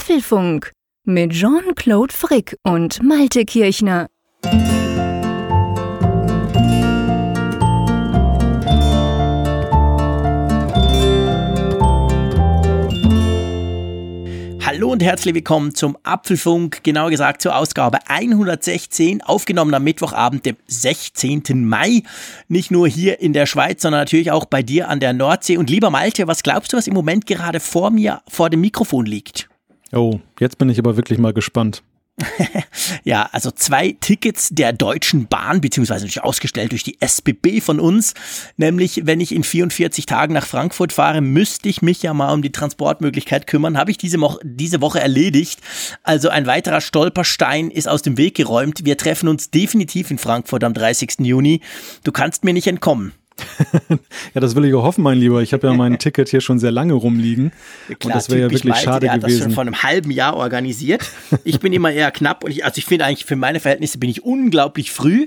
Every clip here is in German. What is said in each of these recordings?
Apfelfunk mit Jean-Claude Frick und Malte Kirchner. Hallo und herzlich willkommen zum Apfelfunk, genauer gesagt zur Ausgabe 116, aufgenommen am Mittwochabend, dem 16. Mai. Nicht nur hier in der Schweiz, sondern natürlich auch bei dir an der Nordsee. Und lieber Malte, was glaubst du, was im Moment gerade vor mir vor dem Mikrofon liegt? Oh, jetzt bin ich aber wirklich mal gespannt. ja, also zwei Tickets der Deutschen Bahn, beziehungsweise natürlich ausgestellt durch die SBB von uns. Nämlich, wenn ich in 44 Tagen nach Frankfurt fahre, müsste ich mich ja mal um die Transportmöglichkeit kümmern. Habe ich diese, Mo diese Woche erledigt. Also ein weiterer Stolperstein ist aus dem Weg geräumt. Wir treffen uns definitiv in Frankfurt am 30. Juni. Du kannst mir nicht entkommen. Ja, das will ich auch hoffen, mein Lieber. Ich habe ja mein Ticket hier schon sehr lange rumliegen. Klar, und das wäre ja wirklich Malte, schade der gewesen. hat das schon vor einem halben Jahr organisiert. Ich bin immer eher knapp und ich, also ich finde eigentlich für meine Verhältnisse bin ich unglaublich früh.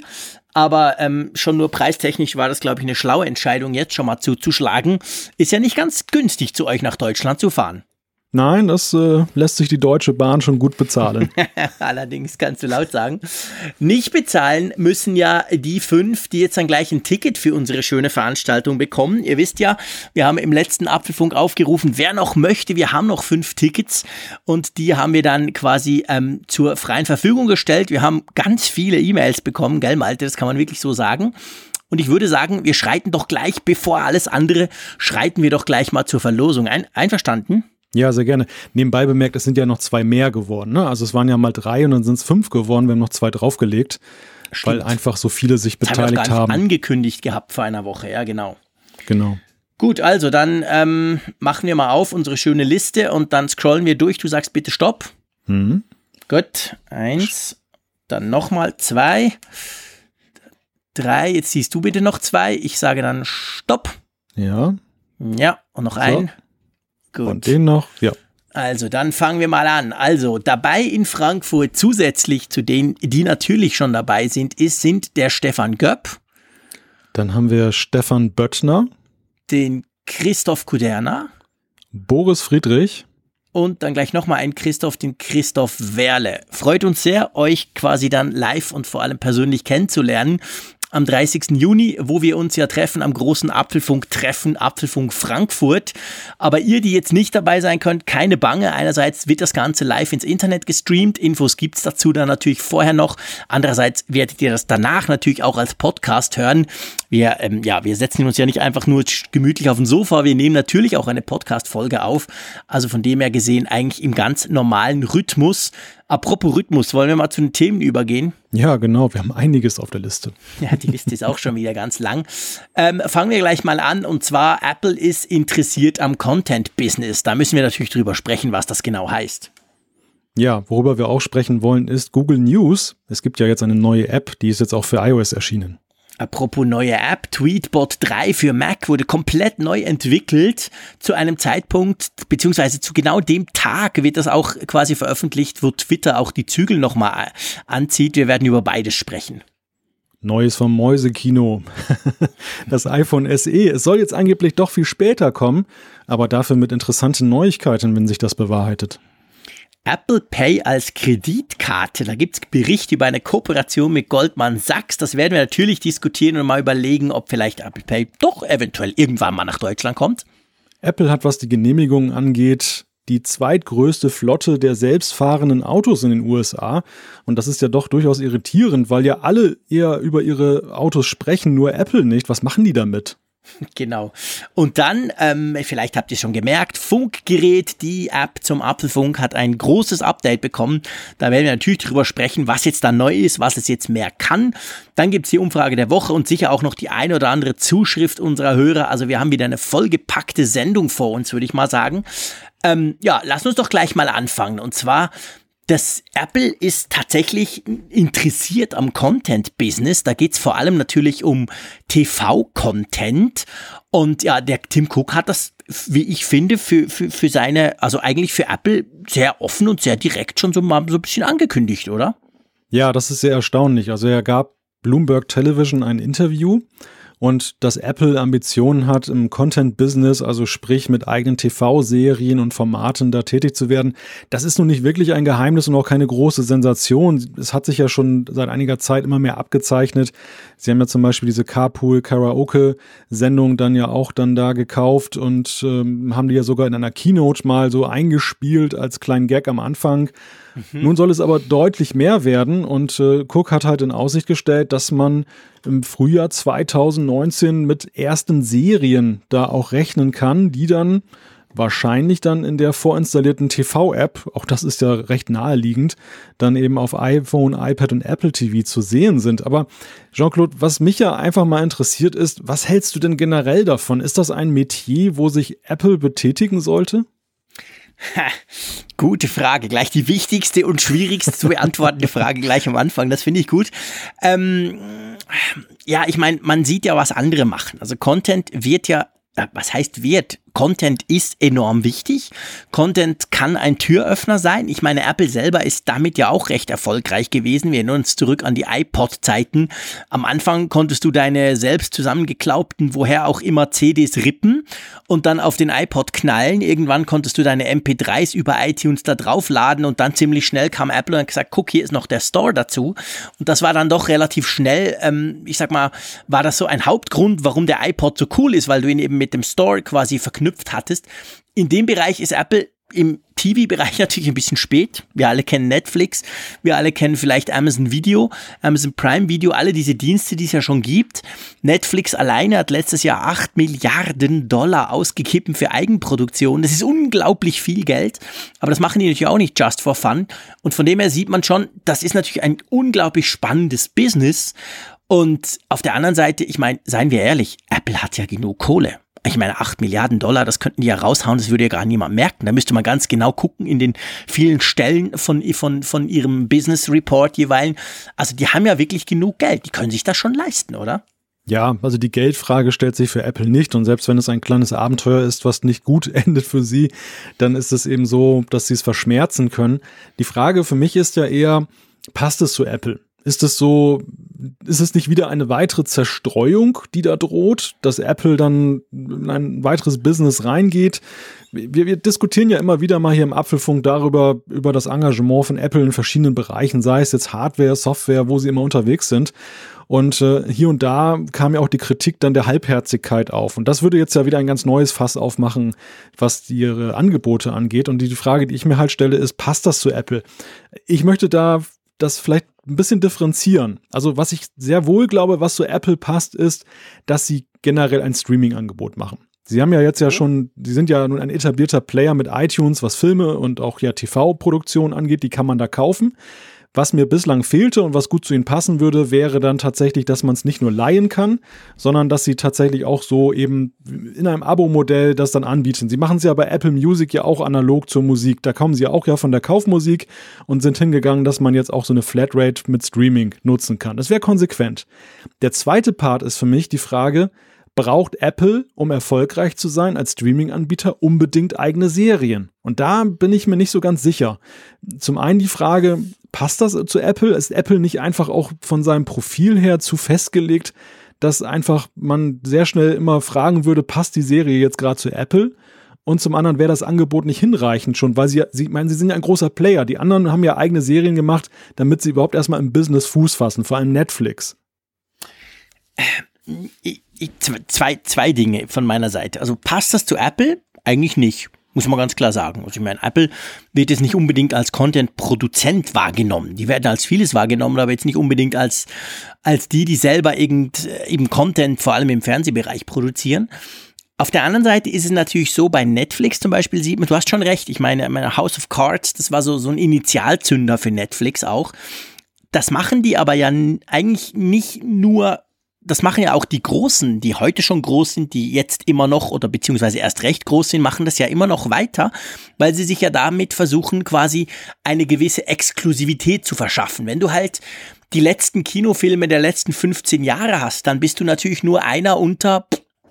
Aber ähm, schon nur preistechnisch war das, glaube ich, eine schlaue Entscheidung, jetzt schon mal zuzuschlagen. Ist ja nicht ganz günstig, zu euch nach Deutschland zu fahren. Nein, das äh, lässt sich die Deutsche Bahn schon gut bezahlen. Allerdings kannst du laut sagen. Nicht bezahlen müssen ja die fünf, die jetzt dann gleich ein Ticket für unsere schöne Veranstaltung bekommen. Ihr wisst ja, wir haben im letzten Apfelfunk aufgerufen, wer noch möchte, wir haben noch fünf Tickets und die haben wir dann quasi ähm, zur freien Verfügung gestellt. Wir haben ganz viele E-Mails bekommen, gell Malte, das kann man wirklich so sagen. Und ich würde sagen, wir schreiten doch gleich, bevor alles andere, schreiten wir doch gleich mal zur Verlosung ein. Einverstanden? Ja, sehr gerne. Nebenbei bemerkt, es sind ja noch zwei mehr geworden. Ne? Also es waren ja mal drei und dann sind es fünf geworden. Wir haben noch zwei draufgelegt, Stimmt. weil einfach so viele sich das beteiligt haben. Wir haben. angekündigt gehabt vor einer Woche, ja genau. Genau. Gut, also dann ähm, machen wir mal auf unsere schöne Liste und dann scrollen wir durch. Du sagst bitte Stopp. Mhm. Gut, eins, dann nochmal zwei, drei. Jetzt siehst du bitte noch zwei. Ich sage dann Stopp. Ja. Ja, und noch so. ein. Gut. Und den noch, ja. Also, dann fangen wir mal an. Also, dabei in Frankfurt zusätzlich zu denen, die natürlich schon dabei sind, ist, sind der Stefan Göpp. Dann haben wir Stefan Böttner. Den Christoph Kuderner. Boris Friedrich. Und dann gleich nochmal ein Christoph, den Christoph Werle. Freut uns sehr, euch quasi dann live und vor allem persönlich kennenzulernen am 30. Juni, wo wir uns ja treffen am großen Apfelfunk-Treffen, Apfelfunk Frankfurt. Aber ihr, die jetzt nicht dabei sein könnt, keine Bange. Einerseits wird das Ganze live ins Internet gestreamt. Infos gibt's dazu dann natürlich vorher noch. Andererseits werdet ihr das danach natürlich auch als Podcast hören. Wir, ähm, ja, wir setzen uns ja nicht einfach nur gemütlich auf dem Sofa. Wir nehmen natürlich auch eine Podcast-Folge auf. Also von dem her gesehen eigentlich im ganz normalen Rhythmus. Apropos Rhythmus, wollen wir mal zu den Themen übergehen? Ja, genau, wir haben einiges auf der Liste. Ja, die Liste ist auch schon wieder ganz lang. Ähm, fangen wir gleich mal an und zwar Apple ist interessiert am Content-Business. Da müssen wir natürlich drüber sprechen, was das genau heißt. Ja, worüber wir auch sprechen wollen, ist Google News. Es gibt ja jetzt eine neue App, die ist jetzt auch für iOS erschienen. Apropos neue App, Tweetbot 3 für Mac wurde komplett neu entwickelt zu einem Zeitpunkt, beziehungsweise zu genau dem Tag wird das auch quasi veröffentlicht, wo Twitter auch die Zügel nochmal anzieht. Wir werden über beides sprechen. Neues vom Mäusekino. Das iPhone SE. Es soll jetzt angeblich doch viel später kommen, aber dafür mit interessanten Neuigkeiten, wenn sich das bewahrheitet. Apple Pay als Kreditkarte. Da gibt es Berichte über eine Kooperation mit Goldman Sachs. Das werden wir natürlich diskutieren und mal überlegen, ob vielleicht Apple Pay doch eventuell irgendwann mal nach Deutschland kommt. Apple hat, was die Genehmigungen angeht, die zweitgrößte Flotte der selbstfahrenden Autos in den USA. Und das ist ja doch durchaus irritierend, weil ja alle eher über ihre Autos sprechen, nur Apple nicht. Was machen die damit? Genau. Und dann, ähm, vielleicht habt ihr schon gemerkt, Funkgerät, die App zum Apfelfunk hat ein großes Update bekommen. Da werden wir natürlich drüber sprechen, was jetzt da neu ist, was es jetzt mehr kann. Dann gibt's die Umfrage der Woche und sicher auch noch die eine oder andere Zuschrift unserer Hörer. Also wir haben wieder eine vollgepackte Sendung vor uns, würde ich mal sagen. Ähm, ja, lass uns doch gleich mal anfangen. Und zwar das Apple ist tatsächlich interessiert am Content-Business. Da geht's vor allem natürlich um TV-Content. Und ja, der Tim Cook hat das, wie ich finde, für, für, für seine, also eigentlich für Apple sehr offen und sehr direkt schon so mal so ein bisschen angekündigt, oder? Ja, das ist sehr erstaunlich. Also er gab Bloomberg Television ein Interview und dass Apple Ambitionen hat im Content-Business, also sprich mit eigenen TV-Serien und Formaten da tätig zu werden, das ist nun nicht wirklich ein Geheimnis und auch keine große Sensation. Es hat sich ja schon seit einiger Zeit immer mehr abgezeichnet. Sie haben ja zum Beispiel diese Carpool-Karaoke-Sendung dann ja auch dann da gekauft und ähm, haben die ja sogar in einer Keynote mal so eingespielt als kleinen Gag am Anfang. Mhm. Nun soll es aber deutlich mehr werden und äh, Cook hat halt in Aussicht gestellt, dass man im Frühjahr 2019 mit ersten Serien da auch rechnen kann, die dann wahrscheinlich dann in der vorinstallierten TV-App, auch das ist ja recht naheliegend, dann eben auf iPhone, iPad und Apple TV zu sehen sind. Aber Jean-Claude, was mich ja einfach mal interessiert ist, was hältst du denn generell davon? Ist das ein Metier, wo sich Apple betätigen sollte? Ha, gute Frage. Gleich die wichtigste und schwierigste zu beantwortende Frage gleich am Anfang. Das finde ich gut. Ähm, ja, ich meine, man sieht ja, was andere machen. Also Content wird ja was heißt Wert? Content ist enorm wichtig. Content kann ein Türöffner sein. Ich meine, Apple selber ist damit ja auch recht erfolgreich gewesen. Wir erinnern uns zurück an die iPod-Zeiten. Am Anfang konntest du deine selbst zusammengeklaubten, woher auch immer CDs rippen und dann auf den iPod knallen. Irgendwann konntest du deine MP3s über iTunes da draufladen und dann ziemlich schnell kam Apple und hat gesagt, guck, hier ist noch der Store dazu. Und das war dann doch relativ schnell, ähm, ich sag mal, war das so ein Hauptgrund, warum der iPod so cool ist, weil du ihn eben mit dem Store quasi verknüpft verknüpft hattest. In dem Bereich ist Apple im TV-Bereich natürlich ein bisschen spät. Wir alle kennen Netflix, wir alle kennen vielleicht Amazon Video, Amazon Prime Video, alle diese Dienste, die es ja schon gibt. Netflix alleine hat letztes Jahr 8 Milliarden Dollar ausgegeben für Eigenproduktion. Das ist unglaublich viel Geld, aber das machen die natürlich auch nicht just for fun. Und von dem her sieht man schon, das ist natürlich ein unglaublich spannendes Business. Und auf der anderen Seite, ich meine, seien wir ehrlich, Apple hat ja genug Kohle ich meine, 8 Milliarden Dollar, das könnten die ja raushauen, das würde ja gar niemand merken. Da müsste man ganz genau gucken in den vielen Stellen von, von, von ihrem Business Report jeweils. Also die haben ja wirklich genug Geld, die können sich das schon leisten, oder? Ja, also die Geldfrage stellt sich für Apple nicht und selbst wenn es ein kleines Abenteuer ist, was nicht gut endet für sie, dann ist es eben so, dass sie es verschmerzen können. Die Frage für mich ist ja eher, passt es zu Apple? Ist es so, ist es nicht wieder eine weitere Zerstreuung, die da droht, dass Apple dann in ein weiteres Business reingeht? Wir, wir diskutieren ja immer wieder mal hier im Apfelfunk darüber, über das Engagement von Apple in verschiedenen Bereichen, sei es jetzt Hardware, Software, wo sie immer unterwegs sind. Und äh, hier und da kam ja auch die Kritik dann der Halbherzigkeit auf. Und das würde jetzt ja wieder ein ganz neues Fass aufmachen, was ihre Angebote angeht. Und die Frage, die ich mir halt stelle, ist, passt das zu Apple? Ich möchte da das vielleicht ein bisschen differenzieren. Also was ich sehr wohl glaube, was zu Apple passt, ist, dass sie generell ein Streaming-Angebot machen. Sie haben ja jetzt ja schon, Sie sind ja nun ein etablierter Player mit iTunes, was Filme und auch ja TV-Produktion angeht, die kann man da kaufen. Was mir bislang fehlte und was gut zu ihnen passen würde, wäre dann tatsächlich, dass man es nicht nur leihen kann, sondern dass sie tatsächlich auch so eben in einem Abo-Modell das dann anbieten. Sie machen es ja bei Apple Music ja auch analog zur Musik. Da kommen sie auch ja von der Kaufmusik und sind hingegangen, dass man jetzt auch so eine Flatrate mit Streaming nutzen kann. Das wäre konsequent. Der zweite Part ist für mich die Frage, braucht Apple, um erfolgreich zu sein als Streaming-Anbieter, unbedingt eigene Serien? Und da bin ich mir nicht so ganz sicher. Zum einen die Frage, passt das zu Apple? Ist Apple nicht einfach auch von seinem Profil her zu festgelegt, dass einfach man sehr schnell immer fragen würde, passt die Serie jetzt gerade zu Apple? Und zum anderen wäre das Angebot nicht hinreichend schon, weil sie, sie meinen, sie sind ja ein großer Player. Die anderen haben ja eigene Serien gemacht, damit sie überhaupt erstmal im Business Fuß fassen, vor allem Netflix. Zwei, zwei Dinge von meiner Seite. Also passt das zu Apple? Eigentlich nicht. Muss man ganz klar sagen. Also ich meine, Apple wird jetzt nicht unbedingt als Content-Produzent wahrgenommen. Die werden als vieles wahrgenommen, aber jetzt nicht unbedingt als, als die, die selber irgend, eben Content, vor allem im Fernsehbereich, produzieren. Auf der anderen Seite ist es natürlich so, bei Netflix zum Beispiel sieht man, du hast schon recht, ich meine, meine House of Cards, das war so, so ein Initialzünder für Netflix auch. Das machen die aber ja eigentlich nicht nur das machen ja auch die Großen, die heute schon groß sind, die jetzt immer noch oder beziehungsweise erst recht groß sind, machen das ja immer noch weiter, weil sie sich ja damit versuchen, quasi eine gewisse Exklusivität zu verschaffen. Wenn du halt die letzten Kinofilme der letzten 15 Jahre hast, dann bist du natürlich nur einer unter,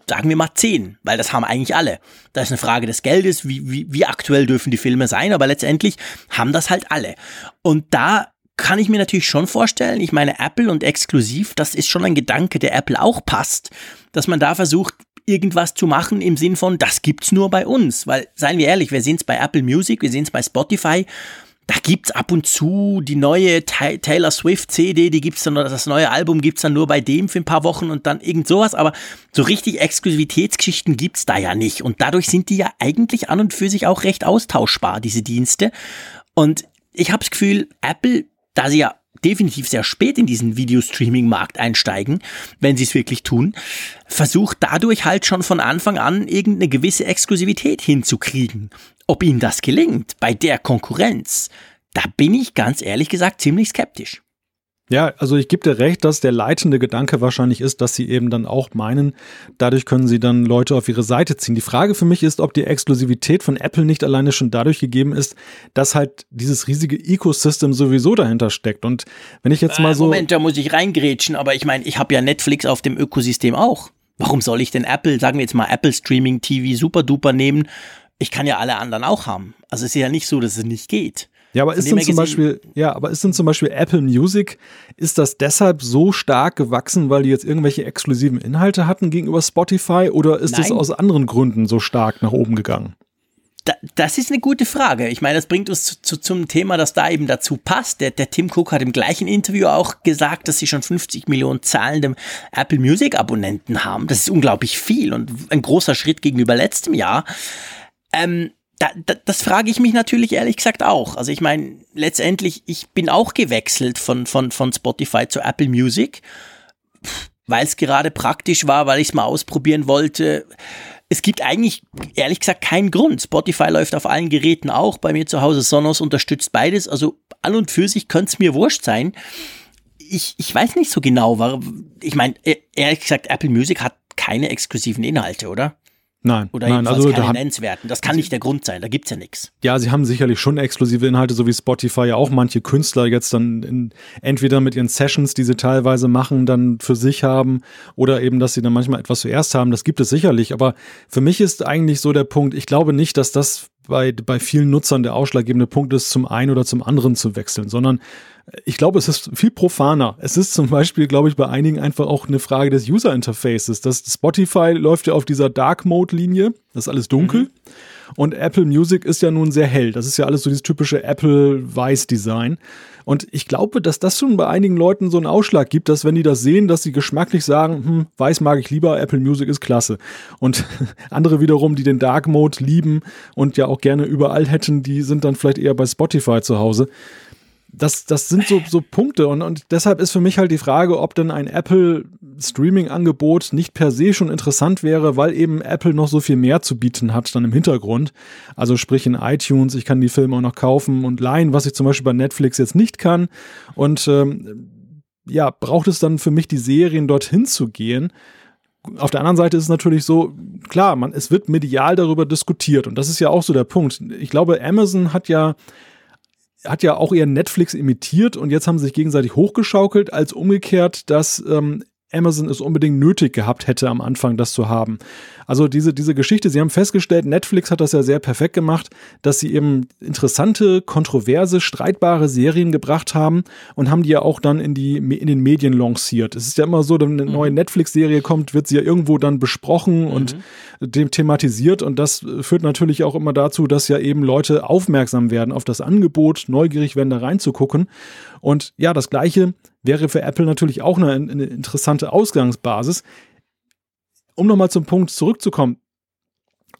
sagen wir mal, 10, weil das haben eigentlich alle. Das ist eine Frage des Geldes, wie, wie, wie aktuell dürfen die Filme sein, aber letztendlich haben das halt alle. Und da kann ich mir natürlich schon vorstellen. Ich meine, Apple und exklusiv, das ist schon ein Gedanke, der Apple auch passt, dass man da versucht, irgendwas zu machen im Sinn von, das gibt's nur bei uns. Weil, seien wir ehrlich, wir sehen es bei Apple Music, wir sehen es bei Spotify. Da gibt's ab und zu die neue Taylor Swift CD, die gibt's dann, das neue Album gibt's dann nur bei dem für ein paar Wochen und dann irgend sowas. Aber so richtig Exklusivitätsgeschichten gibt's da ja nicht. Und dadurch sind die ja eigentlich an und für sich auch recht austauschbar, diese Dienste. Und ich habe das Gefühl, Apple, da sie ja definitiv sehr spät in diesen Videostreaming-Markt einsteigen, wenn sie es wirklich tun, versucht dadurch halt schon von Anfang an irgendeine gewisse Exklusivität hinzukriegen. Ob ihnen das gelingt bei der Konkurrenz, da bin ich ganz ehrlich gesagt ziemlich skeptisch. Ja, also ich gebe dir recht, dass der leitende Gedanke wahrscheinlich ist, dass sie eben dann auch meinen, dadurch können sie dann Leute auf ihre Seite ziehen. Die Frage für mich ist, ob die Exklusivität von Apple nicht alleine schon dadurch gegeben ist, dass halt dieses riesige Ecosystem sowieso dahinter steckt. Und wenn ich jetzt mal äh, so. Moment, da muss ich reingrätschen, aber ich meine, ich habe ja Netflix auf dem Ökosystem auch. Warum soll ich denn Apple, sagen wir jetzt mal Apple Streaming TV super duper nehmen? Ich kann ja alle anderen auch haben. Also es ist ja nicht so, dass es nicht geht. Ja, aber ist denn zum Beispiel, ja, aber ist denn zum Beispiel Apple Music, ist das deshalb so stark gewachsen, weil die jetzt irgendwelche exklusiven Inhalte hatten gegenüber Spotify oder ist es aus anderen Gründen so stark nach oben gegangen? Da, das ist eine gute Frage. Ich meine, das bringt uns zu, zu, zum Thema, das da eben dazu passt. Der, der Tim Cook hat im gleichen Interview auch gesagt, dass sie schon 50 Millionen zahlende Apple Music Abonnenten haben. Das ist unglaublich viel und ein großer Schritt gegenüber letztem Jahr. Ähm, da, da, das frage ich mich natürlich ehrlich gesagt auch. Also ich meine, letztendlich, ich bin auch gewechselt von, von, von Spotify zu Apple Music, weil es gerade praktisch war, weil ich es mal ausprobieren wollte. Es gibt eigentlich, ehrlich gesagt, keinen Grund. Spotify läuft auf allen Geräten auch. Bei mir zu Hause Sonos unterstützt beides. Also an und für sich könnte es mir wurscht sein. Ich, ich weiß nicht so genau, warum. Ich meine, e-, ehrlich gesagt, Apple Music hat keine exklusiven Inhalte, oder? Nein, Oder nein, also keine da nennenswerten. Das kann nicht der Grund sein, da gibt's ja nichts. Ja, sie haben sicherlich schon exklusive Inhalte, so wie Spotify ja auch manche Künstler jetzt dann in, entweder mit ihren Sessions, die sie teilweise machen, dann für sich haben oder eben, dass sie dann manchmal etwas zuerst haben. Das gibt es sicherlich. Aber für mich ist eigentlich so der Punkt, ich glaube nicht, dass das bei, bei vielen Nutzern der ausschlaggebende Punkt ist, zum einen oder zum anderen zu wechseln, sondern ich glaube, es ist viel profaner. Es ist zum Beispiel, glaube ich, bei einigen einfach auch eine Frage des User Interfaces. Das Spotify läuft ja auf dieser Dark Mode Linie. Das ist alles dunkel. Mhm. Und Apple Music ist ja nun sehr hell. Das ist ja alles so dieses typische Apple Weiß Design. Und ich glaube, dass das schon bei einigen Leuten so einen Ausschlag gibt, dass wenn die das sehen, dass sie geschmacklich sagen, hm, weiß mag ich lieber, Apple Music ist klasse. Und andere wiederum, die den Dark Mode lieben und ja auch gerne überall hätten, die sind dann vielleicht eher bei Spotify zu Hause das, das sind so, so Punkte und, und deshalb ist für mich halt die Frage, ob denn ein Apple Streaming-Angebot nicht per se schon interessant wäre, weil eben Apple noch so viel mehr zu bieten hat dann im Hintergrund. Also sprich in iTunes, ich kann die Filme auch noch kaufen und leihen, was ich zum Beispiel bei Netflix jetzt nicht kann. Und ähm, ja, braucht es dann für mich die Serien dorthin zu gehen? Auf der anderen Seite ist es natürlich so, klar, man, es wird medial darüber diskutiert und das ist ja auch so der Punkt. Ich glaube, Amazon hat ja hat ja auch eher Netflix imitiert und jetzt haben sie sich gegenseitig hochgeschaukelt, als umgekehrt, dass ähm, Amazon es unbedingt nötig gehabt hätte, am Anfang das zu haben. Also diese, diese Geschichte, Sie haben festgestellt, Netflix hat das ja sehr perfekt gemacht, dass sie eben interessante, kontroverse, streitbare Serien gebracht haben und haben die ja auch dann in, die, in den Medien lanciert. Es ist ja immer so, wenn eine mhm. neue Netflix-Serie kommt, wird sie ja irgendwo dann besprochen mhm. und dem thematisiert und das führt natürlich auch immer dazu, dass ja eben Leute aufmerksam werden auf das Angebot, neugierig werden da reinzugucken. Und ja, das Gleiche wäre für Apple natürlich auch eine, eine interessante Ausgangsbasis. Um nochmal zum Punkt zurückzukommen.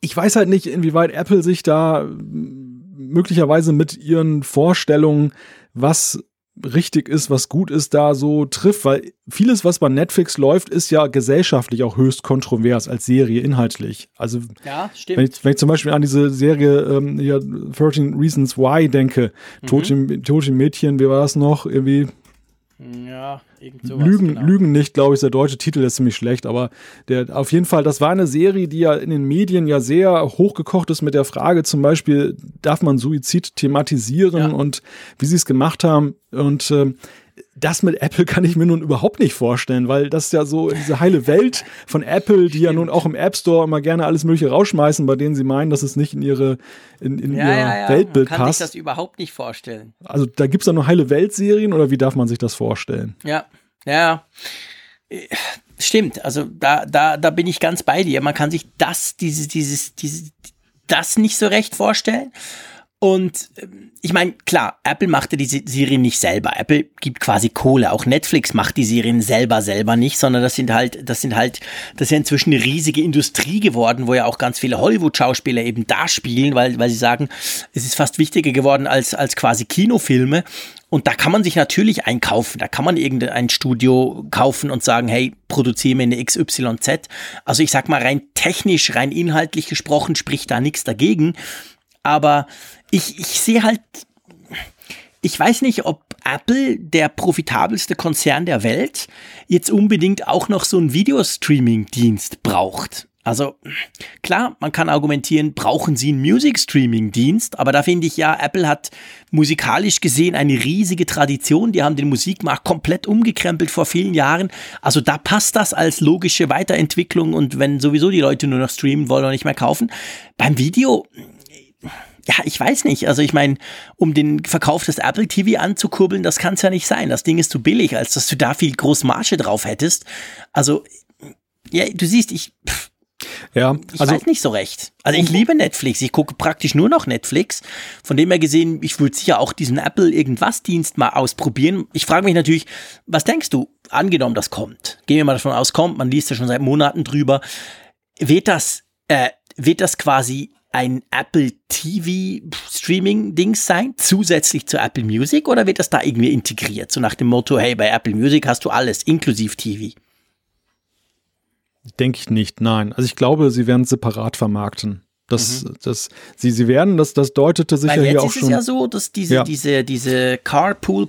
Ich weiß halt nicht, inwieweit Apple sich da möglicherweise mit ihren Vorstellungen, was richtig ist, was gut ist, da so trifft, weil vieles, was bei Netflix läuft, ist ja gesellschaftlich auch höchst kontrovers als Serie inhaltlich. Also ja, stimmt. Wenn, ich, wenn ich zum Beispiel an diese Serie ähm, ja, 13 Reasons Why denke, mhm. tote, tote Mädchen, wie war das noch? Irgendwie ja, irgend sowas, Lügen, genau. Lügen nicht, glaube ich, der deutsche Titel ist ziemlich schlecht, aber der, auf jeden Fall, das war eine Serie, die ja in den Medien ja sehr hochgekocht ist mit der Frage zum Beispiel, darf man Suizid thematisieren ja. und wie sie es gemacht haben. Und äh, das mit Apple kann ich mir nun überhaupt nicht vorstellen, weil das ist ja so diese heile Welt von Apple, die ja nun auch im App Store immer gerne alles Mögliche rausschmeißen, bei denen sie meinen, dass es nicht in ihre in, in ja, ihr ja, ja. Weltbild man kann passt. sich das überhaupt nicht vorstellen. Also da gibt es da nur heile Weltserien oder wie darf man sich das vorstellen? Ja, ja. Stimmt, also da, da, da bin ich ganz bei dir. Man kann sich das, dieses, dieses, dieses, das nicht so recht vorstellen. Und ähm, ich meine, klar, Apple machte diese Serien nicht selber. Apple gibt quasi Kohle. Auch Netflix macht die Serien selber selber nicht, sondern das sind halt, das sind halt, das ist ja inzwischen eine riesige Industrie geworden, wo ja auch ganz viele Hollywood-Schauspieler eben da spielen, weil, weil sie sagen, es ist fast wichtiger geworden als, als quasi Kinofilme. Und da kann man sich natürlich einkaufen. Da kann man irgendein Studio kaufen und sagen, hey, produziere mir eine XYZ. Also ich sag mal, rein technisch, rein inhaltlich gesprochen, spricht da nichts dagegen. Aber ich, ich sehe halt, ich weiß nicht, ob Apple, der profitabelste Konzern der Welt, jetzt unbedingt auch noch so einen Videostreaming-Dienst braucht. Also klar, man kann argumentieren, brauchen sie einen Music-Streaming-Dienst, aber da finde ich ja, Apple hat musikalisch gesehen eine riesige Tradition. Die haben den Musikmarkt komplett umgekrempelt vor vielen Jahren. Also da passt das als logische Weiterentwicklung und wenn sowieso die Leute nur noch streamen wollen und nicht mehr kaufen. Beim Video, ja, ich weiß nicht. Also ich meine, um den Verkauf des Apple TV anzukurbeln, das kann es ja nicht sein. Das Ding ist zu billig, als dass du da viel Großmarge drauf hättest. Also, ja, du siehst, ich, pff, Ja, ich also weiß nicht so recht. Also ich liebe Netflix. Ich gucke praktisch nur noch Netflix. Von dem her gesehen, ich würde sicher auch diesen Apple irgendwas Dienst mal ausprobieren. Ich frage mich natürlich, was denkst du? Angenommen, das kommt. Gehen wir mal davon aus, kommt. Man liest ja schon seit Monaten drüber. Wird das, äh, wird das quasi ein Apple TV Streaming Dings sein, zusätzlich zu Apple Music oder wird das da irgendwie integriert? So nach dem Motto, hey, bei Apple Music hast du alles, inklusive TV. denke ich nicht, nein. Also ich glaube, sie werden separat vermarkten. Das, das, sie, sie werden, das, das deutete sich Mhm. Weil ja jetzt hier auch ist es schon. ja so, dass diese, Ja. diese, diese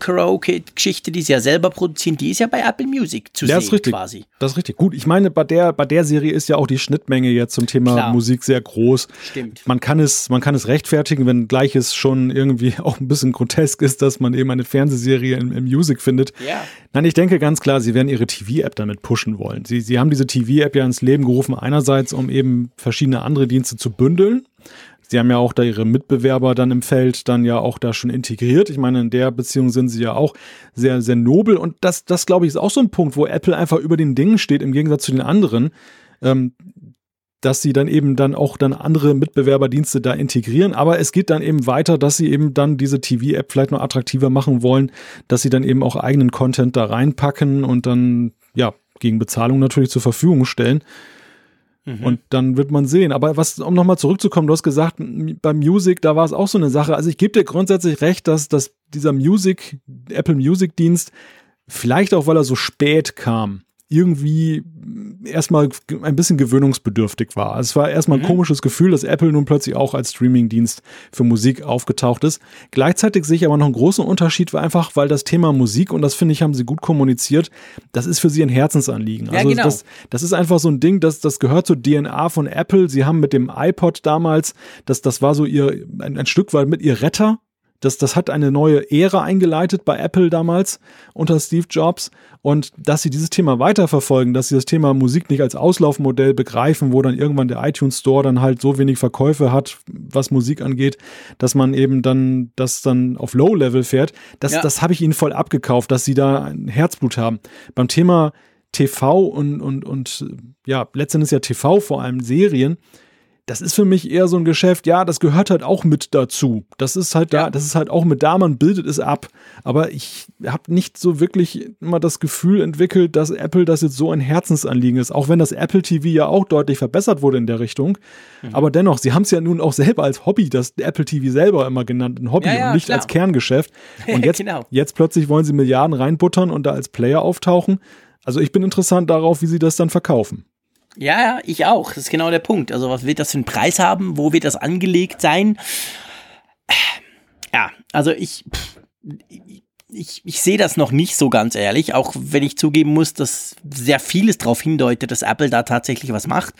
Carpool-Karaoke-Geschichte, die sie ja selber produzieren, die ist ja bei Apple Music zu Ja, sehen ist richtig. quasi. Das ist richtig. Gut, ich meine, bei der, bei der Serie ist ja auch die Schnittmenge jetzt zum Thema Klar. Musik sehr groß. Stimmt. Man kann es, man kann es rechtfertigen, wenn gleich es schon irgendwie auch ein bisschen grotesk ist, dass man eben eine Fernsehserie im, im Music findet. Ja. Nein, ich denke ganz klar, sie werden ihre TV-App damit pushen wollen. Sie, sie haben diese TV-App ja ins Leben gerufen, einerseits, um eben verschiedene andere Dienste zu bündeln. Sie haben ja auch da ihre Mitbewerber dann im Feld dann ja auch da schon integriert. Ich meine, in der Beziehung sind sie ja auch sehr, sehr nobel. Und das, das glaube ich, ist auch so ein Punkt, wo Apple einfach über den Dingen steht, im Gegensatz zu den anderen. Ähm, dass sie dann eben dann auch dann andere Mitbewerberdienste da integrieren. Aber es geht dann eben weiter, dass sie eben dann diese TV-App vielleicht noch attraktiver machen wollen, dass sie dann eben auch eigenen Content da reinpacken und dann, ja, gegen Bezahlung natürlich zur Verfügung stellen. Und dann wird man sehen. Aber was, um nochmal zurückzukommen, du hast gesagt, beim Music, da war es auch so eine Sache. Also ich gebe dir grundsätzlich recht, dass, dass dieser Music, Apple Music Dienst, vielleicht auch weil er so spät kam, irgendwie erstmal ein bisschen gewöhnungsbedürftig war. Also Es war erstmal ein komisches Gefühl, dass Apple nun plötzlich auch als Streamingdienst für Musik aufgetaucht ist. Gleichzeitig sehe ich aber noch einen großen Unterschied, weil einfach, weil das Thema Musik, und das finde ich, haben sie gut kommuniziert, das ist für sie ein Herzensanliegen. Ja, also genau. das, das ist einfach so ein Ding, das, das gehört zur DNA von Apple. Sie haben mit dem iPod damals, das, das war so ihr, ein, ein Stück weit mit ihr Retter. Das, das hat eine neue Ära eingeleitet bei Apple damals unter Steve Jobs. Und dass sie dieses Thema weiterverfolgen, dass sie das Thema Musik nicht als Auslaufmodell begreifen, wo dann irgendwann der iTunes Store dann halt so wenig Verkäufe hat, was Musik angeht, dass man eben dann das dann auf Low-Level fährt, das, Ja. das habe ich ihnen voll abgekauft, dass sie da ein Herzblut haben. Beim Thema TV und, und, und ja, letztendlich ja TV, vor allem Serien, das ist für mich eher so ein Geschäft, ja, das gehört halt auch mit dazu. Das ist halt da, Ja. das ist halt auch mit da, man bildet es ab. Aber ich habe nicht so wirklich immer das Gefühl entwickelt, dass Apple das jetzt so ein Herzensanliegen ist. Auch wenn das Apple TV ja auch deutlich verbessert wurde in der Richtung. Mhm. Aber dennoch, sie haben es ja nun auch selber als Hobby, das Apple TV selber immer genannt, ein Hobby Ja, ja, und nicht klar. als Kerngeschäft. Und jetzt, Genau. jetzt plötzlich wollen sie Milliarden reinbuttern und da als Player auftauchen. Also ich bin interessant darauf, wie sie das dann verkaufen. Ja, ja, ich auch. Das ist genau der Punkt. Also, was wird das für einen Preis haben? Wo wird das angelegt sein? Ja, also ich, pff, ich, ich sehe das noch nicht so ganz ehrlich, auch wenn ich zugeben muss, dass sehr vieles darauf hindeutet, dass Apple da tatsächlich was macht.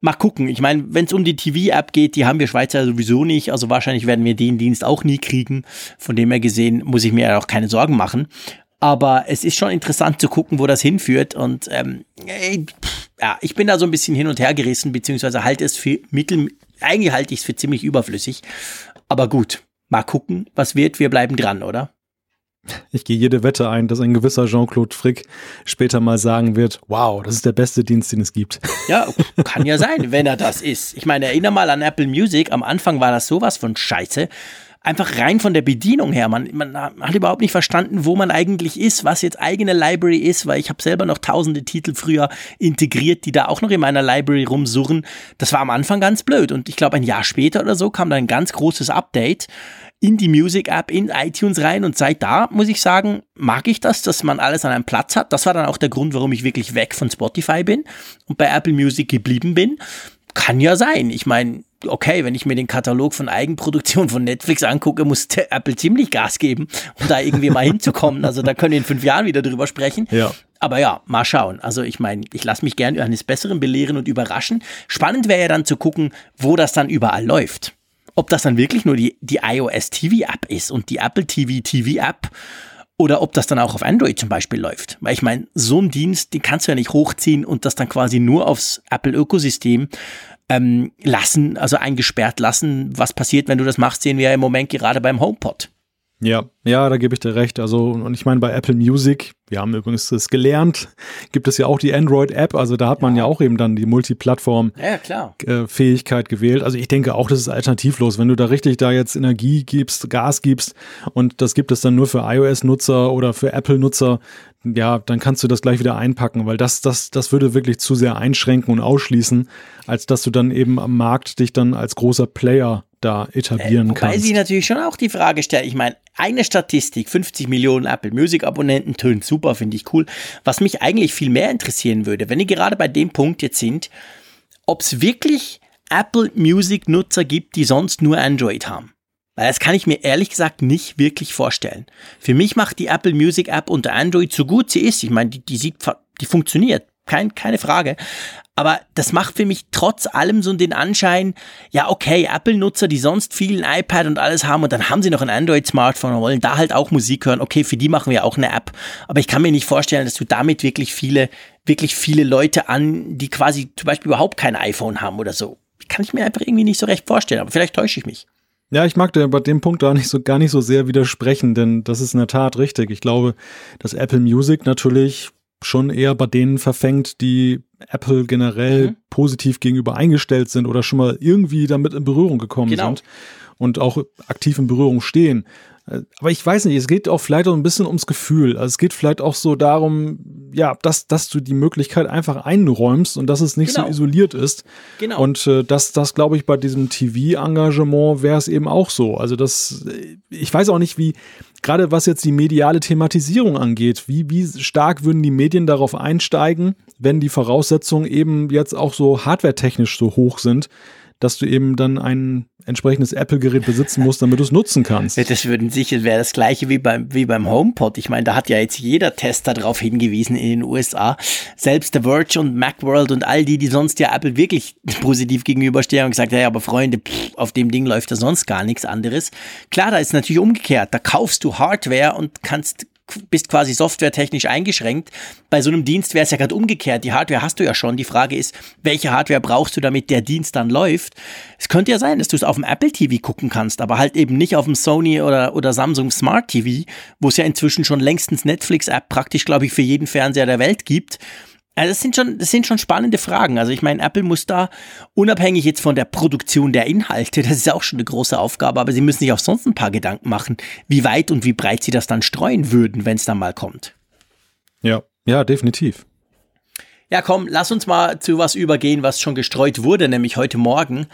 Mal gucken. Ich meine, wenn es um die TV-App geht, die haben wir Schweizer sowieso nicht. Also wahrscheinlich werden wir den Dienst auch nie kriegen. Von dem her gesehen muss ich mir ja auch keine Sorgen machen. Aber es ist schon interessant zu gucken, wo das hinführt. Und ähm, ja, ich bin da so ein bisschen hin und her gerissen, beziehungsweise halte es für mittel, eigentlich halte ich es für ziemlich überflüssig. Aber gut, mal gucken, was wird. Wir bleiben dran, oder? Ich gehe jede Wette ein, dass ein gewisser Jean-Claude Frick später mal sagen wird, wow, das ist der beste Dienst, den es gibt. Ja, kann ja sein, wenn er das ist. Ich meine, erinnere mal an Apple Music. Am Anfang war das sowas von Scheiße. Einfach rein von der Bedienung her. Man, man hat überhaupt nicht verstanden, wo man eigentlich ist, was jetzt eigene Library ist, weil ich habe selber noch tausende Titel früher integriert, die da auch noch in meiner Library rumsurren. Das war am Anfang ganz blöd. Und ich glaube, ein Jahr später oder so kam dann ein ganz großes Update in die Music App, in iTunes rein und seit da muss ich sagen, mag ich das, dass man alles an einem Platz hat. Das war dann auch der Grund, warum ich wirklich weg von Spotify bin und bei Apple Music geblieben bin. Kann ja sein. Ich meine, okay, wenn ich mir den Katalog von Eigenproduktion von Netflix angucke, muss Apple ziemlich Gas geben, um da irgendwie mal hinzukommen. Also da können wir in fünf Jahren wieder drüber sprechen. Ja. Aber ja, mal schauen. Also ich meine, ich lasse mich gerne eines Besseren belehren und überraschen. Spannend wäre ja dann zu gucken, wo das dann überall läuft ob das dann wirklich nur die, die iOS TV App ist und die Apple TV TV App oder ob das dann auch auf Android zum Beispiel läuft. Weil ich meine, so ein Dienst, den kannst du ja nicht hochziehen und das dann quasi nur aufs Apple-Ökosystem ähm, lassen, also eingesperrt lassen. Was passiert, wenn du das machst, sehen wir ja im Moment gerade beim HomePod. Ja, ja, da gebe ich dir recht. Also, und ich meine, bei Apple Music, wir haben übrigens das gelernt, gibt es ja auch die Android-App, also da hat man ja. ja auch eben dann die Multiplattform-Fähigkeit ja, äh, gewählt. Also ich denke auch, das ist alternativlos. Wenn du da richtig da jetzt Energie gibst, Gas gibst und das gibt es dann nur für iOS-Nutzer oder für Apple-Nutzer, ja, dann kannst du das gleich wieder einpacken, weil das, das, das würde wirklich zu sehr einschränken und ausschließen, als dass du dann eben am Markt dich dann als großer Player da etablieren äh, kannst. Weil sie natürlich schon auch die Frage stellt, ich meine, eine Statistik, 50 Millionen Apple Music Abonnenten, tönt super, finde ich cool. Was mich eigentlich viel mehr interessieren würde, wenn ihr gerade bei dem Punkt jetzt sind, ob es wirklich Apple Music Nutzer gibt, die sonst nur Android haben. Weil das kann ich mir ehrlich gesagt nicht wirklich vorstellen. Für mich macht die Apple Music App unter Android so gut sie ist. Ich meine, die, die sieht, die funktioniert. Kein, keine Frage. Aber das macht für mich trotz allem so den Anschein, ja, okay, Apple-Nutzer, die sonst viel ein iPad und alles haben und dann haben sie noch ein Android-Smartphone und wollen da halt auch Musik hören. Okay, für die machen wir auch eine App. Aber ich kann mir nicht vorstellen, dass du damit wirklich viele, wirklich viele Leute an, die quasi zum Beispiel überhaupt kein iPhone haben oder so. Kann ich mir einfach irgendwie nicht so recht vorstellen. Aber vielleicht täusche ich mich. Ja, ich mag dir bei dem Punkt da nicht so, gar nicht so sehr widersprechen, denn das ist in der Tat richtig. Ich glaube, dass Apple Music natürlich schon eher bei denen verfängt, die Apple generell mhm. positiv gegenüber eingestellt sind oder schon mal irgendwie damit in Berührung gekommen genau. sind und auch aktiv in Berührung stehen. Aber ich weiß nicht, es geht auch vielleicht auch ein bisschen ums Gefühl. Also es geht vielleicht auch so darum, ja, dass, dass du die Möglichkeit einfach einräumst und dass es nicht genau. so isoliert ist. Genau. Und äh, das, das glaube ich, bei diesem TV-Engagement wäre es eben auch so. Also das, äh, ich weiß auch nicht, wie, gerade was jetzt die mediale Thematisierung angeht, wie, wie stark würden die Medien darauf einsteigen, wenn die Voraussetzungen eben jetzt auch so hardwaretechnisch so hoch sind, dass du eben dann ein entsprechendes Apple-Gerät besitzen musst, damit du es nutzen kannst. Das würden sicher, wäre das gleiche wie beim, wie beim HomePod. Ich meine, da hat ja jetzt jeder Tester darauf hingewiesen in den USA. Selbst The Verge und Macworld und all die, die sonst ja Apple wirklich positiv gegenüberstehen und gesagt, ja, aber Freunde, pff, auf dem Ding läuft da sonst gar nichts anderes. Klar, da ist natürlich umgekehrt. Da kaufst du Hardware und kannst bist quasi softwaretechnisch eingeschränkt. Bei so einem Dienst wäre es ja gerade umgekehrt. Die Hardware hast du ja schon. Die Frage ist, welche Hardware brauchst du, damit der Dienst dann läuft? Es könnte ja sein, dass du es auf dem Apple TV gucken kannst, aber halt eben nicht auf dem Sony oder, oder Samsung Smart TV, wo es ja inzwischen schon längstens Netflix-App praktisch, glaube ich, für jeden Fernseher der Welt gibt. Also das sind schon, das sind schon spannende Fragen. Also ich meine, Apple muss da unabhängig jetzt von der Produktion der Inhalte, das ist auch schon eine große Aufgabe, aber sie müssen sich auch sonst ein paar Gedanken machen, wie weit und wie breit sie das dann streuen würden, wenn es dann mal kommt. Ja, ja, definitiv. Ja, komm, lass uns mal zu was übergehen, was schon gestreut wurde, nämlich heute Morgen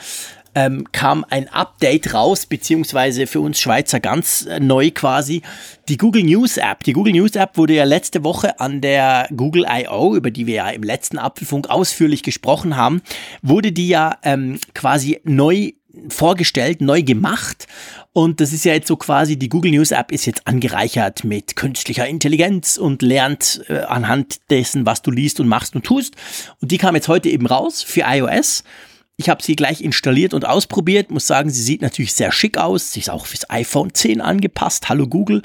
ähm, kam ein Update raus, beziehungsweise für uns Schweizer ganz äh, neu quasi, die Google News App. Die Google News App wurde ja letzte Woche an der Google I.O., über die wir ja im letzten Apfelfunk ausführlich gesprochen haben, wurde die ja ähm, quasi neu vorgestellt, neu gemacht. Und das ist ja jetzt so quasi, die Google News App ist jetzt angereichert mit künstlicher Intelligenz und lernt äh, anhand dessen, was du liest und machst und tust. Und die kam jetzt heute eben raus für iOS Ich habe sie gleich installiert und ausprobiert. Muss sagen, sie sieht natürlich sehr schick aus. Sie ist auch fürs iPhone 10 angepasst. Hallo Google.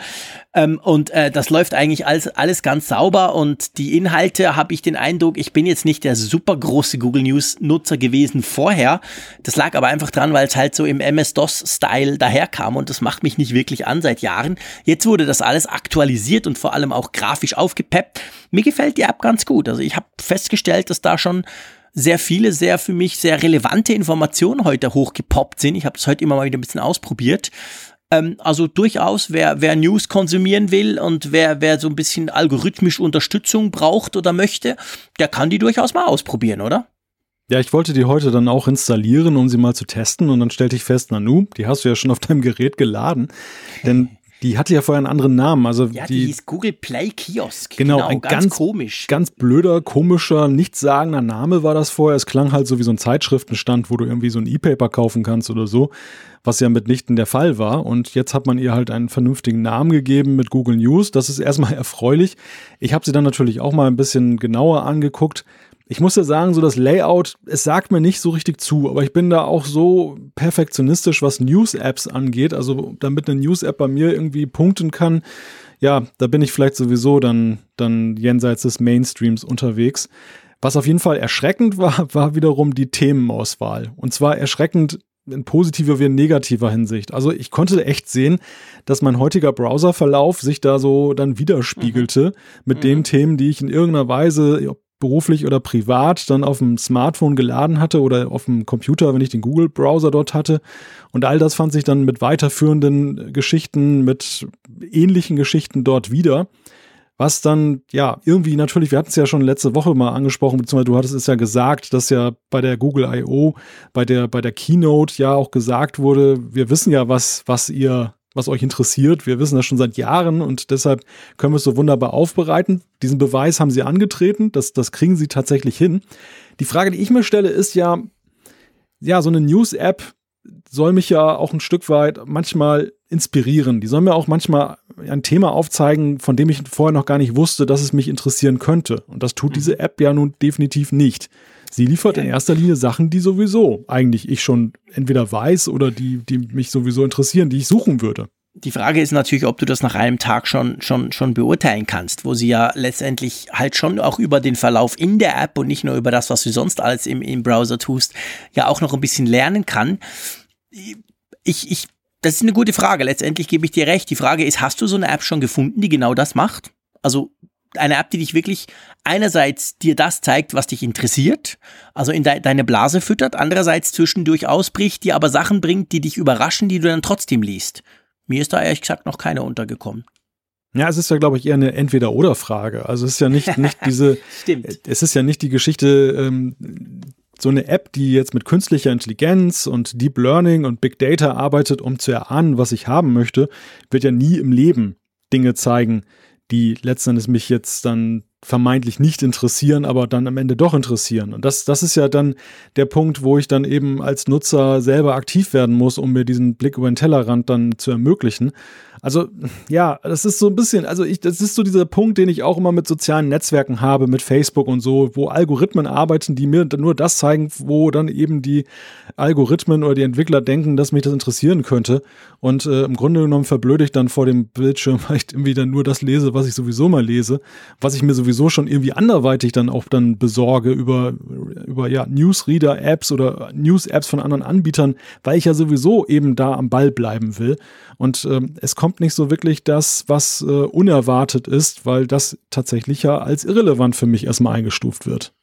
Ähm, und äh, das läuft eigentlich alles, alles ganz sauber. Und die Inhalte habe ich den Eindruck, ich bin jetzt nicht der super große Google News Nutzer gewesen vorher. Das lag aber einfach dran, weil es halt so im MS-DOS-Style daherkam und das macht mich nicht wirklich an seit Jahren. Jetzt wurde das alles aktualisiert und vor allem auch grafisch aufgepeppt. Mir gefällt die App ganz gut. Also ich habe festgestellt, dass da schon sehr viele, sehr für mich sehr relevante Informationen heute hochgepoppt sind. Ich habe das heute immer mal wieder ein bisschen ausprobiert. Ähm, also durchaus, wer, wer News konsumieren will und wer, wer so ein bisschen algorithmisch Unterstützung braucht oder möchte, der kann die durchaus mal ausprobieren, oder? Ja, ich wollte die heute dann auch installieren, um sie mal zu testen und dann stellte ich fest, Nanu, die hast du ja schon auf deinem Gerät geladen, denn die hatte ja vorher einen anderen Namen. Also ja, die, die hieß Google Play Kiosk. Genau, genau ein ganz, ganz, komisch. Ganz blöder, komischer, nichtssagender Name war das vorher. Es klang halt so wie so ein Zeitschriftenstand, wo du irgendwie so ein E-Paper kaufen kannst oder so, was ja mitnichten der Fall war. Und jetzt hat man ihr halt einen vernünftigen Namen gegeben mit Google News. Das ist erstmal erfreulich. Ich habe sie dann natürlich auch mal ein bisschen genauer angeguckt. Ich muss ja sagen, so das Layout, es sagt mir nicht so richtig zu, aber ich bin da auch so perfektionistisch, was News-Apps angeht. Also damit eine News-App bei mir irgendwie punkten kann, ja, da bin ich vielleicht sowieso dann, dann jenseits des Mainstreams unterwegs. Was auf jeden Fall erschreckend war, war wiederum die Themenauswahl. Und zwar erschreckend in positiver wie in negativer Hinsicht. Also ich konnte echt sehen, dass mein heutiger Browserverlauf sich da so dann widerspiegelte mhm. mit mhm. den Themen, die ich in irgendeiner Weise, beruflich oder privat dann auf dem Smartphone geladen hatte oder auf dem Computer, wenn ich den Google-Browser dort hatte. Und all das fand sich dann mit weiterführenden Geschichten, mit ähnlichen Geschichten dort wieder. Was dann, ja, irgendwie natürlich, wir hatten es ja schon letzte Woche mal angesprochen, beziehungsweise du hattest es ja gesagt, dass ja bei der Google I.O., bei der, bei der Keynote ja auch gesagt wurde, wir wissen ja, was, was ihr was euch interessiert. Wir wissen das schon seit Jahren und deshalb können wir es so wunderbar aufbereiten. Diesen Beweis haben sie angetreten, das, das kriegen sie tatsächlich hin. Die Frage, die ich mir stelle, ist ja, ja, so eine News-App soll mich ja auch ein Stück weit manchmal inspirieren. Die soll mir auch manchmal ein Thema aufzeigen, von dem ich vorher noch gar nicht wusste, dass es mich interessieren könnte. Und das tut mhm. diese App ja nun definitiv nicht. Sie liefert in erster Linie Sachen, die sowieso eigentlich ich schon entweder weiß oder die, die mich sowieso interessieren, die ich suchen würde. Die Frage ist natürlich, ob du das nach einem Tag schon, schon, schon beurteilen kannst, wo sie ja letztendlich halt schon auch über den Verlauf in der App und nicht nur über das, was du sonst alles im, im Browser tust, ja auch noch ein bisschen lernen kann. Ich, ich, das ist eine gute Frage. Letztendlich gebe ich dir recht. Die Frage ist, hast du so eine App schon gefunden, die genau das macht? Also eine App, die dich wirklich einerseits dir das zeigt, was dich interessiert, also in de deine Blase füttert, andererseits zwischendurch ausbricht, dir aber Sachen bringt, die dich überraschen, die du dann trotzdem liest. Mir ist da ehrlich gesagt noch keine untergekommen. Ja, es ist ja, glaube ich, eher eine Entweder-Oder-Frage. Also es ist ja nicht, nicht diese, Stimmt. es ist ja nicht die Geschichte, ähm, so eine App, die jetzt mit künstlicher Intelligenz und Deep Learning und Big Data arbeitet, um zu erahnen, was ich haben möchte, wird ja nie im Leben Dinge zeigen, die letzten Endes mich jetzt dann vermeintlich nicht interessieren, aber dann am Ende doch interessieren. Und das, das ist ja dann der Punkt, wo ich dann eben als Nutzer selber aktiv werden muss, um mir diesen Blick über den Tellerrand dann zu ermöglichen. Also ja, das ist so ein bisschen, also ich, das ist so dieser Punkt, den ich auch immer mit sozialen Netzwerken habe, mit Facebook und so, wo Algorithmen arbeiten, die mir nur das zeigen, wo dann eben die Algorithmen oder die Entwickler denken, dass mich das interessieren könnte. Und äh, im Grunde genommen verblöde ich dann vor dem Bildschirm, weil ich irgendwie dann nur das lese, was ich sowieso mal lese, was ich mir sowieso schon irgendwie anderweitig dann auch dann besorge über, über ja, Newsreader-Apps oder News-Apps von anderen Anbietern, weil ich ja sowieso eben da am Ball bleiben will. Und ähm, es kommt nicht so wirklich das, was äh, unerwartet ist, weil das tatsächlich ja als irrelevant für mich erstmal eingestuft wird.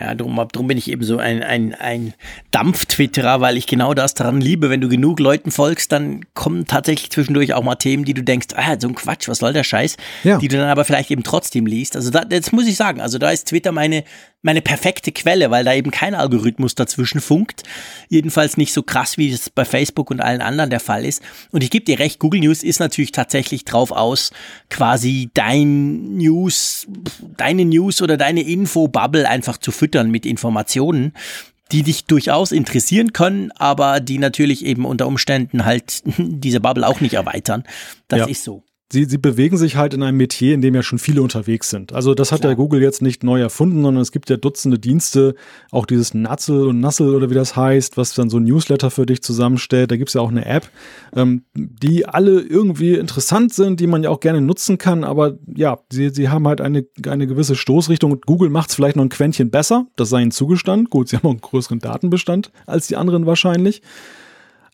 Ja, drum, drum bin ich eben so ein, ein, ein Dampf-Twitterer, weil ich genau das daran liebe. Wenn du genug Leuten folgst, dann kommen tatsächlich zwischendurch auch mal Themen, die du denkst, ah, so ein Quatsch, was soll der Scheiß? Ja. Die du dann aber vielleicht eben trotzdem liest. Also da, das muss ich sagen, also da ist Twitter meine, meine perfekte Quelle, weil da eben kein Algorithmus dazwischen funkt. Jedenfalls nicht so krass, wie es bei Facebook und allen anderen der Fall ist. Und ich gebe dir recht, Google News ist natürlich tatsächlich drauf aus, quasi dein News, deine News oder deine Info-Bubble einfach zu füttern mit Informationen die dich durchaus interessieren können, aber die natürlich eben unter Umständen halt diese Bubble auch nicht erweitern. Das ja. ist so. Sie, sie bewegen sich halt in einem Metier, in dem ja schon viele unterwegs sind. Also das hat Klar. ja Google jetzt nicht neu erfunden, sondern es gibt ja Dutzende Dienste, auch dieses Nutzel und Nassel oder wie das heißt, was dann so ein Newsletter für dich zusammenstellt. Da gibt's ja auch eine App, ähm, die alle irgendwie interessant sind, die man ja auch gerne nutzen kann, aber ja, sie, sie haben halt eine, eine gewisse Stoßrichtung. Google macht's vielleicht noch ein Quäntchen besser, das sei ihnen zugestanden. Gut, sie haben auch einen größeren Datenbestand als die anderen wahrscheinlich.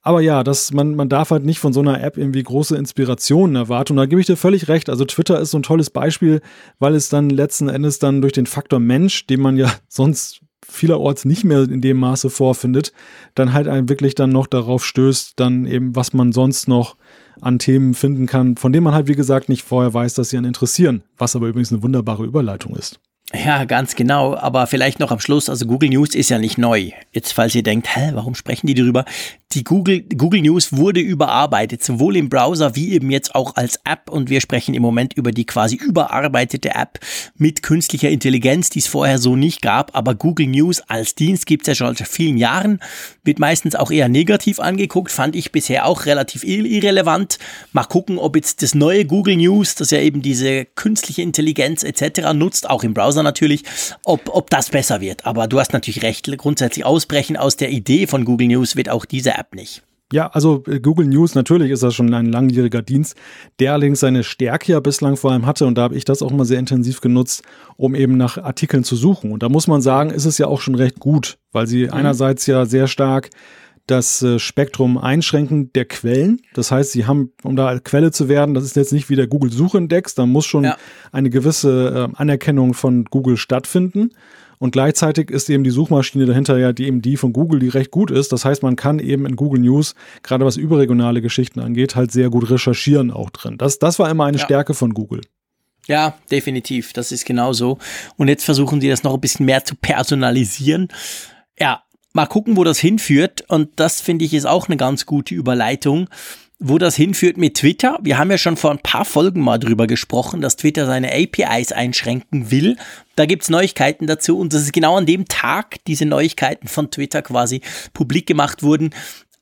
Aber ja, das, man, man darf halt nicht von so einer App irgendwie große Inspirationen erwarten. Und da gebe ich dir völlig recht. Also Twitter ist so ein tolles Beispiel, weil es dann letzten Endes dann durch den Faktor Mensch, den man ja sonst vielerorts nicht mehr in dem Maße vorfindet, dann halt einen wirklich dann noch darauf stößt, dann eben, was man sonst noch an Themen finden kann, von denen man halt, wie gesagt, nicht vorher weiß, dass sie einen interessieren. Was aber übrigens eine wunderbare Überleitung ist. Ja, ganz genau. Aber vielleicht noch am Schluss, also Google News ist ja nicht neu. Jetzt, falls ihr denkt, hä, warum sprechen die darüber? Die Google, Google News wurde überarbeitet, sowohl im Browser wie eben jetzt auch als App. Und wir sprechen im Moment über die quasi überarbeitete App mit künstlicher Intelligenz, die es vorher so nicht gab. Aber Google News als Dienst gibt es ja schon seit vielen Jahren, wird meistens auch eher negativ angeguckt, fand ich bisher auch relativ irrelevant. Mal gucken, ob jetzt das neue Google News, das ja eben diese künstliche Intelligenz etc. nutzt, auch im Browser natürlich, ob, ob das besser wird. Aber du hast natürlich recht, grundsätzlich ausbrechen aus der Idee von Google News wird auch diese App nicht. Ja, also äh, Google News, natürlich ist das schon ein langjähriger Dienst, der allerdings seine Stärke ja bislang vor allem hatte und da habe ich das auch mal sehr intensiv genutzt, um eben nach Artikeln zu suchen. Und da muss man sagen, ist es ja auch schon recht gut, weil sie mhm. einerseits ja sehr stark das äh, Spektrum einschränken der Quellen. Das heißt, sie haben, um da Quelle zu werden, das ist jetzt nicht wie der Google Suchindex, da muss schon ja. eine gewisse äh, Anerkennung von Google stattfinden. Und gleichzeitig ist eben die Suchmaschine dahinter ja die eben die von Google, die recht gut ist. Das heißt, man kann eben in Google News, gerade was überregionale Geschichten angeht, halt sehr gut recherchieren auch drin. Das, das war immer eine ja. Stärke von Google. Ja, definitiv. Das ist genau so. Und jetzt versuchen sie das noch ein bisschen mehr zu personalisieren. Ja, Mal gucken, wo das hinführt. Und das finde ich ist auch eine ganz gute Überleitung wo das hinführt mit Twitter. Wir haben ja schon vor ein paar Folgen mal drüber gesprochen, dass Twitter seine APIs einschränken will. Da gibt's Neuigkeiten dazu und das ist genau an dem Tag diese Neuigkeiten von Twitter quasi publik gemacht wurden,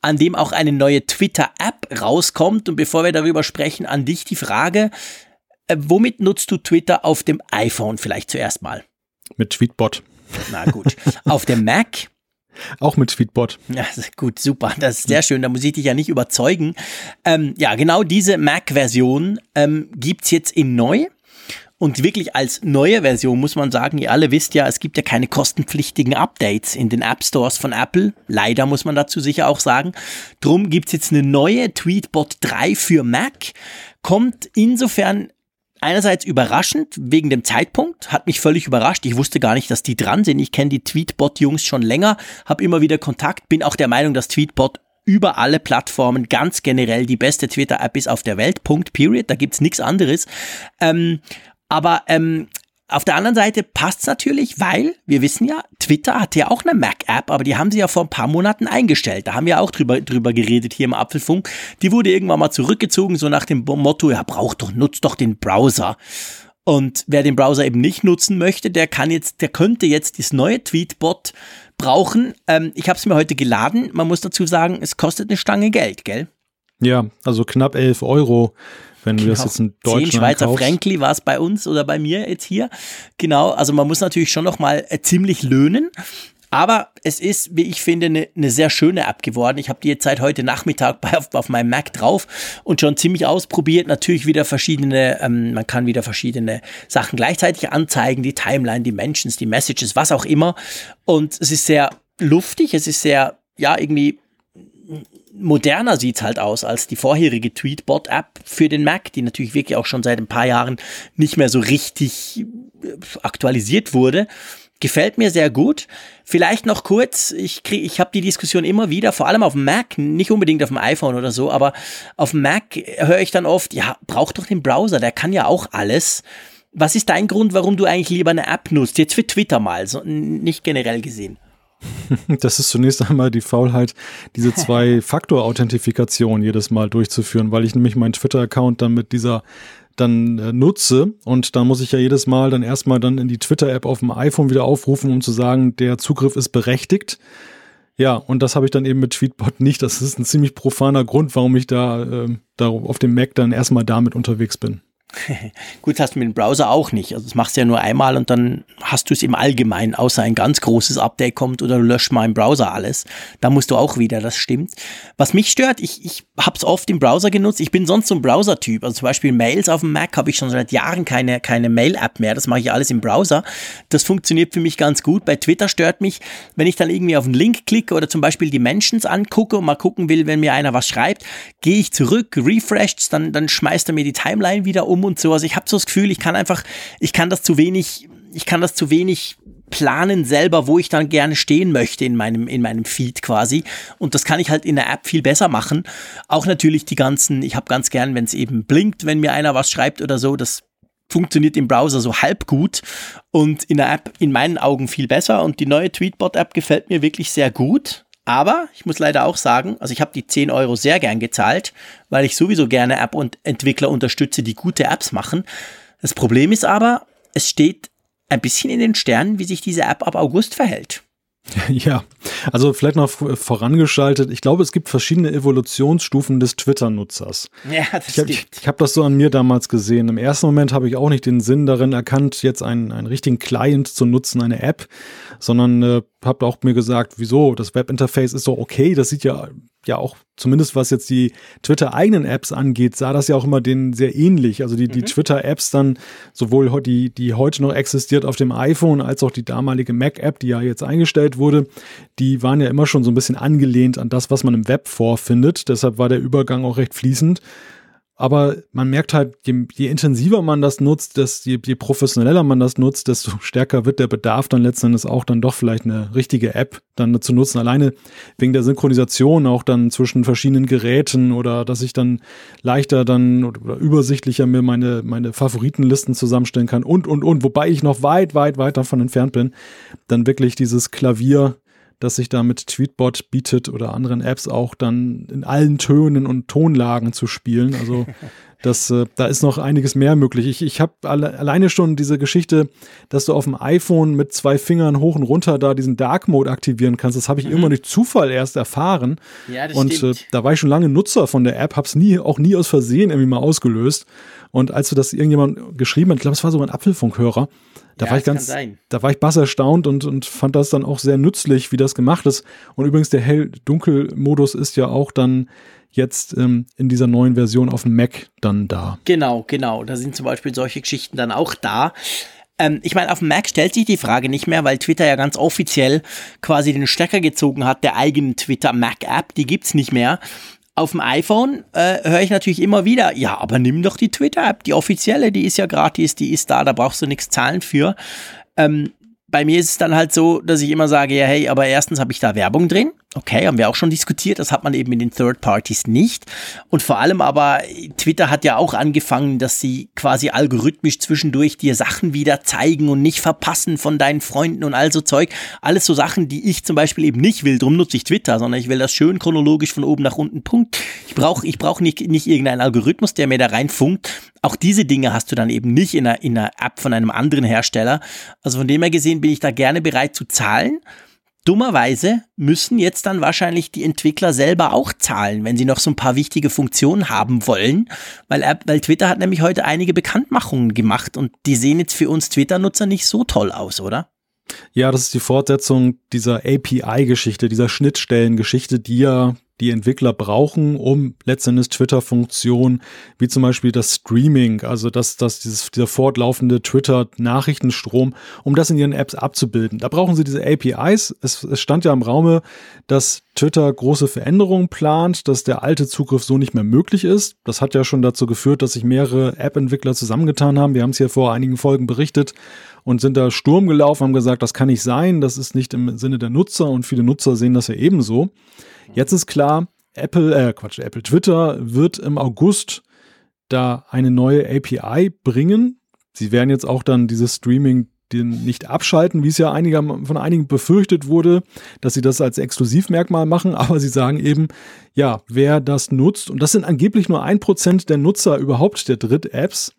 an dem auch eine neue Twitter-App rauskommt. Und bevor wir darüber sprechen, an dich die Frage, äh, womit nutzt du Twitter auf dem iPhone vielleicht zuerst mal? Mit Tweetbot. Na gut. auf dem Mac? Auch mit Tweetbot. Ja, gut, super. Das ist sehr schön. Da muss ich dich ja nicht überzeugen. Ähm, ja, genau diese Mac-Version ähm, gibt's jetzt in neu. Und wirklich als neue Version muss man sagen, ihr alle wisst ja, es gibt ja keine kostenpflichtigen Updates in den App Stores von Apple. Leider muss man dazu sicher auch sagen. Drum gibt's jetzt eine neue Tweetbot 3 für Mac. Kommt insofern einerseits überraschend wegen dem Zeitpunkt, hat mich völlig überrascht. Ich wusste gar nicht, dass die dran sind. Ich kenne die Tweetbot-Jungs schon länger, habe immer wieder Kontakt, bin auch der Meinung, dass Tweetbot über alle Plattformen ganz generell die beste Twitter-App ist auf der Welt. Punkt, period. Da gibt's nichts anderes. Ähm, aber ähm, auf der anderen Seite passt's natürlich, weil wir wissen ja, Twitter hat ja auch eine Mac-App, aber die haben sie ja vor ein paar Monaten eingestellt. Da haben wir auch drüber, drüber geredet hier im Apfelfunk. Die wurde irgendwann mal zurückgezogen, so nach dem Motto, ja, braucht doch, nutzt doch den Browser. Und wer den Browser eben nicht nutzen möchte, der kann jetzt, der könnte jetzt das neue Tweetbot brauchen. Ähm, ich habe es mir heute geladen. Man muss dazu sagen, es kostet eine Stange Geld, gell? Ja, also knapp 11 Euro wenn genau. du das genau. jetzt in Deutschland 10 Schweizer kaufst. Frankli war es bei uns oder bei mir jetzt hier. Genau, also man muss natürlich schon noch mal äh, ziemlich löhnen. Aber es ist, wie ich finde, eine, eine sehr schöne App geworden. Ich habe die jetzt seit heute Nachmittag bei, auf, auf meinem Mac drauf und schon ziemlich ausprobiert. Natürlich wieder verschiedene, ähm, man kann wieder verschiedene Sachen gleichzeitig anzeigen, die Timeline, die Mentions, die Messages, was auch immer. Und es ist sehr luftig, es ist sehr, ja, irgendwie moderner sieht's halt aus als die vorherige Tweetbot-App für den Mac, die natürlich wirklich auch schon seit ein paar Jahren nicht mehr so richtig äh, aktualisiert wurde. Gefällt mir sehr gut. Vielleicht noch kurz, ich krieg, ich habe die Diskussion immer wieder, vor allem auf dem Mac, nicht unbedingt auf dem iPhone oder so, aber auf dem Mac höre ich dann oft, ja, braucht doch den Browser, der kann ja auch alles. Was ist dein Grund, warum du eigentlich lieber eine App nutzt? Jetzt für Twitter mal, so nicht generell gesehen. Das ist zunächst einmal die Faulheit, diese Zwei-Faktor-Authentifikation jedes Mal durchzuführen, weil ich nämlich meinen Twitter-Account dann mit dieser dann äh, nutze und dann muss ich ja jedes Mal dann erstmal dann in die Twitter-App auf dem iPhone wieder aufrufen, um zu sagen, der Zugriff ist berechtigt. Ja, und das habe ich dann eben mit Tweetbot nicht. Das ist ein ziemlich profaner Grund, warum ich da, äh, da auf dem Mac dann erstmal damit unterwegs bin. Gut, hast du mit dem Browser auch nicht. Also das machst du ja nur einmal und dann hast du es im Allgemeinen, außer ein ganz großes Update kommt oder du löscht mal im Browser alles. Da musst du auch wieder, das stimmt. Was mich stört, ich, ich habe es oft im Browser genutzt. Ich bin sonst so ein Browser-Typ. Also zum Beispiel Mails auf dem Mac habe ich schon seit Jahren keine, keine Mail-App mehr. Das mache ich alles im Browser. Das funktioniert für mich ganz gut. Bei Twitter stört mich, wenn ich dann irgendwie auf einen Link klicke oder zum Beispiel die Mentions angucke und mal gucken will, wenn mir einer was schreibt, gehe ich zurück, refreshed, dann, dann schmeißt er mir die Timeline wieder um und so. Also ich habe so das Gefühl, ich kann einfach, ich kann das zu wenig, ich kann das zu wenig planen selber, wo ich dann gerne stehen möchte in meinem, in meinem Feed quasi. Und das kann ich halt in der App viel besser machen. Auch natürlich die ganzen, ich habe ganz gern, wenn es eben blinkt, wenn mir einer was schreibt oder so, das funktioniert im Browser so halb gut und in der App in meinen Augen viel besser. Und die neue Tweetbot-App gefällt mir wirklich sehr gut. Aber ich muss leider auch sagen, also ich habe die 10 Euro sehr gern gezahlt, weil ich sowieso gerne App und Entwickler unterstütze, die gute Apps machen. Das Problem ist aber, es steht ein bisschen in den Sternen, wie sich diese App ab August verhält. Ja, also vielleicht noch vorangeschaltet. Ich glaube, es gibt verschiedene Evolutionsstufen des Twitter-Nutzers. Ja, das ich habe ich, ich hab das so an mir damals gesehen. Im ersten Moment habe ich auch nicht den Sinn darin erkannt, jetzt einen, einen richtigen Client zu nutzen, eine App, sondern äh, habe auch mir gesagt, wieso, das Webinterface ist doch okay, das sieht ja ja auch, zumindest was jetzt die Twitter-eigenen Apps angeht, sah das ja auch immer denen sehr ähnlich. Also die, die mhm. Twitter-Apps dann, sowohl die, die heute noch existiert auf dem iPhone, als auch die damalige Mac-App, die ja jetzt eingestellt wurde, die waren ja immer schon so ein bisschen angelehnt an das, was man im Web vorfindet. Deshalb war der Übergang auch recht fließend. Aber man merkt halt, je, je intensiver man das nutzt, desto, je, je, professioneller man das nutzt, desto stärker wird der Bedarf dann letzten Endes auch dann doch vielleicht eine richtige App dann zu nutzen. Alleine wegen der Synchronisation auch dann zwischen verschiedenen Geräten oder dass ich dann leichter dann oder übersichtlicher mir meine, meine Favoritenlisten zusammenstellen kann und, und, und. Wobei ich noch weit, weit, weit davon entfernt bin, dann wirklich dieses Klavier das sich da mit Tweetbot bietet oder anderen Apps auch dann in allen Tönen und Tonlagen zu spielen. Also das, äh, da ist noch einiges mehr möglich. Ich, ich habe alle, alleine schon diese Geschichte, dass du auf dem iPhone mit zwei Fingern hoch und runter da diesen Dark Mode aktivieren kannst. Das habe ich mhm. immer durch Zufall erst erfahren. Ja, das und äh, da war ich schon lange Nutzer von der App, habe es nie, auch nie aus Versehen irgendwie mal ausgelöst. Und als du das irgendjemand geschrieben hat, ich glaube, es war sogar ein Apfelfunkhörer, da ja, war ich ganz, da war ich bass erstaunt und, und fand das dann auch sehr nützlich, wie das gemacht ist. Und übrigens der Hell-Dunkel-Modus ist ja auch dann jetzt ähm, in dieser neuen Version auf dem Mac dann da. Genau, genau. Da sind zum Beispiel solche Geschichten dann auch da. Ähm, ich meine, auf dem Mac stellt sich die Frage nicht mehr, weil Twitter ja ganz offiziell quasi den Stecker gezogen hat der eigenen Twitter Mac App. Die gibt's nicht mehr auf dem iPhone äh, höre ich natürlich immer wieder, ja, aber nimm doch die Twitter-App, die offizielle, die ist ja gratis, die ist da, da brauchst du nichts zahlen für. Ähm, bei mir ist es dann halt so, dass ich immer sage, ja, hey, aber erstens habe ich da Werbung drin. Okay, haben wir auch schon diskutiert. Das hat man eben in den Third Parties nicht. Und vor allem aber, Twitter hat ja auch angefangen, dass sie quasi algorithmisch zwischendurch dir Sachen wieder zeigen und nicht verpassen von deinen Freunden und all so Zeug. Alles so Sachen, die ich zum Beispiel eben nicht will. Drum nutze ich Twitter, sondern ich will das schön chronologisch von oben nach unten. Punkt. Ich brauche ich brauch nicht, nicht irgendeinen Algorithmus, der mir da reinfunkt. Auch diese Dinge hast du dann eben nicht in einer, in einer App von einem anderen Hersteller. Also von dem her gesehen bin ich da gerne bereit zu zahlen. Dummerweise müssen jetzt dann wahrscheinlich die Entwickler selber auch zahlen, wenn sie noch so ein paar wichtige Funktionen haben wollen, weil, weil Twitter hat nämlich heute einige Bekanntmachungen gemacht und die sehen jetzt für uns Twitter-Nutzer nicht so toll aus, oder? Ja, das ist die Fortsetzung dieser API-Geschichte, dieser Schnittstellen-Geschichte, die ja die Entwickler brauchen, um letztendlich Twitter-Funktionen, wie zum Beispiel das Streaming, also das, das, dieses, dieser fortlaufende Twitter-Nachrichtenstrom, um das in ihren Apps abzubilden. Da brauchen sie diese APIs. Es, es stand ja im Raume, dass Twitter große Veränderungen plant, dass der alte Zugriff so nicht mehr möglich ist. Das hat ja schon dazu geführt, dass sich mehrere App-Entwickler zusammengetan haben. Wir haben es hier vor einigen Folgen berichtet und sind da Sturm gelaufen, haben gesagt, das kann nicht sein, das ist nicht im Sinne der Nutzer und viele Nutzer sehen das ja ebenso. Jetzt ist klar, Apple, äh, Quatsch, Apple, Twitter wird im August da eine neue API bringen. Sie werden jetzt auch dann dieses Streaming den nicht abschalten, wie es ja einiger, von einigen befürchtet wurde, dass sie das als Exklusivmerkmal machen, aber sie sagen eben, ja, wer das nutzt, und das sind angeblich nur ein Prozent der Nutzer überhaupt der Dritt-Apps,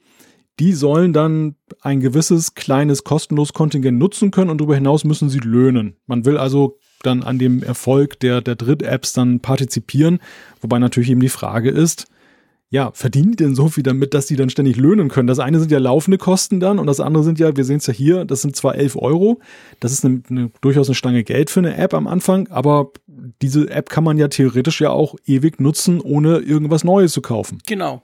die sollen dann ein gewisses kleines kostenloses Kontingent nutzen können und darüber hinaus müssen sie löhnen. Man will also dann an dem Erfolg der, der Dritt-Apps dann partizipieren. Wobei natürlich eben die Frage ist, ja, verdienen die denn so viel damit, dass die dann ständig löhnen können? Das eine sind ja laufende Kosten dann und das andere sind ja, wir sehen es ja hier, das sind zwar 11 Euro, das ist eine, eine, durchaus eine Stange Geld für eine App am Anfang, aber diese App kann man ja theoretisch ja auch ewig nutzen, ohne irgendwas Neues zu kaufen. Genau.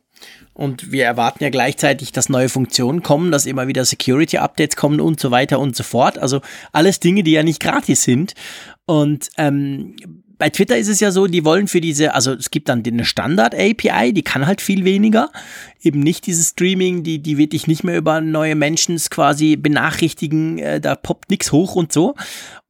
Und wir erwarten ja gleichzeitig, dass neue Funktionen kommen, dass immer wieder Security-Updates kommen und so weiter und so fort. Also alles Dinge, die ja nicht gratis sind. Und ähm, bei Twitter ist es ja so, die wollen für diese, also es gibt dann eine Standard-API, die kann halt viel weniger. Eben nicht dieses Streaming, die, die wird dich nicht mehr über neue Menschen quasi benachrichtigen, äh, da poppt nichts hoch und so.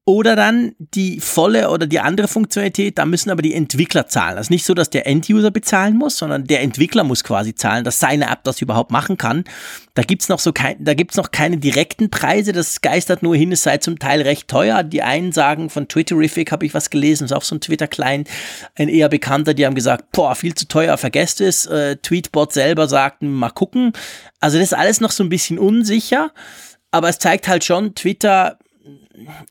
Oder dann die volle oder die andere Funktionalität, da müssen aber die Entwickler zahlen. Das ist nicht so, dass der End-User bezahlen muss, sondern der Entwickler muss quasi zahlen, dass seine App das überhaupt machen kann. Da gibt's noch so kein, da gibt's noch keine direkten Preise, das geistert nur hin, es sei zum Teil recht teuer. Die einen sagen, von Twitterific habe ich was gelesen, ist auch so ein Twitter-Client, ein eher bekannter, die haben gesagt, boah, viel zu teuer, vergesst es. Äh, Tweetbot selber sagten, mal gucken. Also das ist alles noch so ein bisschen unsicher. Aber es zeigt halt schon, Twitter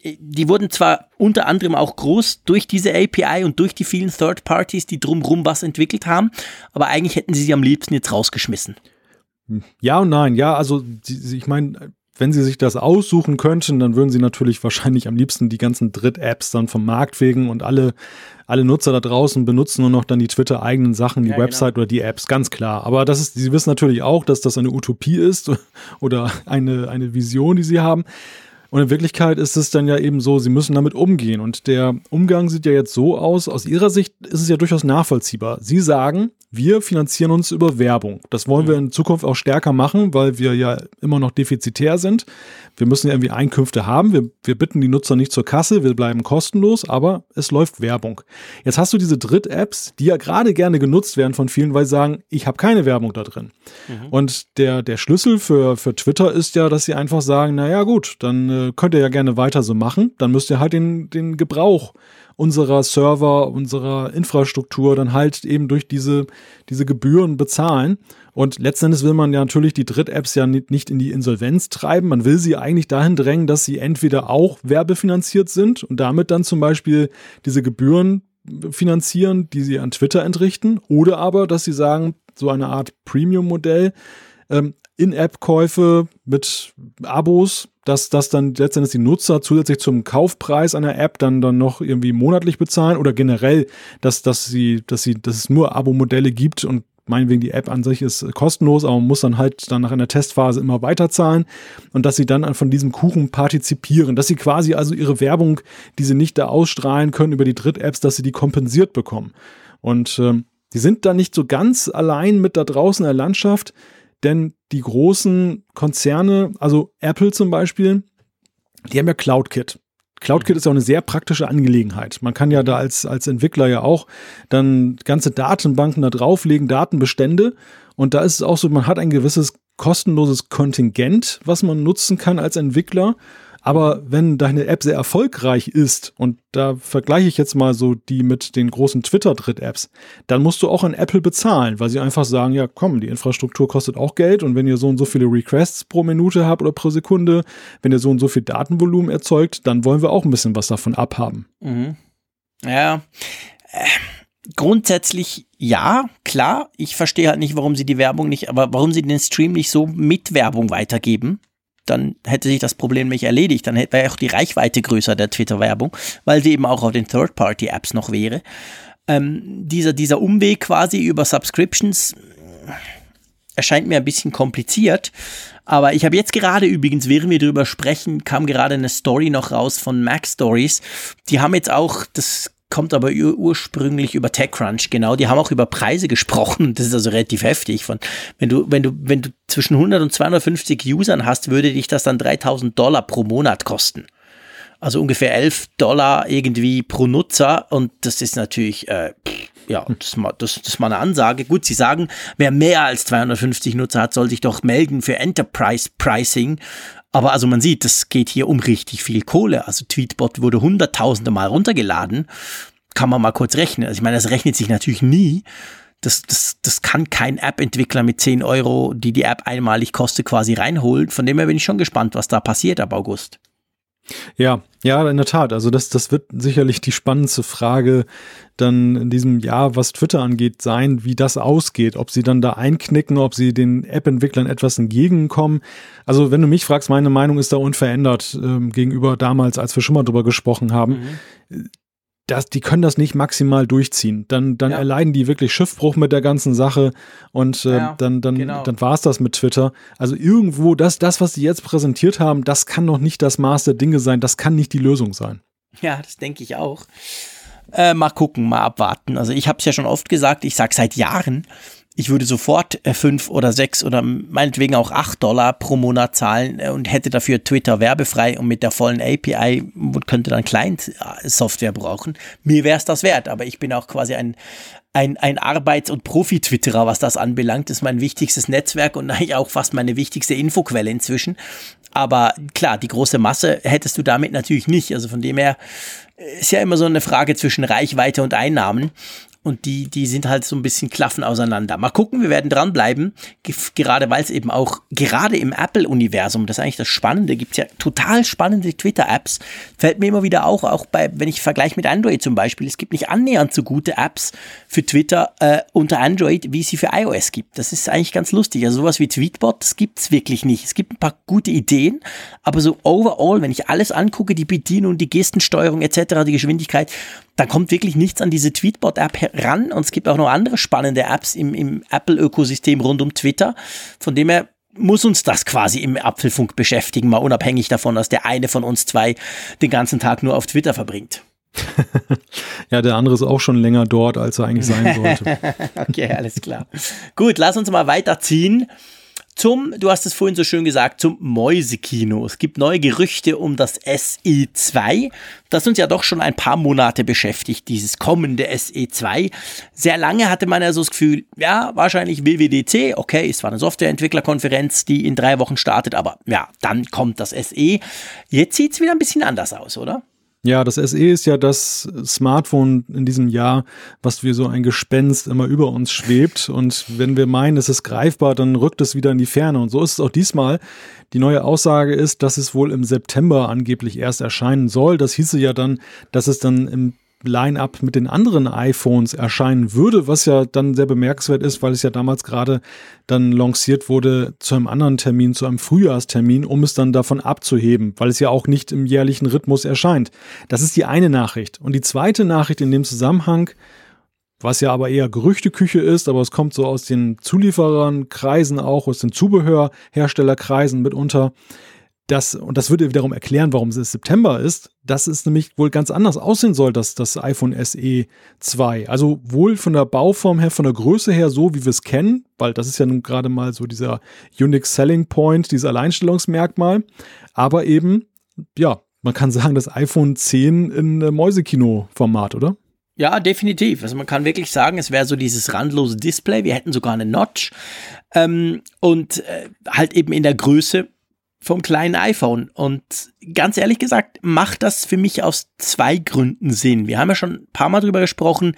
die wurden zwar unter anderem auch groß durch diese API und durch die vielen Third Parties, die drumrum was entwickelt haben, aber eigentlich hätten sie sie am liebsten jetzt rausgeschmissen. Ja und nein, ja, also ich meine, wenn sie sich das aussuchen könnten, dann würden sie natürlich wahrscheinlich am liebsten die ganzen Dritt-Apps dann vom Markt wegen und alle, alle Nutzer da draußen benutzen nur noch dann die Twitter-eigenen Sachen, die ja, genau. Website genau. oder die Apps, ganz klar. Aber das ist, sie wissen natürlich auch, dass das eine Utopie ist oder eine, eine Vision, die sie haben. Und in Wirklichkeit ist es dann ja eben so, sie müssen damit umgehen. Und der Umgang sieht ja jetzt so aus, aus ihrer Sicht ist es ja durchaus nachvollziehbar. Sie sagen, wir finanzieren uns über Werbung. Das wollen wir mhm. in Zukunft auch stärker machen, weil wir ja immer noch defizitär sind. Wir müssen ja irgendwie Einkünfte haben. Wir, wir bitten die Nutzer nicht zur Kasse, wir bleiben kostenlos, aber es läuft Werbung. Jetzt hast du diese Dritt-Apps, die ja gerade gerne genutzt werden von vielen, weil sie sagen, ich habe keine Werbung da drin. Mhm. Und der, der Schlüssel für, für Twitter ist ja, dass sie einfach sagen, naja gut, dann äh, könnt ihr ja gerne weiter so machen. Dann müsst ihr halt den, den Gebrauch unserer Server, unserer Infrastruktur dann halt eben durch diese, diese Gebühren bezahlen. Und letztendlich will man ja natürlich die Dritt-Apps ja nicht in die Insolvenz treiben. Man will sie eigentlich dahin drängen, dass sie entweder auch werbefinanziert sind und damit dann zum Beispiel diese Gebühren finanzieren, die sie an Twitter entrichten, oder aber, dass sie sagen, so eine Art Premium-Modell, ähm, In-App-Käufe mit Abos, dass das dann letztendlich die Nutzer zusätzlich zum Kaufpreis einer App dann, dann noch irgendwie monatlich bezahlen oder generell, dass, dass sie, dass sie, dass es nur Abo-Modelle gibt und meinetwegen die App an sich ist kostenlos, aber man muss dann halt dann nach einer Testphase immer weiterzahlen und dass sie dann von diesem Kuchen partizipieren, dass sie quasi also ihre Werbung, die sie nicht da ausstrahlen können über die Dritt-Apps, dass sie die kompensiert bekommen. Und ähm, die sind da nicht so ganz allein mit da draußen in der Landschaft, denn die großen Konzerne, also Apple zum Beispiel, die haben ja CloudKit. CloudKit ist ja auch eine sehr praktische Angelegenheit. Man kann ja da als, als Entwickler ja auch dann ganze Datenbanken da drauflegen, Datenbestände. Und da ist es auch so, man hat ein gewisses kostenloses Kontingent, was man nutzen kann als Entwickler. Aber wenn deine App sehr erfolgreich ist, und da vergleiche ich jetzt mal so die mit den großen Twitter-Dritt-Apps, dann musst du auch an Apple bezahlen, weil sie einfach sagen, ja komm, die Infrastruktur kostet auch Geld und wenn ihr so und so viele Requests pro Minute habt oder pro Sekunde, wenn ihr so und so viel Datenvolumen erzeugt, dann wollen wir auch ein bisschen was davon abhaben. Mhm. Ja. Äh, grundsätzlich ja, klar. Ich verstehe halt nicht, warum sie die Werbung nicht, aber warum sie den Stream nicht so mit Werbung weitergeben dann hätte sich das Problem nicht erledigt. Dann wäre auch die Reichweite größer der Twitter-Werbung, weil sie eben auch auf den Third-Party-Apps noch wäre. Ähm, dieser, dieser Umweg quasi über Subscriptions äh, erscheint mir ein bisschen kompliziert. Aber ich habe jetzt gerade übrigens, während wir darüber sprechen, kam gerade eine Story noch raus von Mac Stories. Die haben jetzt auch das kommt aber ur ursprünglich über TechCrunch, genau. Die haben auch über Preise gesprochen. Das ist also relativ heftig. Von, wenn du, wenn du, wenn du zwischen 100 und 250 Usern hast, würde dich das dann 3000 Dollar pro Monat kosten. Also ungefähr 11 Dollar irgendwie pro Nutzer. Und das ist natürlich, äh, ja, das, das, das ist mal eine Ansage. Gut, sie sagen, wer mehr als 250 Nutzer hat, soll sich doch melden für Enterprise Pricing. Aber also man sieht, das geht hier um richtig viel Kohle. Also Tweetbot wurde hunderttausende Mal runtergeladen. Kann man mal kurz rechnen. Also ich meine, das rechnet sich natürlich nie. Das, das, das kann kein App-Entwickler mit 10 Euro, die die App einmalig kostet, quasi reinholen. Von dem her bin ich schon gespannt, was da passiert ab August. Ja, ja, in der Tat. Also das, das wird sicherlich die spannendste Frage dann in diesem Jahr, was Twitter angeht, sein, wie das ausgeht. Ob sie dann da einknicken, ob sie den App-Entwicklern etwas entgegenkommen. Also wenn du mich fragst, meine Meinung ist da unverändert ähm, gegenüber damals, als wir schon mal drüber gesprochen haben. Mhm das, die können das nicht maximal durchziehen. Dann, dann ja. erleiden die wirklich Schiffbruch mit der ganzen Sache und äh, ja, dann, dann, genau. dann war es das mit Twitter. Also irgendwo, das, das, was sie jetzt präsentiert haben, das kann noch nicht das Maß der Dinge sein, das kann nicht die Lösung sein. Ja, das denke ich auch. Äh, mal gucken, mal abwarten. Also ich habe es ja schon oft gesagt, ich sage seit Jahren, ich würde sofort äh, fünf oder sechs oder meinetwegen auch acht Dollar pro Monat zahlen äh, und hätte dafür Twitter werbefrei und mit der vollen API und könnte dann Client-Software brauchen. Mir wäre es das wert, aber ich bin auch quasi ein, ein, ein Arbeits- und Profi-Twitterer, was das anbelangt. Das ist mein wichtigstes Netzwerk und eigentlich auch fast meine wichtigste Infoquelle inzwischen. Aber klar, die große Masse hättest du damit natürlich nicht. Also von dem her äh, ist ja immer so eine Frage zwischen Reichweite und Einnahmen und die, die sind halt so ein bisschen klaffen auseinander. Mal gucken, wir werden dranbleiben, gerade weil es eben auch, gerade im Apple-Universum, das ist eigentlich das Spannende, gibt es ja total spannende Twitter-Apps, fällt mir immer wieder auch, auch bei, wenn ich vergleiche mit Android zum Beispiel, es gibt nicht annähernd so gute Apps für Twitter äh, unter Android, wie es sie für iOS gibt. Das ist eigentlich ganz lustig. Also sowas wie Tweetbot, das gibt es wirklich nicht. Es gibt ein paar gute Ideen, aber so overall, wenn ich alles angucke, die Bedienung, die Gestensteuerung etc., die Geschwindigkeit, da kommt wirklich nichts an diese Tweetbot-App ran. Und es gibt auch noch andere spannende Apps im, im Apple-Ökosystem rund um Twitter. Von dem her muss uns das quasi im Apfelfunk beschäftigen, mal unabhängig davon, dass der eine von uns zwei den ganzen Tag nur auf Twitter verbringt. ja, der andere ist auch schon länger dort, als er eigentlich sein sollte. okay, alles klar. Gut, lass uns mal weiterziehen zum, du hast es vorhin so schön gesagt, zum Mäusekino. Es gibt neue Gerüchte um das SE2, das uns ja doch schon ein paar Monate beschäftigt, dieses kommende SE2. Sehr lange hatte man ja so das Gefühl, ja, wahrscheinlich WWDC, okay, es war eine Softwareentwicklerkonferenz, die in drei Wochen startet, aber ja, dann kommt das SE. Jetzt sieht es wieder ein bisschen anders aus, oder? Ja, das SE ist ja das Smartphone in diesem Jahr, was wie so ein Gespenst immer über uns schwebt. Und wenn wir meinen, es ist greifbar, dann rückt es wieder in die Ferne. Und so ist es auch diesmal. Die neue Aussage ist, dass es wohl im September angeblich erst erscheinen soll. Das hieße ja dann, dass es dann im Line-up mit den anderen iPhones erscheinen würde, was ja dann sehr bemerkenswert ist, weil es ja damals gerade dann lanciert wurde zu einem anderen Termin, zu einem Frühjahrstermin, um es dann davon abzuheben, weil es ja auch nicht im jährlichen Rhythmus erscheint. Das ist die eine Nachricht. Und die zweite Nachricht in dem Zusammenhang, was ja aber eher Gerüchteküche ist, aber es kommt so aus den Zuliefererkreisen auch, aus den Zubehörherstellerkreisen mitunter, das, und das würde wiederum erklären, warum es September ist, dass es nämlich wohl ganz anders aussehen soll, dass das iPhone SE 2. Also wohl von der Bauform her, von der Größe her so, wie wir es kennen, weil das ist ja nun gerade mal so dieser Unique Selling Point, dieses Alleinstellungsmerkmal, aber eben, ja, man kann sagen, das iPhone 10 in äh, Mäusekino-Format, oder? Ja, definitiv. Also man kann wirklich sagen, es wäre so dieses randlose Display. Wir hätten sogar eine Notch ähm, und äh, halt eben in der Größe vom kleinen iPhone. Und ganz ehrlich gesagt, macht das für mich aus zwei Gründen Sinn. Wir haben ja schon ein paar Mal drüber gesprochen,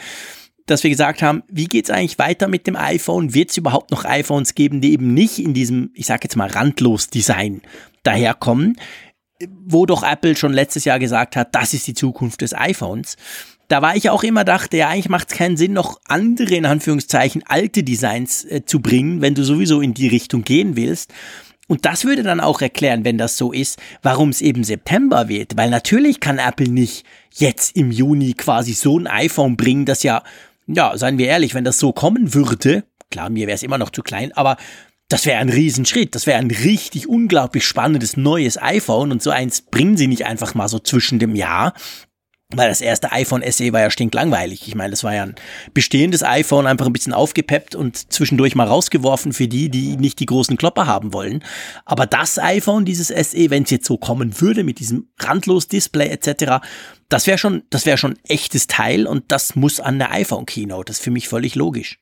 dass wir gesagt haben, wie geht's eigentlich weiter mit dem iPhone? Wird es überhaupt noch iPhones geben, die eben nicht in diesem, ich sag jetzt mal, randlos Design daherkommen? Wo doch Apple schon letztes Jahr gesagt hat, das ist die Zukunft des iPhones. Da war ich auch immer dachte, ja, eigentlich macht es keinen Sinn, noch andere, in Anführungszeichen, alte Designs äh, zu bringen, wenn du sowieso in die Richtung gehen willst. Und das würde dann auch erklären, wenn das so ist, warum es eben September wird. Weil natürlich kann Apple nicht jetzt im Juni quasi so ein iPhone bringen, das ja, ja, seien wir ehrlich, wenn das so kommen würde, klar, mir wäre es immer noch zu klein, aber das wäre ein Riesenschritt. Das wäre ein richtig unglaublich spannendes neues iPhone und so eins bringen sie nicht einfach mal so zwischen dem Jahr. Weil das erste iPhone SE war ja stinklangweilig. Ich meine, das war ja ein bestehendes iPhone, einfach ein bisschen aufgepeppt und zwischendurch mal rausgeworfen für die, die nicht die großen Klopper haben wollen. Aber das iPhone, dieses SE, wenn es jetzt so kommen würde mit diesem randlos Display etc., das wäre schon, das wäre schon echtes Teil und das muss an der iPhone Keynote. Das ist für mich völlig logisch.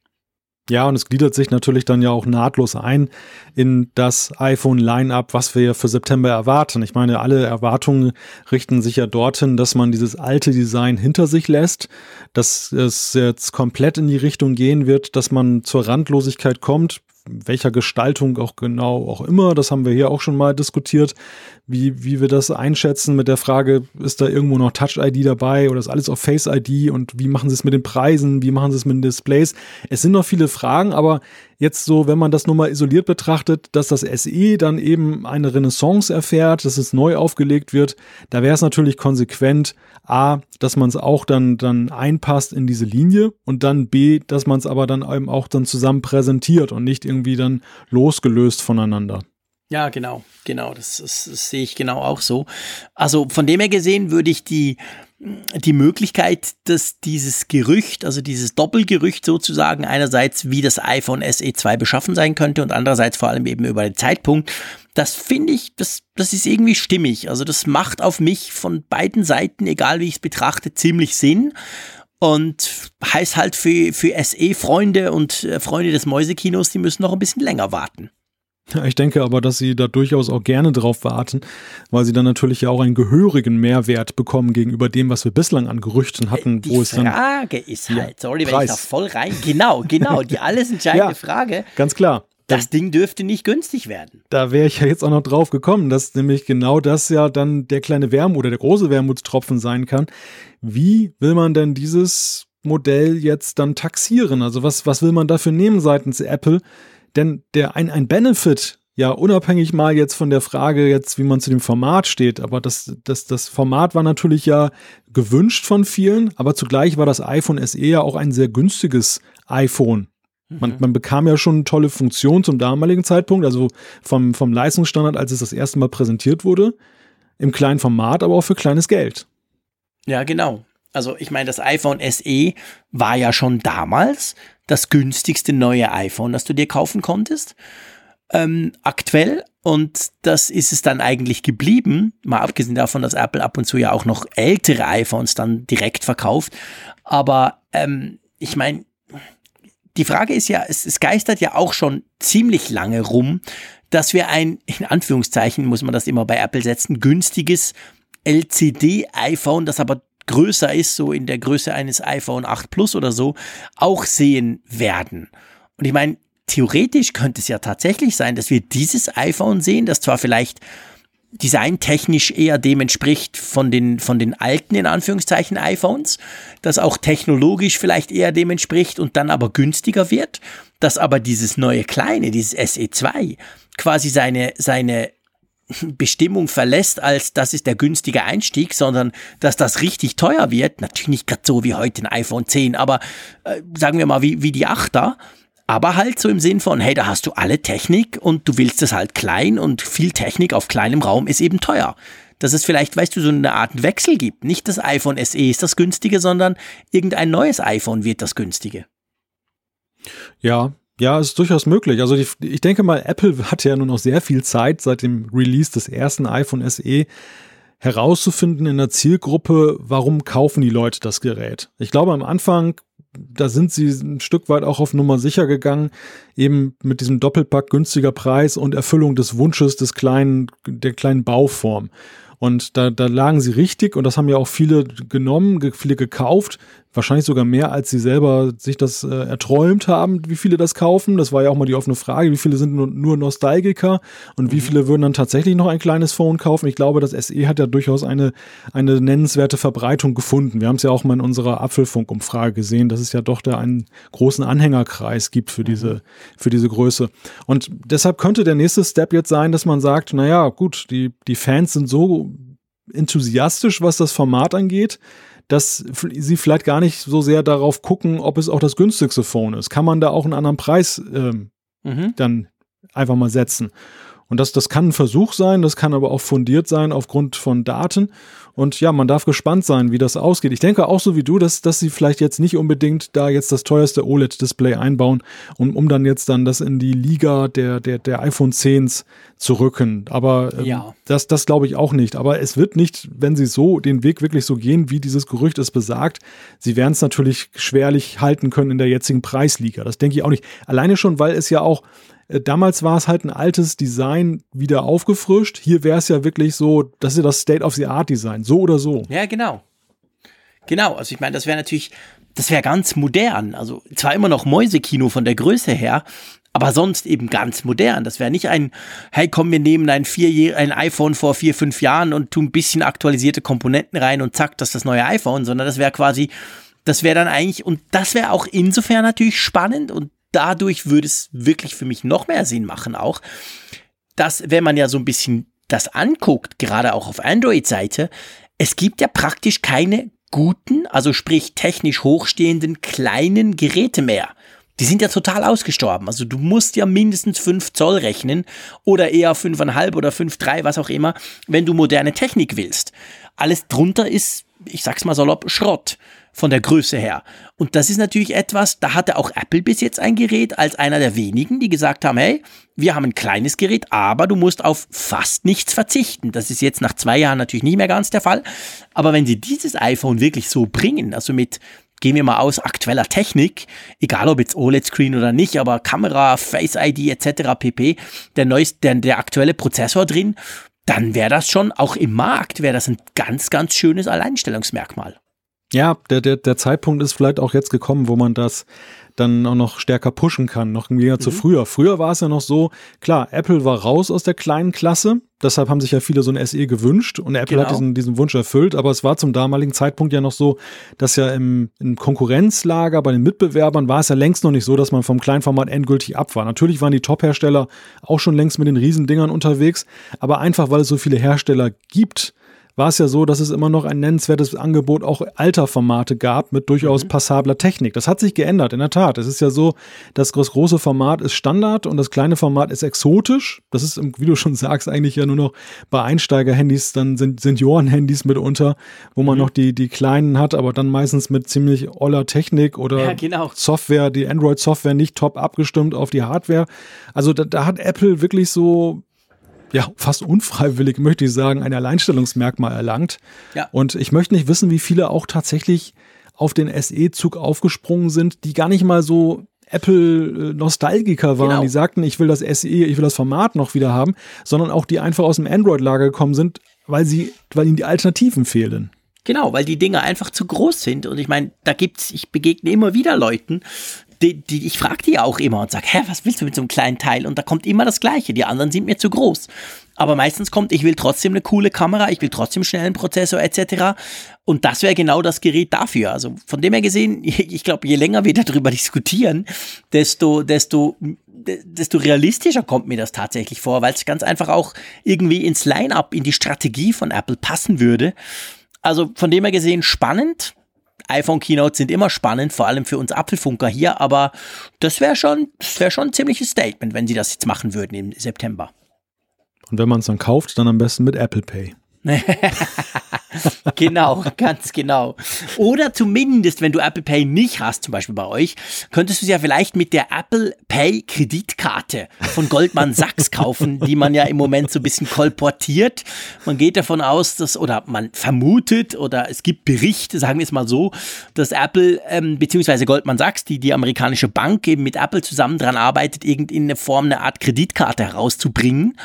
Ja, und es gliedert sich natürlich dann ja auch nahtlos ein in das iPhone-Line-up, was wir für September erwarten. Ich meine, alle Erwartungen richten sich ja dorthin, dass man dieses alte Design hinter sich lässt, dass es jetzt komplett in die Richtung gehen wird, dass man zur Randlosigkeit kommt. welcher Gestaltung auch genau auch immer. Das haben wir hier auch schon mal diskutiert, wie, wie wir das einschätzen mit der Frage, ist da irgendwo noch Touch-ID dabei oder ist alles auf Face-ID und wie machen sie es mit den Preisen, wie machen sie es mit den Displays? Es sind noch viele Fragen, aber jetzt so, wenn man das nur mal isoliert betrachtet, dass das SE dann eben eine Renaissance erfährt, dass es neu aufgelegt wird, da wäre es natürlich konsequent, A, dass man es auch dann, dann einpasst in diese Linie und dann B, dass man es aber dann eben auch dann zusammen präsentiert und nicht irgendwie dann losgelöst voneinander. Ja, genau, genau, das, das, das sehe ich genau auch so. Also von dem her gesehen würde ich die, die Möglichkeit, dass dieses Gerücht, also dieses Doppelgerücht sozusagen, einerseits wie das iPhone SE 2 beschaffen sein könnte und andererseits vor allem eben über den Zeitpunkt, das finde ich, das, das ist irgendwie stimmig. Also das macht auf mich von beiden Seiten, egal wie ich es betrachte, ziemlich Sinn. Und heißt halt für, für SE-Freunde und äh, Freunde des Mäusekinos, die müssen noch ein bisschen länger warten. Ich denke aber, dass sie da durchaus auch gerne drauf warten, weil sie dann natürlich ja auch einen gehörigen Mehrwert bekommen gegenüber dem, was wir bislang an Gerüchten hatten, die es dann. Die Frage ist halt, sorry, Preis. wenn ich da voll rein. Genau, genau, die alles entscheidende ja, Frage. Ganz klar. Das Ding dürfte nicht günstig werden. Da wäre ich ja jetzt auch noch drauf gekommen, dass nämlich genau das ja dann der kleine Wermut oder der große Wermutstropfen sein kann. Wie will man denn dieses Modell jetzt dann taxieren? Also was, was will man dafür nehmen seitens Apple? Denn der, ein, ein Benefit, ja, unabhängig mal jetzt von der Frage jetzt, wie man zu dem Format steht, aber das, das, das Format war natürlich ja gewünscht von vielen, aber zugleich war das iPhone SE ja auch ein sehr günstiges iPhone. Man, mhm. man bekam ja schon tolle Funktionen zum damaligen Zeitpunkt, also vom, vom Leistungsstandard, als es das erste Mal präsentiert wurde, im kleinen Format, aber auch für kleines Geld. Ja, genau. Also ich meine, das iPhone SE war ja schon damals das günstigste neue iPhone, das du dir kaufen konntest. Ähm, aktuell und das ist es dann eigentlich geblieben, mal abgesehen davon, dass Apple ab und zu ja auch noch ältere iPhones dann direkt verkauft. Aber ähm, ich meine, die Frage ist ja, es, es geistert ja auch schon ziemlich lange rum, dass wir ein, in Anführungszeichen muss man das immer bei Apple setzen, günstiges LCD-iPhone, das aber größer ist, so in der Größe eines iPhone 8 Plus oder so, auch sehen werden. Und ich meine, theoretisch könnte es ja tatsächlich sein, dass wir dieses iPhone sehen, das zwar vielleicht designtechnisch eher dem entspricht von den, von den alten, in Anführungszeichen, iPhones, das auch technologisch vielleicht eher dem entspricht und dann aber günstiger wird, dass aber dieses neue kleine, dieses SE2, quasi seine, seine Bestimmung verlässt, als das ist der günstige Einstieg, sondern dass das richtig teuer wird. Natürlich nicht gerade so wie heute ein iPhone 10, aber äh, sagen wir mal wie, wie die 8er. Aber halt so im Sinn von, hey, da hast du alle Technik und du willst es halt klein und viel Technik auf kleinem Raum ist eben teuer. Dass es vielleicht, weißt du, so eine Art Wechsel gibt. Nicht das iPhone SE ist das günstige, sondern irgendein neues iPhone wird das günstige. Ja, ja, ist durchaus möglich. Also die, ich denke mal, Apple hat ja nur noch sehr viel Zeit seit dem Release des ersten iPhone SE herauszufinden in der Zielgruppe, warum kaufen die Leute das Gerät. Ich glaube, am Anfang, da sind sie ein Stück weit auch auf Nummer sicher gegangen, eben mit diesem Doppelpack günstiger Preis und Erfüllung des Wunsches des kleinen, der kleinen Bauform. Und da, da lagen sie richtig und das haben ja auch viele genommen, viele gekauft, wahrscheinlich sogar mehr, als sie selber sich das äh, erträumt haben, wie viele das kaufen. Das war ja auch mal die offene Frage, wie viele sind nur, nur Nostalgiker und mhm. wie viele würden dann tatsächlich noch ein kleines Phone kaufen. Ich glaube, das SE hat ja durchaus eine, eine nennenswerte Verbreitung gefunden. Wir haben es ja auch mal in unserer Apfelfunk-Umfrage gesehen, dass es ja doch da einen großen Anhängerkreis gibt für diese, mhm. für diese Größe. Und deshalb könnte der nächste Step jetzt sein, dass man sagt, naja, gut, die, die Fans sind so enthusiastisch, was das Format angeht, dass sie vielleicht gar nicht so sehr darauf gucken, ob es auch das günstigste Phone ist. Kann man da auch einen anderen Preis ähm, mhm. dann einfach mal setzen? Und das, das kann ein Versuch sein, das kann aber auch fundiert sein aufgrund von Daten. Und ja, man darf gespannt sein, wie das ausgeht. Ich denke auch so wie du, dass, dass sie vielleicht jetzt nicht unbedingt da jetzt das teuerste OLED-Display einbauen, um, um dann jetzt dann das in die Liga der, der, der iPhone 10s zu rücken. Aber ähm, ja. das, das glaube ich auch nicht. Aber es wird nicht, wenn sie so den Weg wirklich so gehen, wie dieses Gerücht es besagt, sie werden es natürlich schwerlich halten können in der jetzigen Preisliga. Das denke ich auch nicht. Alleine schon, weil es ja auch damals war es halt ein altes Design wieder aufgefrischt. Hier wäre es ja wirklich so, das ist ja das State-of-the-Art-Design, so oder so. Ja, genau. Genau, also ich meine, das wäre natürlich, das wäre ganz modern. Also zwar immer noch Mäusekino von der Größe her, aber sonst eben ganz modern. Das wäre nicht ein, hey komm, wir nehmen ein, vier, ein iPhone vor vier, fünf Jahren und tun ein bisschen aktualisierte Komponenten rein und zack, das ist das neue iPhone, sondern das wäre quasi, das wäre dann eigentlich, und das wäre auch insofern natürlich spannend und dadurch würde es wirklich für mich noch mehr Sinn machen auch, dass wenn man ja so ein bisschen das anguckt, gerade auch auf Android-Seite, es gibt ja praktisch keine guten, also sprich technisch hochstehenden kleinen Geräte mehr die sind ja total ausgestorben. Also du musst ja mindestens 5 Zoll rechnen oder eher 5,5 oder 5,3, was auch immer, wenn du moderne Technik willst. Alles drunter ist, ich sag's mal salopp, Schrott von der Größe her. Und das ist natürlich etwas, da hatte auch Apple bis jetzt ein Gerät als einer der wenigen, die gesagt haben, hey, wir haben ein kleines Gerät, aber du musst auf fast nichts verzichten. Das ist jetzt nach zwei Jahren natürlich nicht mehr ganz der Fall. Aber wenn sie dieses iPhone wirklich so bringen, also mit gehen wir mal aus aktueller Technik, egal ob jetzt OLED-Screen oder nicht, aber Kamera, Face ID etc. pp, der neueste, der, der aktuelle Prozessor drin, dann wäre das schon auch im Markt, wäre das ein ganz, ganz schönes Alleinstellungsmerkmal. Ja, der, der, der Zeitpunkt ist vielleicht auch jetzt gekommen, wo man das dann auch noch stärker pushen kann, noch im Gegensatz mhm. zu früher. Früher war es ja noch so, klar, Apple war raus aus der kleinen Klasse, deshalb haben sich ja viele so ein SE gewünscht und Apple genau. hat diesen, diesen Wunsch erfüllt, aber es war zum damaligen Zeitpunkt ja noch so, dass ja im, im Konkurrenzlager bei den Mitbewerbern war es ja längst noch nicht so, dass man vom Kleinformat endgültig ab war. Natürlich waren die Top-Hersteller auch schon längst mit den Riesendingern unterwegs, aber einfach weil es so viele Hersteller gibt, war es ja so, dass es immer noch ein nennenswertes Angebot auch alter Formate gab mit durchaus mhm. passabler Technik. Das hat sich geändert, in der Tat. Es ist ja so, dass das große Format ist Standard und das kleine Format ist exotisch. Das ist, wie du schon sagst, eigentlich ja nur noch bei Einsteiger-Handys, dann sind Senioren-Handys mitunter, wo man mhm. noch die, die kleinen hat, aber dann meistens mit ziemlich oller Technik oder ja, genau. Software, die Android-Software nicht top abgestimmt auf die Hardware. Also da, da hat Apple wirklich so ja, fast unfreiwillig, möchte ich sagen, ein Alleinstellungsmerkmal erlangt. Ja. Und ich möchte nicht wissen, wie viele auch tatsächlich auf den SE-Zug aufgesprungen sind, die gar nicht mal so Apple-Nostalgiker waren, genau. die sagten, ich will das SE, ich will das Format noch wieder haben, sondern auch die einfach aus dem Android-Lager gekommen sind, weil sie, weil ihnen die Alternativen fehlen. Genau, weil die Dinge einfach zu groß sind. Und ich meine, da gibt's, ich begegne immer wieder Leuten, die, die, ich frage die auch immer und sage, hä, was willst du mit so einem kleinen Teil? Und da kommt immer das Gleiche. Die anderen sind mir zu groß. Aber meistens kommt, ich will trotzdem eine coole Kamera, ich will trotzdem schnellen Prozessor etc. Und das wäre genau das Gerät dafür. Also von dem her gesehen, ich glaube, je länger wir darüber diskutieren, desto, desto, desto realistischer kommt mir das tatsächlich vor, weil es ganz einfach auch irgendwie ins Line-up, in die Strategie von Apple passen würde. Also von dem her gesehen spannend iPhone-Keynotes sind immer spannend, vor allem für uns Apfelfunker hier, aber das wäre schon, das wäre schon ein ziemliches Statement, wenn sie das jetzt machen würden im September. Und wenn man es dann kauft, dann am besten mit Apple Pay. genau, ganz genau. Oder zumindest, wenn du Apple Pay nicht hast, zum Beispiel bei euch, könntest du es ja vielleicht mit der Apple Pay Kreditkarte von Goldman Sachs kaufen, die man ja im Moment so ein bisschen kolportiert. Man geht davon aus, dass, oder man vermutet, oder es gibt Berichte, sagen wir es mal so, dass Apple, ähm, beziehungsweise Goldman Sachs, die die amerikanische Bank eben mit Apple zusammen dran arbeitet, irgendeine Form, eine Art Kreditkarte herauszubringen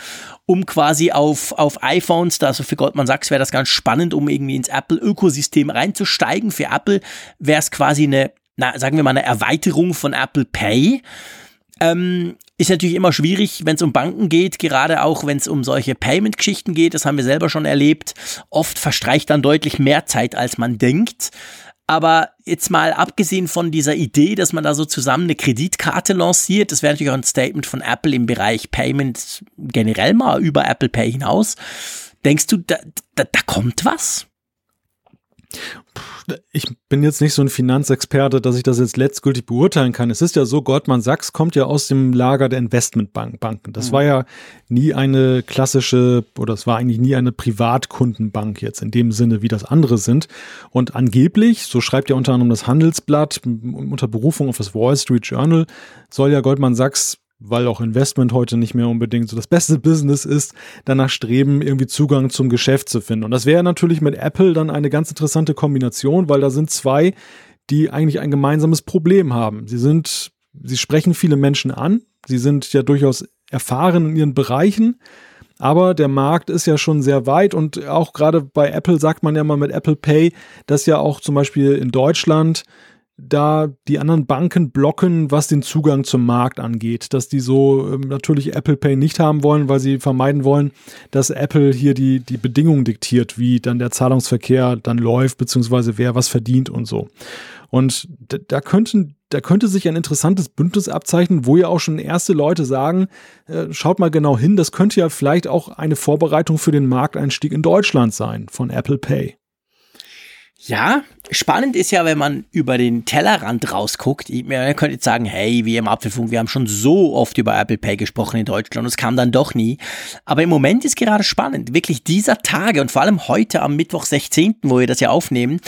um quasi auf, auf iPhones, also für Goldman Sachs wäre das ganz spannend, um irgendwie ins Apple-Ökosystem reinzusteigen. Für Apple wäre es quasi eine, na, sagen wir mal, eine Erweiterung von Apple Pay. Ähm, ist natürlich immer schwierig, wenn es um Banken geht, gerade auch wenn es um solche Payment-Geschichten geht. Das haben wir selber schon erlebt. Oft verstreicht dann deutlich mehr Zeit, als man denkt. Aber jetzt mal abgesehen von dieser Idee, dass man da so zusammen eine Kreditkarte lanciert, das wäre natürlich auch ein Statement von Apple im Bereich Payment generell mal über Apple Pay hinaus. Denkst du, da, da, da kommt was? Ich bin jetzt nicht so ein Finanzexperte, dass ich das jetzt letztgültig beurteilen kann. Es ist ja so, Goldman Sachs kommt ja aus dem Lager der Investmentbanken. Das mhm. war ja nie eine klassische oder es war eigentlich nie eine Privatkundenbank jetzt in dem Sinne, wie das andere sind. Und angeblich, so schreibt ja unter anderem das Handelsblatt unter Berufung auf das Wall Street Journal, soll ja Goldman Sachs weil auch Investment heute nicht mehr unbedingt so das beste Business ist, danach streben, irgendwie Zugang zum Geschäft zu finden. Und das wäre natürlich mit Apple dann eine ganz interessante Kombination, weil da sind zwei, die eigentlich ein gemeinsames Problem haben. Sie sind, sie sprechen viele Menschen an, sie sind ja durchaus erfahren in ihren Bereichen, aber der Markt ist ja schon sehr weit und auch gerade bei Apple sagt man ja mal mit Apple Pay, dass ja auch zum Beispiel in Deutschland da die anderen Banken blocken, was den Zugang zum Markt angeht, dass die so ähm, natürlich Apple Pay nicht haben wollen, weil sie vermeiden wollen, dass Apple hier die, die Bedingungen diktiert, wie dann der Zahlungsverkehr dann läuft, beziehungsweise wer was verdient und so. Und da könnten da könnte sich ein interessantes Bündnis abzeichnen, wo ja auch schon erste Leute sagen, äh, schaut mal genau hin, das könnte ja vielleicht auch eine Vorbereitung für den Markteinstieg in Deutschland sein von Apple Pay. Ja, spannend ist ja, wenn man über den Tellerrand rausguckt. Man könnte jetzt sagen, hey, wie im Apfelfunk, wir haben schon so oft über Apple Pay gesprochen in Deutschland und es kam dann doch nie. Aber im Moment ist gerade spannend, wirklich dieser Tage und vor allem heute am Mittwoch 16., wo wir das ja aufnehmen,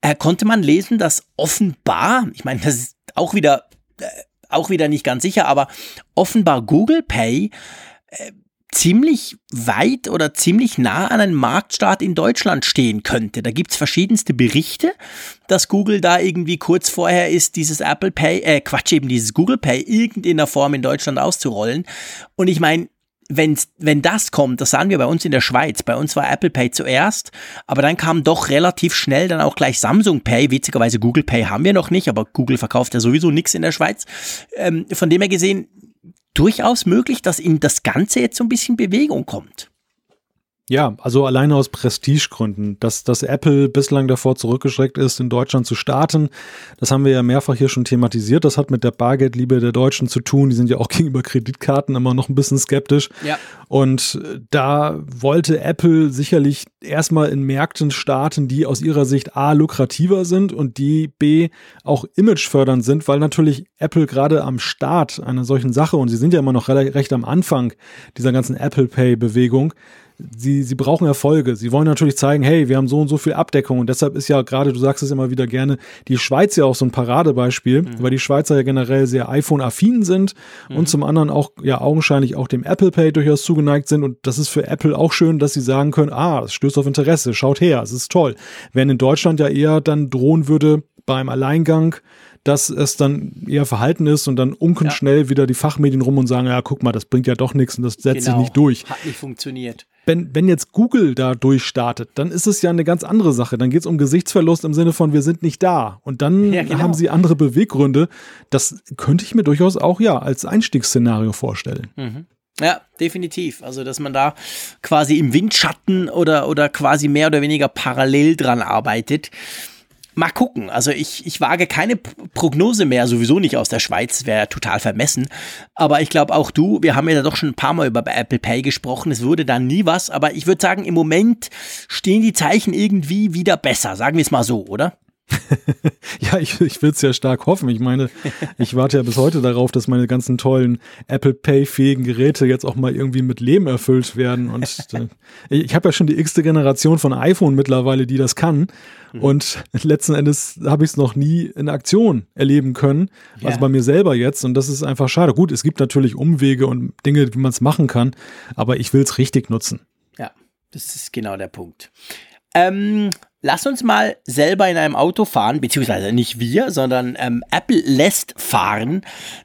äh, konnte man lesen, dass offenbar, ich meine, das ist auch wieder, äh, auch wieder nicht ganz sicher, aber offenbar Google Pay äh, ziemlich weit oder ziemlich nah an einem Marktstart in Deutschland stehen könnte. Da gibt's verschiedenste Berichte, dass Google da irgendwie kurz vorher ist, dieses Apple Pay, äh Quatsch, eben dieses Google Pay irgendeiner Form in Deutschland auszurollen. Und ich meine, wenn, wenn das kommt, das sahen wir bei uns in der Schweiz. Bei uns war Apple Pay zuerst, aber dann kam doch relativ schnell dann auch gleich Samsung Pay. Witzigerweise Google Pay haben wir noch nicht, aber Google verkauft ja sowieso nichts in der Schweiz. Ähm, von dem her gesehen, durchaus möglich, dass in das Ganze jetzt so ein bisschen Bewegung kommt. Ja, also alleine aus Prestigegründen, dass, dass Apple bislang davor zurückgeschreckt ist, in Deutschland zu starten. Das haben wir ja mehrfach hier schon thematisiert. Das hat mit der Bargeldliebe der Deutschen zu tun. Die sind ja auch gegenüber Kreditkarten immer noch ein bisschen skeptisch. Ja. Und da wollte Apple sicherlich erstmal in Märkten starten, die aus ihrer Sicht A lukrativer sind und die B auch imagefördernd sind, weil natürlich Apple gerade am Start einer solchen Sache und sie sind ja immer noch recht am Anfang dieser ganzen Apple Pay Bewegung sie, sie brauchen Erfolge. Sie wollen natürlich zeigen, hey, wir haben so und so viel Abdeckung. Und deshalb ist ja gerade, du sagst es immer wieder gerne, die Schweiz ja auch so ein Paradebeispiel, mhm. weil die Schweizer ja generell sehr iPhone-affin sind mhm. und zum anderen auch ja augenscheinlich auch dem Apple Pay durchaus zugeneigt sind. Und das ist für Apple auch schön, dass sie sagen können, ah, es stößt auf Interesse, schaut her, es ist toll. Wenn in Deutschland ja eher dann drohen würde, beim Alleingang dass es dann eher verhalten ist und dann unken ja. schnell wieder die Fachmedien rum und sagen, ja, guck mal, das bringt ja doch nichts und das setzt genau. sich nicht durch. Hat nicht funktioniert. Wenn, wenn jetzt Google da durchstartet, dann ist es ja eine ganz andere Sache. Dann geht es um Gesichtsverlust im Sinne von, wir sind nicht da. Und dann ja, genau. haben sie andere Beweggründe. Das könnte ich mir durchaus auch ja als Einstiegsszenario vorstellen. Mhm. Ja, definitiv. Also, dass man da quasi im Windschatten oder, oder quasi mehr oder weniger parallel dran arbeitet mal gucken. Also ich, ich wage keine Prognose mehr, sowieso nicht aus der Schweiz, wäre total vermessen. Aber ich glaube auch du, wir haben ja doch schon ein paar Mal über Apple Pay gesprochen, es wurde dann nie was. Aber ich würde sagen, im Moment stehen die Zeichen irgendwie wieder besser, sagen wir es mal so, oder? ja, ich, ich will es ja stark hoffen. Ich meine, ich warte ja bis heute darauf, dass meine ganzen tollen Apple Pay-fähigen Geräte jetzt auch mal irgendwie mit Leben erfüllt werden. Und äh, ich habe ja schon die x-te Generation von iPhone mittlerweile, die das kann. Mhm. Und letzten Endes habe ich es noch nie in Aktion erleben können. Also ja. Also bei mir selber jetzt. Und das ist einfach schade. Gut, es gibt natürlich Umwege und Dinge, wie man es machen kann, aber ich will es richtig nutzen. Ja, das ist genau der Punkt. Ähm, Lass uns mal selber in einem Auto fahren, beziehungsweise nicht wir, sondern ähm, Apple lässt fahren.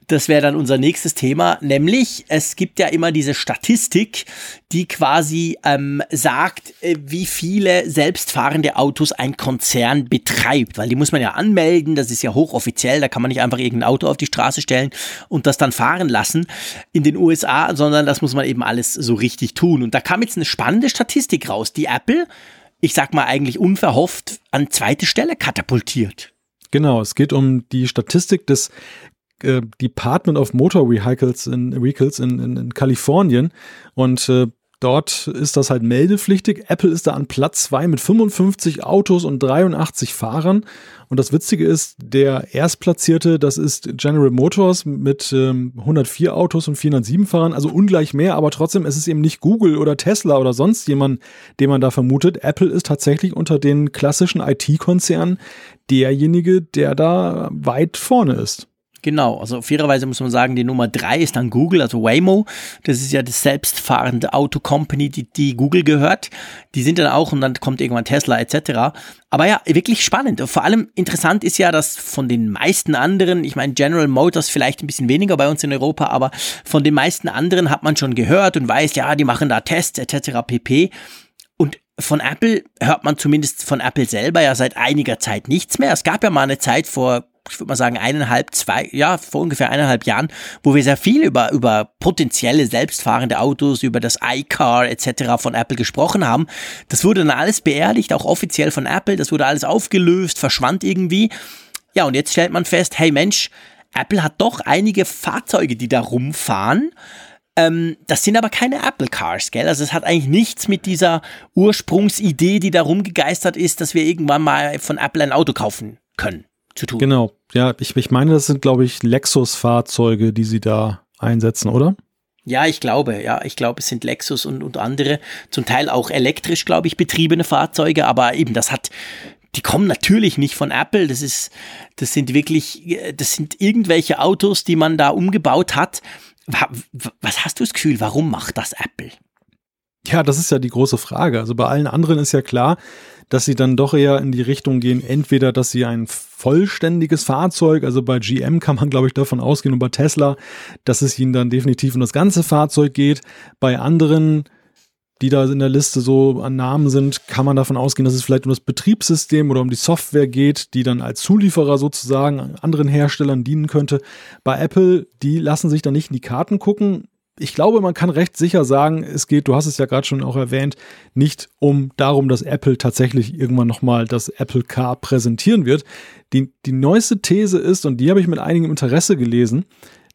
Das wäre dann unser nächstes Thema, nämlich es gibt ja immer diese Statistik, die quasi ähm, sagt, äh, wie viele selbstfahrende Autos ein Konzern betreibt, weil die muss man ja anmelden, das ist ja hochoffiziell, da kann man nicht einfach irgendein Auto auf die Straße stellen und das dann fahren lassen in den USA, sondern das muss man eben alles so richtig tun. Und da kam jetzt eine spannende Statistik raus, die Apple ich sag mal eigentlich unverhofft an zweite Stelle katapultiert. Genau, es geht um die Statistik des äh, Department of Motor Vehicles in, Vehicles in, in, in Kalifornien und äh, Dort ist das halt meldepflichtig. Apple ist da an Platz 2 mit 55 Autos und 83 Fahrern. Und das Witzige ist, der Erstplatzierte, das ist General Motors mit ähm, 104 Autos und 407 Fahrern, also ungleich mehr, aber trotzdem ist es eben nicht Google oder Tesla oder sonst jemand, den man da vermutet. Apple ist tatsächlich unter den klassischen IT-Konzernen derjenige, der da weit vorne ist. Genau, also fairerweise muss man sagen, die Nummer drei ist dann Google, also Waymo. Das ist ja das selbstfahrende Auto-Company, die, die Google gehört. Die sind dann auch und dann kommt irgendwann Tesla etc. Aber ja, wirklich spannend. Vor allem interessant ist ja, dass von den meisten anderen, ich meine General Motors vielleicht ein bisschen weniger bei uns in Europa, aber von den meisten anderen hat man schon gehört und weiß, ja, die machen da Tests etc. pp. Und von Apple hört man zumindest von Apple selber ja seit einiger Zeit nichts mehr. Es gab ja mal eine Zeit vor ich würde mal sagen, eineinhalb, zwei, ja, vor ungefähr eineinhalb Jahren, wo wir sehr viel über, über potenzielle selbstfahrende Autos, über das iCar etc. von Apple gesprochen haben. Das wurde dann alles beerdigt, auch offiziell von Apple. Das wurde alles aufgelöst, verschwand irgendwie. Ja, und jetzt stellt man fest, hey Mensch, Apple hat doch einige Fahrzeuge, die da rumfahren. Ähm, das sind aber keine Apple Cars, gell? Also es hat eigentlich nichts mit dieser Ursprungsidee, die da rumgegeistert ist, dass wir irgendwann mal von Apple ein Auto kaufen können, zu tun. Genau. Ja, ich, ich meine, das sind, glaube ich, Lexus-Fahrzeuge, die sie da einsetzen, oder? Ja, ich glaube, ja, ich glaube, es sind Lexus und, und andere, zum Teil auch elektrisch, glaube ich, betriebene Fahrzeuge, aber eben, das hat, die kommen natürlich nicht von Apple, das ist, das sind wirklich, das sind irgendwelche Autos, die man da umgebaut hat. Was hast du das Gefühl, warum macht das Apple? Ja, das ist ja die große Frage. Also bei allen anderen ist ja klar, dass sie dann doch eher in die Richtung gehen, entweder, dass sie ein vollständiges Fahrzeug, also bei GM kann man, glaube ich, davon ausgehen und bei Tesla, dass es ihnen dann definitiv um das ganze Fahrzeug geht. Bei anderen, die da in der Liste so an Namen sind, kann man davon ausgehen, dass es vielleicht um das Betriebssystem oder um die Software geht, die dann als Zulieferer sozusagen anderen Herstellern dienen könnte. Bei Apple, die lassen sich dann nicht in die Karten gucken ich glaube, man kann recht sicher sagen, es geht, du hast es ja gerade schon auch erwähnt, nicht um darum, dass Apple tatsächlich irgendwann nochmal das Apple Car präsentieren wird. Die, die neueste These ist, und die habe ich mit einigem Interesse gelesen,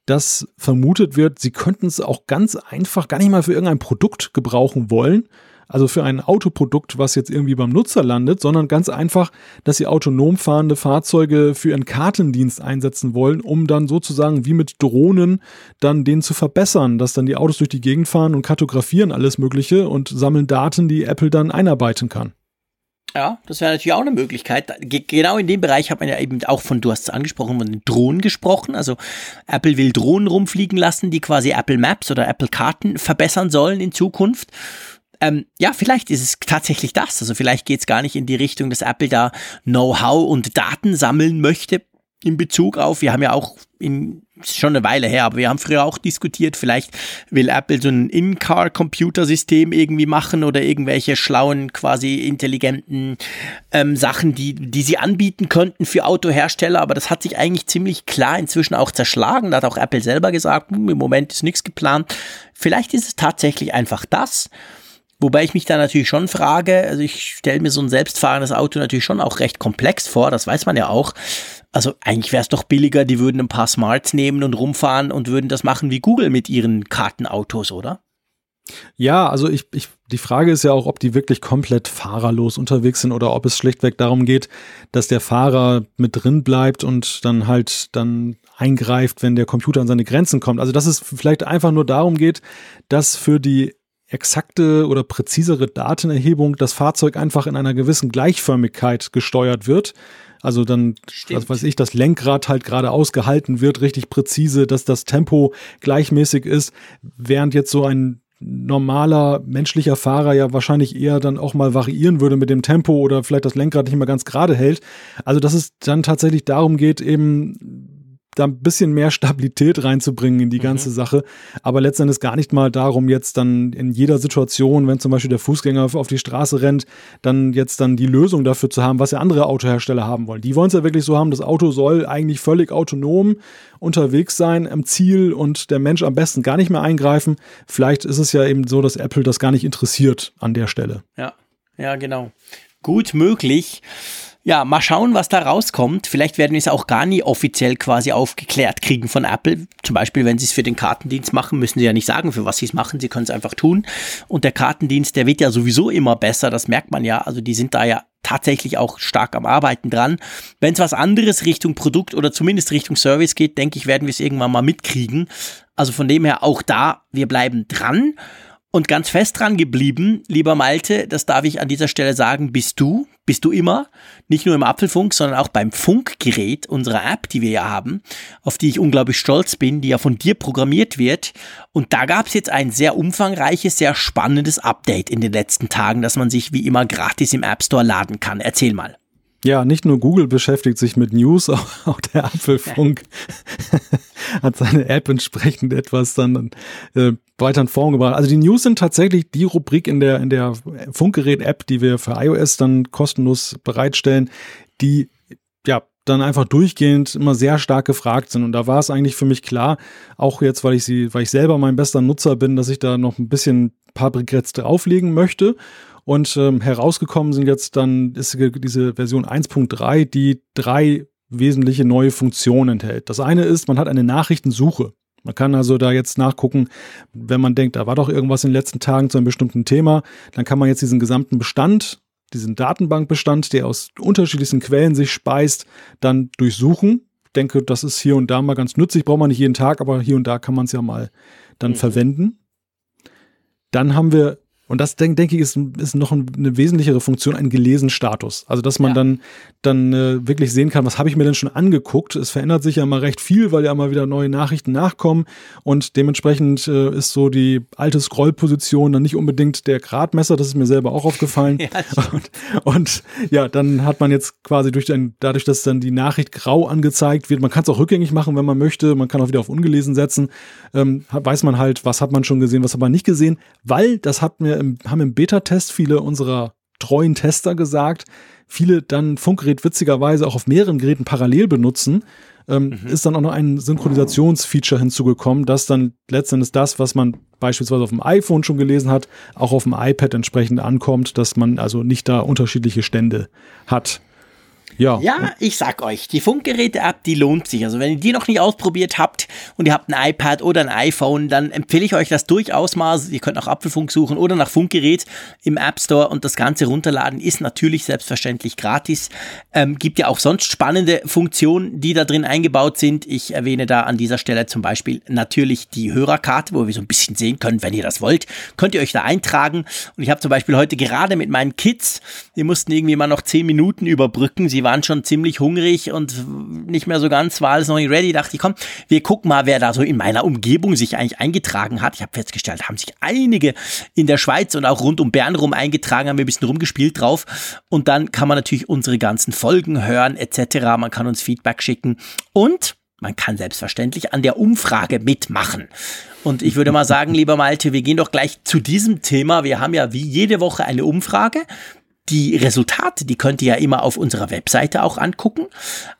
dass vermutet wird, sie könnten es auch ganz einfach gar nicht mal für irgendein Produkt gebrauchen wollen, also für ein Autoprodukt, was jetzt irgendwie beim Nutzer landet, sondern ganz einfach, dass sie autonom fahrende Fahrzeuge für ihren Kartendienst einsetzen wollen, um dann sozusagen wie mit Drohnen dann den zu verbessern, dass dann die Autos durch die Gegend fahren und kartografieren alles Mögliche und sammeln Daten, die Apple dann einarbeiten kann. Ja, das wäre natürlich auch eine Möglichkeit. Genau in dem Bereich hat man ja eben auch von, du hast es angesprochen, von den Drohnen gesprochen. Also Apple will Drohnen rumfliegen lassen, die quasi Apple Maps oder Apple Karten verbessern sollen in Zukunft. Ähm, ja, vielleicht ist es tatsächlich das. Also vielleicht geht es gar nicht in die Richtung, dass Apple da Know-how und Daten sammeln möchte in Bezug auf, wir haben ja auch in, schon eine Weile her, aber wir haben früher auch diskutiert, vielleicht will Apple so ein In-Car-Computersystem irgendwie machen oder irgendwelche schlauen, quasi intelligenten ähm, Sachen, die, die sie anbieten könnten für Autohersteller, aber das hat sich eigentlich ziemlich klar inzwischen auch zerschlagen. Da hat auch Apple selber gesagt, hm, im Moment ist nichts geplant. Vielleicht ist es tatsächlich einfach das. Wobei ich mich da natürlich schon frage, also ich stelle mir so ein selbstfahrendes Auto natürlich schon auch recht komplex vor, das weiß man ja auch. Also eigentlich wäre es doch billiger, die würden ein paar Smarts nehmen und rumfahren und würden das machen wie Google mit ihren Kartenautos, oder? Ja, also ich, ich, die Frage ist ja auch, ob die wirklich komplett fahrerlos unterwegs sind oder ob es schlichtweg darum geht, dass der Fahrer mit drin bleibt und dann halt dann eingreift, wenn der Computer an seine Grenzen kommt. Also dass es vielleicht einfach nur darum geht, dass für die exakte oder präzisere Datenerhebung das Fahrzeug einfach in einer gewissen Gleichförmigkeit gesteuert wird. Also dann, was weiß ich, das Lenkrad halt gerade ausgehalten wird, richtig präzise, dass das Tempo gleichmäßig ist, während jetzt so ein normaler menschlicher Fahrer ja wahrscheinlich eher dann auch mal variieren würde mit dem Tempo oder vielleicht das Lenkrad nicht mehr ganz gerade hält. Also dass es dann tatsächlich darum geht, eben da ein bisschen mehr Stabilität reinzubringen in die ganze mhm. Sache. Aber letztendlich gar nicht mal darum, jetzt dann in jeder Situation, wenn zum Beispiel der Fußgänger auf die Straße rennt, dann jetzt dann die Lösung dafür zu haben, was ja andere Autohersteller haben wollen. Die wollen es ja wirklich so haben, das Auto soll eigentlich völlig autonom unterwegs sein am Ziel und der Mensch am besten gar nicht mehr eingreifen. Vielleicht ist es ja eben so, dass Apple das gar nicht interessiert an der Stelle. Ja, ja, genau. Gut möglich. Ja, mal schauen, was da rauskommt. Vielleicht werden wir es auch gar nie offiziell quasi aufgeklärt kriegen von Apple. Zum Beispiel, wenn sie es für den Kartendienst machen, müssen sie ja nicht sagen, für was sie es machen. Sie können es einfach tun. Und der Kartendienst, der wird ja sowieso immer besser. Das merkt man ja. Also die sind da ja tatsächlich auch stark am Arbeiten dran. Wenn es was anderes Richtung Produkt oder zumindest Richtung Service geht, denke ich, werden wir es irgendwann mal mitkriegen. Also von dem her auch da, wir bleiben dran. Und ganz fest dran geblieben, lieber Malte, das darf ich an dieser Stelle sagen, bist du, bist du immer, nicht nur im Apfelfunk, sondern auch beim Funkgerät unserer App, die wir ja haben, auf die ich unglaublich stolz bin, die ja von dir programmiert wird. Und da gab es jetzt ein sehr umfangreiches, sehr spannendes Update in den letzten Tagen, das man sich wie immer gratis im App Store laden kann. Erzähl mal. Ja, nicht nur Google beschäftigt sich mit News, auch, auch der Apfelfunk hat seine App entsprechend etwas dann äh, weiter in Form gebracht. Also die News sind tatsächlich die Rubrik in der, in der Funkgerät-App, die wir für iOS dann kostenlos bereitstellen, die ja dann einfach durchgehend immer sehr stark gefragt sind. Und da war es eigentlich für mich klar, auch jetzt, weil ich sie, weil ich selber mein bester Nutzer bin, dass ich da noch ein bisschen paar Regrets drauflegen möchte. Und ähm, herausgekommen sind jetzt dann ist diese Version 1.3, die drei wesentliche neue Funktionen enthält. Das eine ist, man hat eine Nachrichtensuche. Man kann also da jetzt nachgucken, wenn man denkt, da war doch irgendwas in den letzten Tagen zu einem bestimmten Thema, dann kann man jetzt diesen gesamten Bestand, diesen Datenbankbestand, der aus unterschiedlichsten Quellen sich speist, dann durchsuchen. Ich denke, das ist hier und da mal ganz nützlich, braucht man nicht jeden Tag, aber hier und da kann man es ja mal dann mhm. verwenden. Dann haben wir und das denke denk ich ist, ist noch eine wesentlichere Funktion, ein gelesen Status. Also dass man ja. dann, dann äh, wirklich sehen kann, was habe ich mir denn schon angeguckt. Es verändert sich ja mal recht viel, weil ja mal wieder neue Nachrichten nachkommen und dementsprechend äh, ist so die alte Scrollposition dann nicht unbedingt der Gradmesser, das ist mir selber auch aufgefallen. Ja, und, und, ja, dann hat man jetzt quasi durch ein, dadurch, dass dann die Nachricht grau angezeigt wird, man kann es auch rückgängig machen, wenn man möchte, man kann auch wieder auf ungelesen setzen, ähm, weiß man halt, was hat man schon gesehen, was hat man nicht gesehen, weil das hat mir im, haben im Beta-Test viele unserer treuen Tester gesagt, viele dann Funkgerät witzigerweise auch auf mehreren Geräten parallel benutzen, ähm, mhm. ist dann auch noch ein Synchronisationsfeature hinzugekommen, dass dann letztendlich das, was man beispielsweise auf dem iPhone schon gelesen hat, auch auf dem iPad entsprechend ankommt, dass man also nicht da unterschiedliche Stände hat. Ja. Ja, ich sag euch, die Funkgeräte-App, die lohnt sich. Also wenn ihr die noch nicht ausprobiert habt und ihr habt ein iPad oder ein iPhone, dann empfehle ich euch das durchaus mal. Ihr könnt nach Apfelfunk suchen oder nach Funkgerät im App Store und das Ganze runterladen ist natürlich selbstverständlich gratis. Ähm, gibt ja auch sonst spannende Funktionen, die da drin eingebaut sind. Ich erwähne da an dieser Stelle zum Beispiel natürlich die Hörerkarte, wo wir so ein bisschen sehen können, wenn ihr das wollt, könnt ihr euch da eintragen. Und ich habe zum Beispiel heute gerade mit meinen Kids, die mussten irgendwie mal noch zehn Minuten überbrücken. Sie waren waren schon ziemlich hungrig und nicht mehr so ganz, war alles noch nicht ready. Dachte ich, komm, wir gucken mal, wer da so in meiner Umgebung sich eigentlich eingetragen hat. Ich habe festgestellt, haben sich einige in der Schweiz und auch rund um Bern rum eingetragen, haben wir ein bisschen rumgespielt drauf. Und dann kann man natürlich unsere ganzen Folgen hören etc. Man kann uns Feedback schicken und man kann selbstverständlich an der Umfrage mitmachen. Und ich würde mal sagen, lieber Malte, wir gehen doch gleich zu diesem Thema. Wir haben ja wie jede Woche eine Umfrage. Die Resultate, die könnt ihr ja immer auf unserer Webseite auch angucken,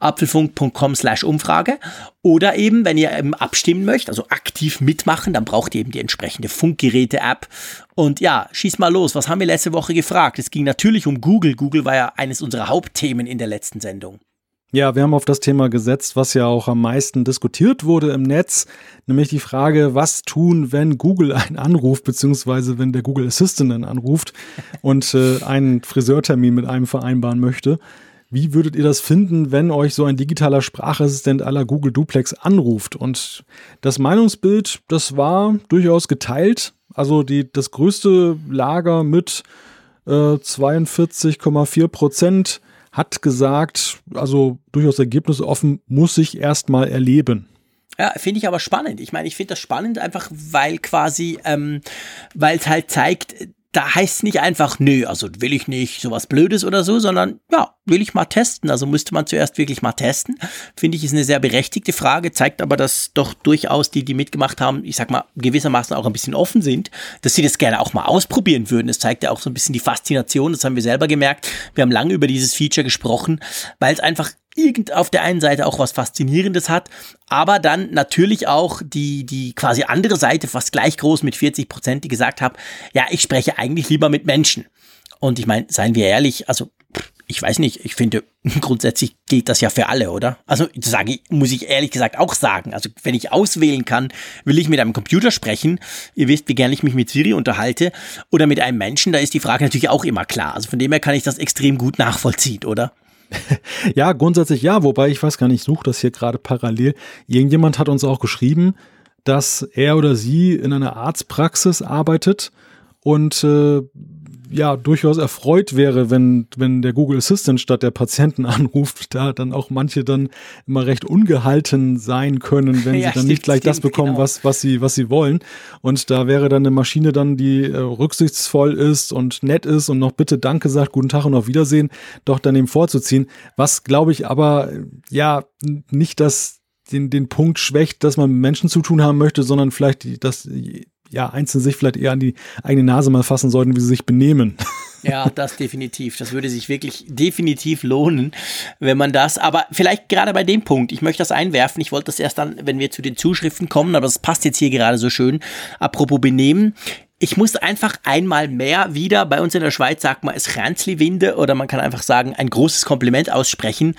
apfelfunk.com slash Umfrage. Oder eben, wenn ihr eben abstimmen möchtet, also aktiv mitmachen, dann braucht ihr eben die entsprechende Funkgeräte-App. Und ja, schieß mal los. Was haben wir letzte Woche gefragt? Es ging natürlich um Google. Google war ja eines unserer Hauptthemen in der letzten Sendung. Ja, wir haben auf das Thema gesetzt, was ja auch am meisten diskutiert wurde im Netz, nämlich die Frage, was tun, wenn Google einen anruft, beziehungsweise wenn der Google Assistant einen anruft und äh, einen Friseurtermin mit einem vereinbaren möchte. Wie würdet ihr das finden, wenn euch so ein digitaler Sprachassistent aller Google Duplex anruft? Und das Meinungsbild, das war durchaus geteilt. Also die, das größte Lager mit äh, 42,4 Prozent hat gesagt, also durchaus ergebnisoffen, muss ich erstmal erleben. Ja, finde ich aber spannend. Ich meine, ich finde das spannend einfach, weil quasi, ähm, weil es halt zeigt, da heißt es nicht einfach, nö, also will ich nicht sowas Blödes oder so, sondern ja, will ich mal testen. Also müsste man zuerst wirklich mal testen. Finde ich, ist eine sehr berechtigte Frage, zeigt aber, dass doch durchaus die, die mitgemacht haben, ich sag mal, gewissermaßen auch ein bisschen offen sind, dass sie das gerne auch mal ausprobieren würden. Das zeigt ja auch so ein bisschen die Faszination, das haben wir selber gemerkt. Wir haben lange über dieses Feature gesprochen, weil es einfach irgend auf der einen Seite auch was Faszinierendes hat, aber dann natürlich auch die, die quasi andere Seite fast gleich groß mit 40 Prozent, die gesagt haben, ja, ich spreche eigentlich lieber mit Menschen. Und ich meine, seien wir ehrlich, also ich weiß nicht, ich finde, grundsätzlich gilt das ja für alle, oder? Also sage ich, muss ich ehrlich gesagt auch sagen. Also wenn ich auswählen kann, will ich mit einem Computer sprechen. Ihr wisst, wie gerne ich mich mit Siri unterhalte. Oder mit einem Menschen, da ist die Frage natürlich auch immer klar. Also von dem her kann ich das extrem gut nachvollziehen, oder? ja, grundsätzlich ja, wobei ich weiß gar nicht, ich suche das hier gerade parallel. Irgendjemand hat uns auch geschrieben, dass er oder sie in einer Arztpraxis arbeitet und äh, ja durchaus erfreut wäre, wenn, wenn der Google Assistant statt der Patienten anruft, da dann auch manche dann immer recht ungehalten sein können, wenn ja, sie dann stimmt, nicht gleich stimmt, das bekommen, genau. was, was sie, was sie wollen. Und da wäre dann eine Maschine dann, die äh, rücksichtsvoll ist und nett ist und noch bitte Danke sagt, guten Tag und auf Wiedersehen, doch dann dem vorzuziehen. Was glaube ich aber, ja, nicht das den, den Punkt schwächt, dass man mit Menschen zu tun haben möchte, sondern vielleicht das ja, Einzelne sich vielleicht eher an die eigene Nase mal fassen sollten, wie sie sich benehmen. Ja, das definitiv. Das würde sich wirklich definitiv lohnen, wenn man das, aber vielleicht gerade bei dem Punkt, ich möchte das einwerfen, ich wollte das erst dann, wenn wir zu den Zuschriften kommen, aber das passt jetzt hier gerade so schön. Apropos benehmen, ich muss einfach einmal mehr wieder, bei uns in der Schweiz sagt man es Ranzli-Winde oder man kann einfach sagen, ein großes Kompliment aussprechen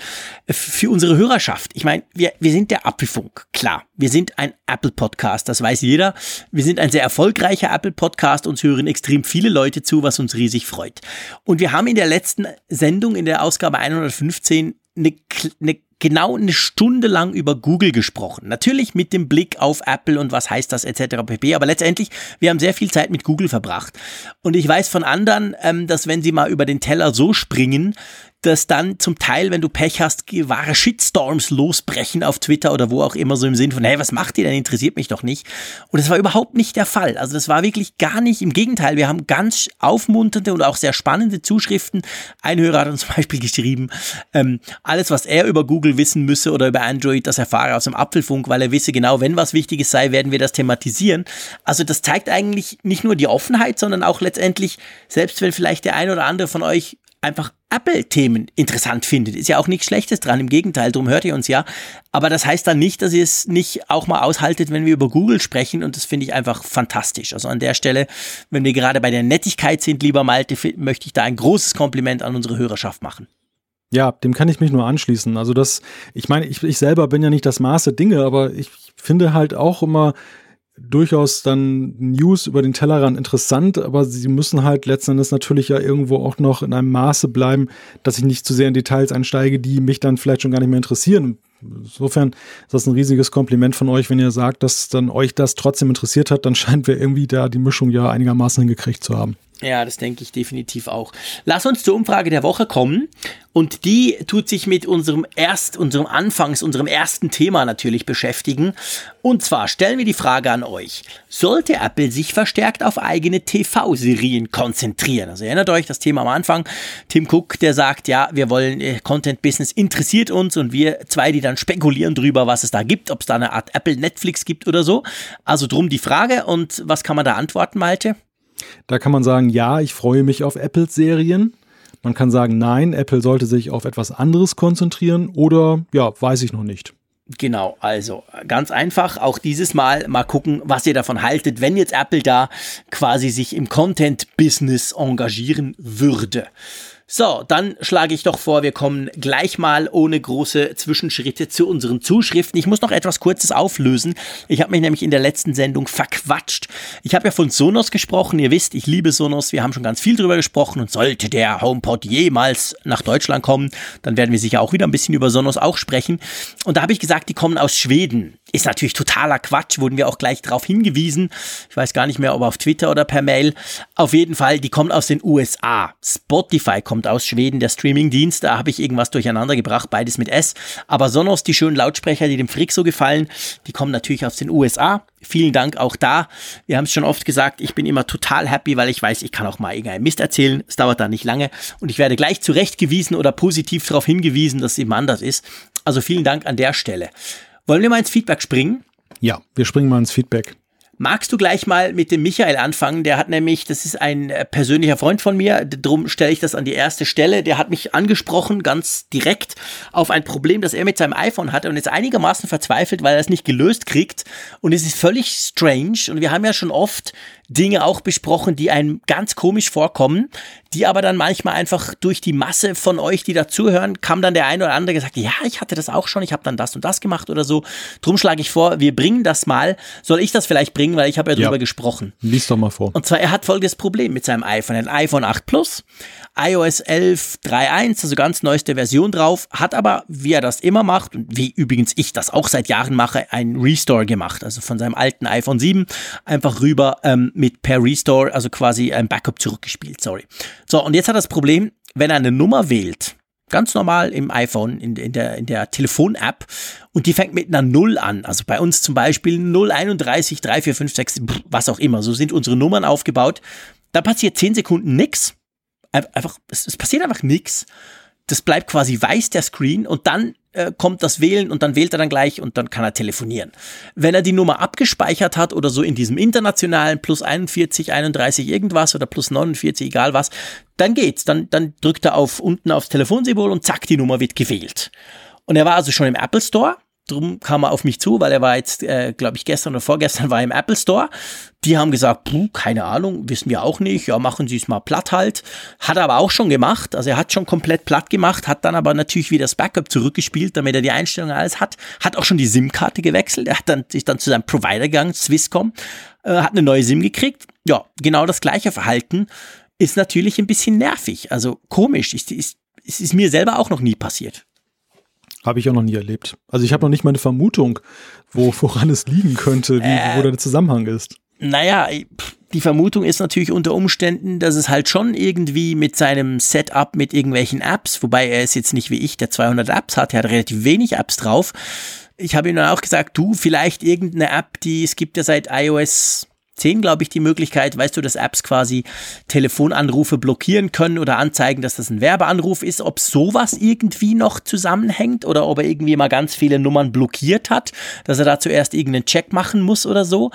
für unsere Hörerschaft. Ich meine, wir, wir sind der Apfelfunk, klar. Wir sind ein Apple-Podcast, das weiß jeder. Wir sind ein sehr erfolgreicher Apple-Podcast, uns hören extrem viele Leute zu, was uns riesig freut. Und wir haben in der letzten Sendung, in der Ausgabe 115, eine, eine genau eine Stunde lang über Google gesprochen. Natürlich mit dem Blick auf Apple und was heißt das etc. pp. Aber letztendlich, wir haben sehr viel Zeit mit Google verbracht. Und ich weiß von anderen, ähm, dass wenn sie mal über den Teller so springen, dass dann zum Teil, wenn du Pech hast, wahre Shitstorms losbrechen auf Twitter oder wo auch immer, so im Sinn von, hey, was macht ihr denn? Interessiert mich doch nicht. Und das war überhaupt nicht der Fall. Also das war wirklich gar nicht. Im Gegenteil, wir haben ganz aufmunternde und auch sehr spannende Zuschriften. Ein Hörer hat uns zum Beispiel geschrieben, ähm, alles, was er über Google wissen müsse oder über Android, das erfahre aus dem Apfelfunk, weil er wisse genau, wenn was Wichtiges sei, werden wir das thematisieren. Also das zeigt eigentlich nicht nur die Offenheit, sondern auch letztendlich, selbst wenn vielleicht der ein oder andere von euch einfach Apple-Themen interessant findet. Ist ja auch nichts Schlechtes dran, im Gegenteil, darum hört ihr uns ja. Aber das heißt dann nicht, dass ihr es nicht auch mal aushaltet, wenn wir über Google sprechen und das finde ich einfach fantastisch. Also an der Stelle, wenn wir gerade bei der Nettigkeit sind, lieber Malte, möchte ich da ein großes Kompliment an unsere Hörerschaft machen. Ja, dem kann ich mich nur anschließen. Also das, ich meine, ich, ich selber bin ja nicht das Maße Dinge, aber ich finde halt auch immer, durchaus dann News über den Tellerrand interessant, aber sie müssen halt letzten Endes natürlich ja irgendwo auch noch in einem Maße bleiben, dass ich nicht zu sehr in Details einsteige, die mich dann vielleicht schon gar nicht mehr interessieren. Insofern ist das ein riesiges Kompliment von euch, wenn ihr sagt, dass dann euch das trotzdem interessiert hat, dann scheint wir irgendwie da die Mischung ja einigermaßen hingekriegt zu haben. Ja, das denke ich definitiv auch. Lass uns zur Umfrage der Woche kommen. Und die tut sich mit unserem erst, unserem Anfangs, unserem ersten Thema natürlich beschäftigen. Und zwar stellen wir die Frage an euch. Sollte Apple sich verstärkt auf eigene TV-Serien konzentrieren? Also erinnert euch das Thema am Anfang. Tim Cook, der sagt, ja, wir wollen äh, Content Business interessiert uns und wir zwei, die dann spekulieren drüber, was es da gibt, ob es da eine Art Apple Netflix gibt oder so. Also drum die Frage und was kann man da antworten, Malte? Da kann man sagen, ja, ich freue mich auf Apples Serien. Man kann sagen, nein, Apple sollte sich auf etwas anderes konzentrieren oder ja, weiß ich noch nicht. Genau, also ganz einfach, auch dieses Mal mal gucken, was ihr davon haltet, wenn jetzt Apple da quasi sich im Content-Business engagieren würde. So, dann schlage ich doch vor, wir kommen gleich mal ohne große Zwischenschritte zu unseren Zuschriften. Ich muss noch etwas Kurzes auflösen. Ich habe mich nämlich in der letzten Sendung verquatscht. Ich habe ja von Sonos gesprochen. Ihr wisst, ich liebe Sonos. Wir haben schon ganz viel drüber gesprochen. Und sollte der HomePod jemals nach Deutschland kommen, dann werden wir sicher auch wieder ein bisschen über Sonos auch sprechen. Und da habe ich gesagt, die kommen aus Schweden. Ist natürlich totaler Quatsch, wurden wir auch gleich darauf hingewiesen. Ich weiß gar nicht mehr, ob auf Twitter oder per Mail. Auf jeden Fall, die kommen aus den USA. Spotify kommt aus Schweden, der Streamingdienst. Da habe ich irgendwas durcheinander gebracht, beides mit S. Aber Sonos, die schönen Lautsprecher, die dem Frick so gefallen, die kommen natürlich aus den USA. Vielen Dank auch da. Wir haben es schon oft gesagt, ich bin immer total happy, weil ich weiß, ich kann auch mal irgendeinen Mist erzählen. Es dauert da nicht lange. Und ich werde gleich zurechtgewiesen oder positiv darauf hingewiesen, dass es eben anders ist. Also vielen Dank an der Stelle. Wollen wir mal ins Feedback springen? Ja, wir springen mal ins Feedback. Magst du gleich mal mit dem Michael anfangen? Der hat nämlich, das ist ein äh, persönlicher Freund von mir, darum stelle ich das an die erste Stelle. Der hat mich angesprochen, ganz direkt, auf ein Problem, das er mit seinem iPhone hatte und ist einigermaßen verzweifelt, weil er es nicht gelöst kriegt. Und es ist völlig strange. Und wir haben ja schon oft Dinge auch besprochen, die einem ganz komisch vorkommen, die aber dann manchmal einfach durch die Masse von euch, die dazuhören, kam dann der eine oder andere gesagt, ja, ich hatte das auch schon, ich habe dann das und das gemacht oder so. Drum schlage ich vor, wir bringen das mal. Soll ich das vielleicht bringen, weil ich habe ja drüber ja. gesprochen. Lies doch mal vor. Und zwar, er hat folgendes Problem mit seinem iPhone. Ein iPhone 8 Plus, iOS 11.3.1, also ganz neueste Version drauf, hat aber, wie er das immer macht und wie übrigens ich das auch seit Jahren mache, ein Restore gemacht. Also von seinem alten iPhone 7 einfach rüber ähm, mit per Restore, also quasi ein Backup zurückgespielt, sorry. So, und jetzt hat das Problem, wenn er eine Nummer wählt, ganz normal im iPhone, in, in der, in der Telefon-App, und die fängt mit einer 0 an. Also bei uns zum Beispiel 031 3456, was auch immer. So sind unsere Nummern aufgebaut. Da passiert 10 Sekunden nichts. Einfach, es, es passiert einfach nichts das bleibt quasi weiß, der Screen, und dann äh, kommt das Wählen und dann wählt er dann gleich und dann kann er telefonieren. Wenn er die Nummer abgespeichert hat oder so in diesem internationalen plus 41, 31 irgendwas oder plus 49, egal was, dann geht's. Dann, dann drückt er auf unten aufs Telefonsymbol und zack, die Nummer wird gewählt. Und er war also schon im Apple Store Drum kam er auf mich zu, weil er war jetzt, äh, glaube ich, gestern oder vorgestern war er im Apple Store. Die haben gesagt, puh, keine Ahnung, wissen wir auch nicht. Ja, machen Sie es mal platt halt. Hat er aber auch schon gemacht. Also er hat schon komplett platt gemacht, hat dann aber natürlich wieder das Backup zurückgespielt, damit er die Einstellungen alles hat. Hat auch schon die SIM-Karte gewechselt. Er hat dann sich dann zu seinem Provider gegangen, Swisscom, äh, hat eine neue SIM gekriegt. Ja, genau das gleiche Verhalten ist natürlich ein bisschen nervig. Also komisch. Ist, ist, ist, ist mir selber auch noch nie passiert. Habe ich auch noch nie erlebt. Also ich habe noch nicht mal eine Vermutung, wo, woran es liegen könnte, wie, äh, wo der Zusammenhang ist. Naja, die Vermutung ist natürlich unter Umständen, dass es halt schon irgendwie mit seinem Setup mit irgendwelchen Apps, wobei er ist jetzt nicht wie ich, der 200 Apps hat, er hat relativ wenig Apps drauf. Ich habe ihm dann auch gesagt, du, vielleicht irgendeine App, die es gibt ja seit iOS 10, glaube ich, die Möglichkeit, weißt du, dass Apps quasi Telefonanrufe blockieren können oder anzeigen, dass das ein Werbeanruf ist, ob sowas irgendwie noch zusammenhängt oder ob er irgendwie mal ganz viele Nummern blockiert hat, dass er da zuerst irgendeinen Check machen muss oder so.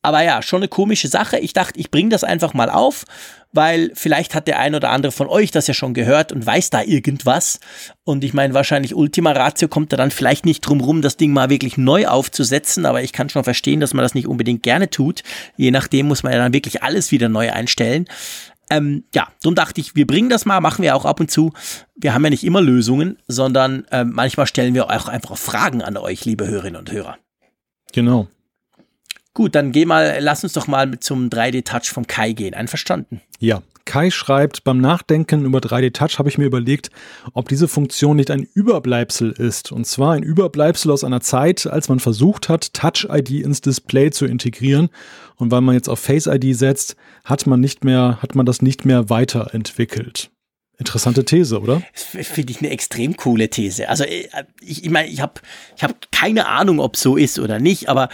Aber ja, schon eine komische Sache. Ich dachte, ich bringe das einfach mal auf, weil vielleicht hat der ein oder andere von euch das ja schon gehört und weiß da irgendwas. Und ich meine, wahrscheinlich Ultima Ratio kommt da dann vielleicht nicht drum rum, das Ding mal wirklich neu aufzusetzen, aber ich kann schon verstehen, dass man das nicht unbedingt gerne tut. Je nachdem muss man ja dann wirklich alles wieder neu einstellen. Ähm, ja, darum dachte ich, wir bringen das mal, machen wir auch ab und zu. Wir haben ja nicht immer Lösungen, sondern ähm, manchmal stellen wir auch einfach Fragen an euch, liebe Hörerinnen und Hörer. Genau. Gut, dann geh mal, lass uns doch mal zum 3D-Touch vom Kai gehen. Einverstanden? Ja. Kai schreibt, beim Nachdenken über 3D-Touch habe ich mir überlegt, ob diese Funktion nicht ein Überbleibsel ist. Und zwar ein Überbleibsel aus einer Zeit, als man versucht hat, Touch-ID ins Display zu integrieren. Und weil man jetzt auf Face-ID setzt, hat man nicht mehr, hat man das nicht mehr weiterentwickelt. Interessante These, oder? Das finde ich eine extrem coole These. Also äh, ich, ich meine, ich habe ich hab keine Ahnung, ob so ist oder nicht, aber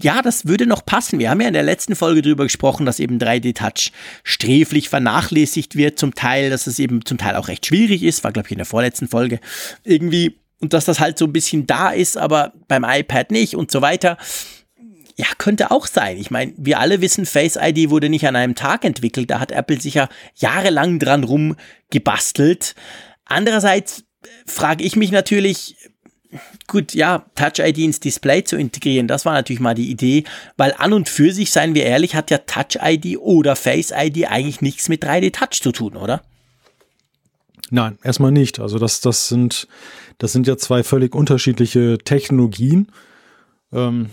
ja, das würde noch passen. Wir haben ja in der letzten Folge darüber gesprochen, dass eben 3D-Touch sträflich vernachlässigt wird, zum Teil, dass es eben zum Teil auch recht schwierig ist, war glaube ich in der vorletzten Folge irgendwie, und dass das halt so ein bisschen da ist, aber beim iPad nicht und so weiter. Ja, könnte auch sein. Ich meine, wir alle wissen, Face ID wurde nicht an einem Tag entwickelt, da hat Apple sicher jahrelang dran rumgebastelt. Andererseits frage ich mich natürlich, gut, ja, Touch ID ins Display zu integrieren, das war natürlich mal die Idee, weil an und für sich, seien wir ehrlich, hat ja Touch ID oder Face ID eigentlich nichts mit 3D Touch zu tun, oder? Nein, erstmal nicht. Also das, das sind, das sind ja zwei völlig unterschiedliche Technologien. Ähm,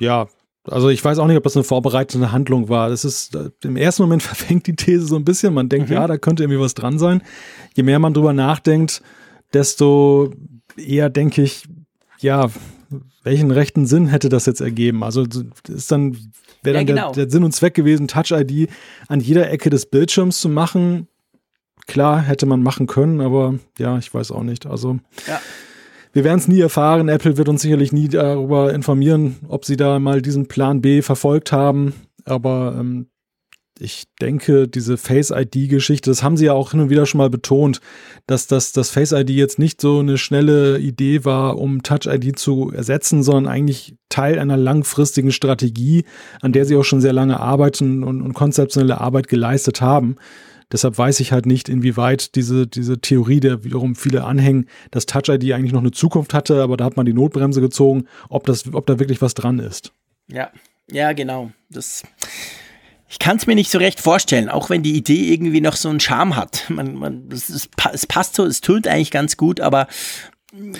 ja, also ich weiß auch nicht, ob das eine vorbereitende Handlung war. Das ist äh, im ersten Moment verfängt die These so ein bisschen. Man denkt, mhm. ja, da könnte irgendwie was dran sein. Je mehr man drüber nachdenkt, desto eher denke ich, ja, welchen rechten Sinn hätte das jetzt ergeben? Also ist dann, wäre dann ja, genau. der, der Sinn und Zweck gewesen, Touch-ID an jeder Ecke des Bildschirms zu machen. Klar, hätte man machen können, aber ja, ich weiß auch nicht. Also ja. wir werden es nie erfahren. Apple wird uns sicherlich nie darüber informieren, ob sie da mal diesen Plan B verfolgt haben. Aber ähm, ich denke, diese Face-ID-Geschichte, das haben sie ja auch hin und wieder schon mal betont, dass das, das Face-ID jetzt nicht so eine schnelle Idee war, um Touch-ID zu ersetzen, sondern eigentlich Teil einer langfristigen Strategie, an der sie auch schon sehr lange arbeiten und, und konzeptionelle Arbeit geleistet haben. Deshalb weiß ich halt nicht, inwieweit diese, diese Theorie, der wiederum viele anhängen, dass Touch ID eigentlich noch eine Zukunft hatte, aber da hat man die Notbremse gezogen, ob das, ob da wirklich was dran ist. Ja, ja, genau. Das, ich kann es mir nicht so recht vorstellen, auch wenn die Idee irgendwie noch so einen Charme hat. Man, man, es, es, es passt so, es tönt eigentlich ganz gut, aber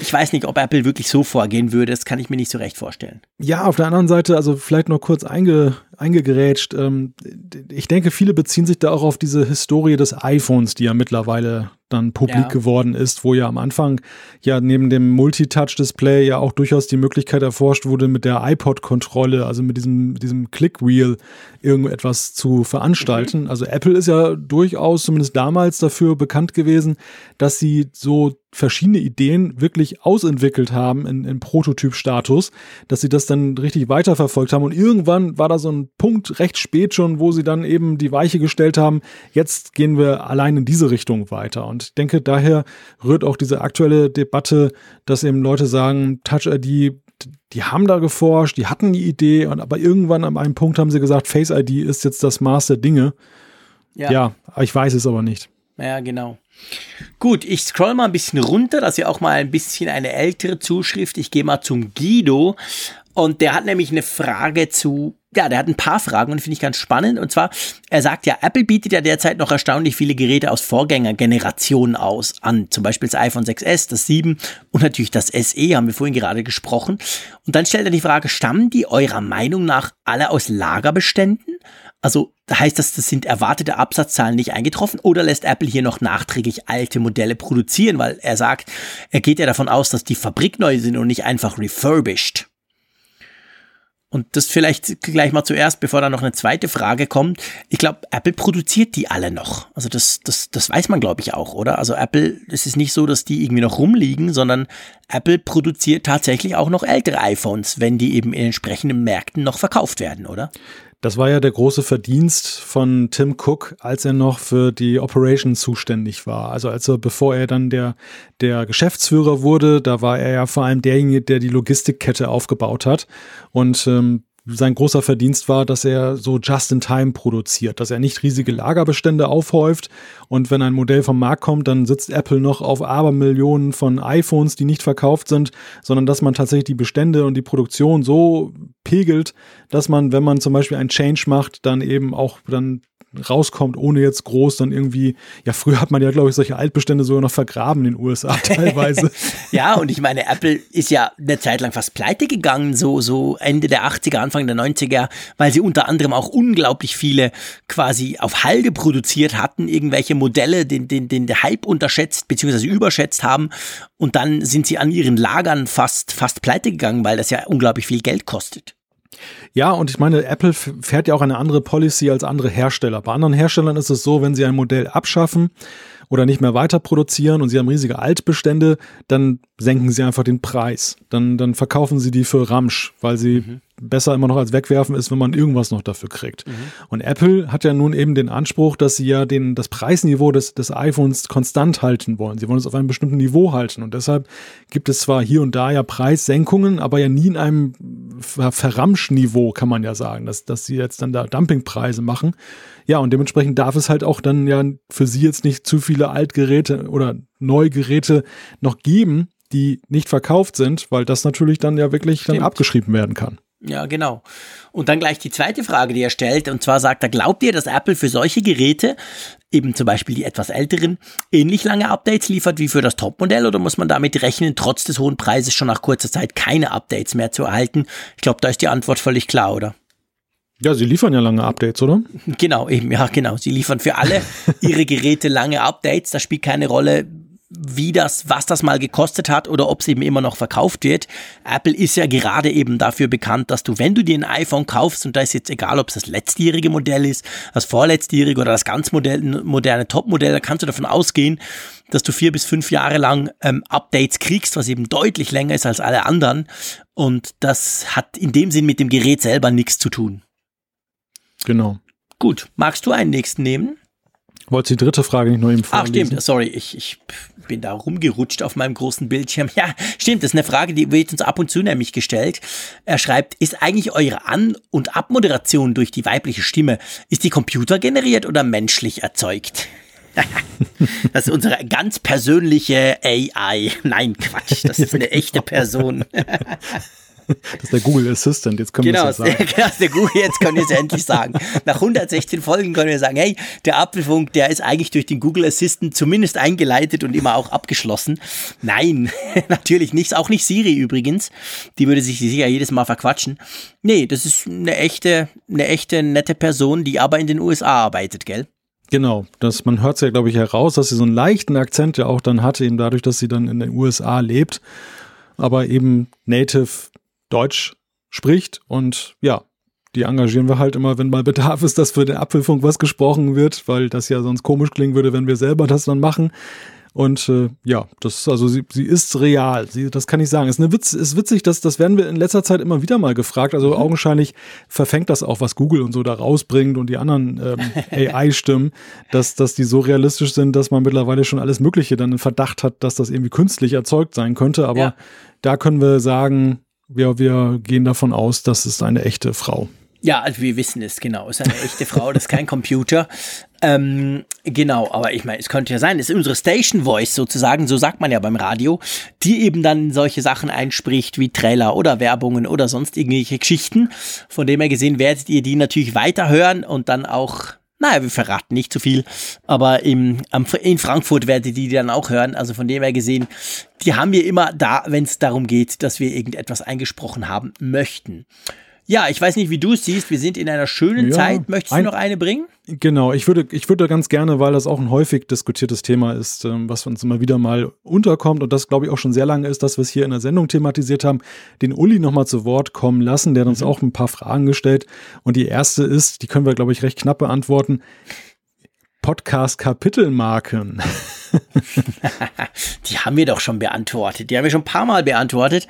ich weiß nicht, ob Apple wirklich so vorgehen würde. Das kann ich mir nicht so recht vorstellen. Ja, auf der anderen Seite, also vielleicht noch kurz einge, eingegerätscht. Ähm, ich denke, viele beziehen sich da auch auf diese Historie des iPhones, die ja mittlerweile dann publik ja. geworden ist, wo ja am Anfang ja neben dem Multitouch-Display ja auch durchaus die Möglichkeit erforscht wurde, mit der iPod-Kontrolle, also mit diesem, diesem Click-Wheel irgendetwas zu veranstalten. Mhm. Also Apple ist ja durchaus, zumindest damals, dafür bekannt gewesen, dass sie so verschiedene Ideen wirklich ausentwickelt haben in, in Prototyp-Status, dass sie das dann richtig weiterverfolgt haben. Und irgendwann war da so ein einen Punkt recht spät schon, wo sie dann eben die Weiche gestellt haben. Jetzt gehen wir allein in diese Richtung weiter. Und ich denke, daher rührt auch diese aktuelle Debatte, dass eben Leute sagen, Touch ID die haben da geforscht, die hatten die Idee, und aber irgendwann an einem Punkt haben sie gesagt, Face ID ist jetzt das Maß der Dinge. Ja, ja ich weiß es aber nicht. Ja, genau. Gut, ich scroll mal ein bisschen runter, dass ihr auch mal ein bisschen eine ältere Zuschrift. Ich gehe mal zum Guido und der hat nämlich eine Frage zu, ja, der hat ein paar Fragen und finde ich ganz spannend. Und zwar, er sagt ja, Apple bietet ja derzeit noch erstaunlich viele Geräte aus Vorgängergenerationen aus an. Zum Beispiel das iPhone 6S, das 7 und natürlich das SE, haben wir vorhin gerade gesprochen. Und dann stellt er die Frage, stammen die eurer Meinung nach alle aus Lagerbeständen? Also heißt das, das sind erwartete Absatzzahlen nicht eingetroffen oder lässt Apple hier noch nachträglich alte Modelle produzieren? Weil er sagt, er geht ja davon aus, dass die fabrikneu sind und nicht einfach refurbished. Und das vielleicht gleich mal zuerst, bevor da noch eine zweite Frage kommt. Ich glaube, Apple produziert die alle noch. Also das, das, das weiß man, glaube ich, auch, oder? Also Apple, es ist nicht so, dass die irgendwie noch rumliegen, sondern Apple produziert tatsächlich auch noch ältere iPhones, wenn die eben in entsprechenden Märkten noch verkauft werden, oder? Das war ja der große Verdienst von Tim Cook, als er noch für die Operation zuständig war. Also als er, bevor er dann der, der Geschäftsführer wurde, da war er ja vor allem derjenige, der die Logistikkette aufgebaut hat. Und ähm, sein großer Verdienst war, dass er so just in time produziert, dass er nicht riesige Lagerbestände aufhäuft. Und wenn ein Modell vom Markt kommt, dann sitzt Apple noch auf Abermillionen von iPhones, die nicht verkauft sind, sondern dass man tatsächlich die Bestände und die Produktion so pegelt, dass man, wenn man zum Beispiel ein Change macht, dann eben auch dann rauskommt, ohne jetzt groß dann irgendwie, ja, früher hat man ja, glaube ich, solche Altbestände sogar noch vergraben in den USA teilweise. ja, und ich meine, Apple ist ja eine Zeit lang fast pleite gegangen, so, so Ende der 80er, Anfang der 90er, weil sie unter anderem auch unglaublich viele quasi auf Halde produziert hatten, irgendwelche Modelle, den, den, den der Hype unterschätzt bzw. überschätzt haben und dann sind sie an ihren Lagern fast, fast pleite gegangen, weil das ja unglaublich viel Geld kostet. Ja, und ich meine, Apple fährt ja auch eine andere Policy als andere Hersteller. Bei anderen Herstellern ist es so, wenn sie ein Modell abschaffen oder nicht mehr weiter produzieren und sie haben riesige Altbestände, dann senken sie einfach den Preis. Dann, dann verkaufen sie die für Ramsch, weil sie mhm besser immer noch als wegwerfen ist, wenn man irgendwas noch dafür kriegt. Mhm. Und Apple hat ja nun eben den Anspruch, dass sie ja den, das Preisniveau des, des iPhones konstant halten wollen. Sie wollen es auf einem bestimmten Niveau halten. Und deshalb gibt es zwar hier und da ja Preissenkungen, aber ja nie in einem Verramschniveau, kann man ja sagen, dass, dass sie jetzt dann da Dumpingpreise machen. Ja, und dementsprechend darf es halt auch dann ja für sie jetzt nicht zu viele Altgeräte oder Neugeräte noch geben, die nicht verkauft sind, weil das natürlich dann ja wirklich Stimmt. dann abgeschrieben werden kann. Ja, genau. Und dann gleich die zweite Frage, die er stellt, und zwar sagt er, glaubt ihr, dass Apple für solche Geräte, eben zum Beispiel die etwas älteren, ähnlich lange Updates liefert wie für das Topmodell oder muss man damit rechnen, trotz des hohen Preises schon nach kurzer Zeit keine Updates mehr zu erhalten? Ich glaube, da ist die Antwort völlig klar, oder? Ja, sie liefern ja lange Updates, oder? Genau, eben, ja, genau. Sie liefern für alle ihre Geräte lange Updates. Das spielt keine Rolle, wie das, was das mal gekostet hat oder ob es eben immer noch verkauft wird. Apple ist ja gerade eben dafür bekannt, dass du, wenn du dir ein iPhone kaufst, und da ist jetzt egal, ob es das letztjährige Modell ist, das vorletztjährige oder das ganz moderne, moderne Topmodell, da kannst du davon ausgehen, dass du vier bis fünf Jahre lang ähm, Updates kriegst, was eben deutlich länger ist als alle anderen. Und das hat in dem Sinn mit dem Gerät selber nichts zu tun. Genau. Gut, magst du einen nächsten nehmen? Wolltest die dritte Frage nicht nur eben vorlesen? Ach stimmt, sorry, ich, ich bin da rumgerutscht auf meinem großen Bildschirm. Ja, stimmt, das ist eine Frage, die wird uns ab und zu nämlich gestellt. Er schreibt, ist eigentlich eure An- und Abmoderation durch die weibliche Stimme, ist die computergeneriert oder menschlich erzeugt? das ist unsere ganz persönliche AI. Nein, Quatsch, das ist eine echte Person. Das ist der Google Assistant, jetzt können genau, wir es ja sagen. Genau, der Google, jetzt können wir es endlich sagen. Nach 116 Folgen können wir sagen, hey, der Apfelfunk, der ist eigentlich durch den Google Assistant zumindest eingeleitet und immer auch abgeschlossen. Nein, natürlich nicht, auch nicht Siri übrigens. Die würde sich sicher jedes Mal verquatschen. Nee, das ist eine echte, eine echte nette Person, die aber in den USA arbeitet, gell? Genau, das, man hört es ja, glaube ich, heraus, dass sie so einen leichten Akzent ja auch dann hatte, eben dadurch, dass sie dann in den USA lebt, aber eben native Deutsch spricht und ja, die engagieren wir halt immer, wenn mal Bedarf ist, dass für den Apfelfunk was gesprochen wird, weil das ja sonst komisch klingen würde, wenn wir selber das dann machen. Und äh, ja, das also sie, sie ist real. Sie, das kann ich sagen. Es ist, eine Witz, ist witzig, dass das werden wir in letzter Zeit immer wieder mal gefragt. Also mhm. augenscheinlich verfängt das auch, was Google und so da rausbringt und die anderen ähm, AI-Stimmen, dass, dass die so realistisch sind, dass man mittlerweile schon alles Mögliche dann in Verdacht hat, dass das irgendwie künstlich erzeugt sein könnte. Aber ja. da können wir sagen, ja, wir gehen davon aus, das ist eine echte Frau. Ja, also wir wissen es, genau. Es ist eine echte Frau, das ist kein Computer. Ähm, genau, aber ich meine, es könnte ja sein, es ist unsere Station Voice sozusagen, so sagt man ja beim Radio, die eben dann solche Sachen einspricht wie Trailer oder Werbungen oder sonst irgendwelche Geschichten. Von dem her gesehen werdet ihr die natürlich weiterhören und dann auch naja, wir verraten nicht zu viel, aber im, in Frankfurt werdet ihr die dann auch hören. Also von dem her gesehen, die haben wir immer da, wenn es darum geht, dass wir irgendetwas eingesprochen haben möchten. Ja, ich weiß nicht, wie du es siehst. Wir sind in einer schönen ja, Zeit. Möchtest du noch eine bringen? Genau, ich würde, ich würde ganz gerne, weil das auch ein häufig diskutiertes Thema ist, ähm, was uns immer wieder mal unterkommt und das glaube ich auch schon sehr lange ist, dass wir es hier in der Sendung thematisiert haben, den Uli nochmal zu Wort kommen lassen. Der hat uns mhm. auch ein paar Fragen gestellt. Und die erste ist, die können wir, glaube ich, recht knapp beantworten. Podcast-Kapitelmarken. die haben wir doch schon beantwortet. Die haben wir schon ein paar Mal beantwortet.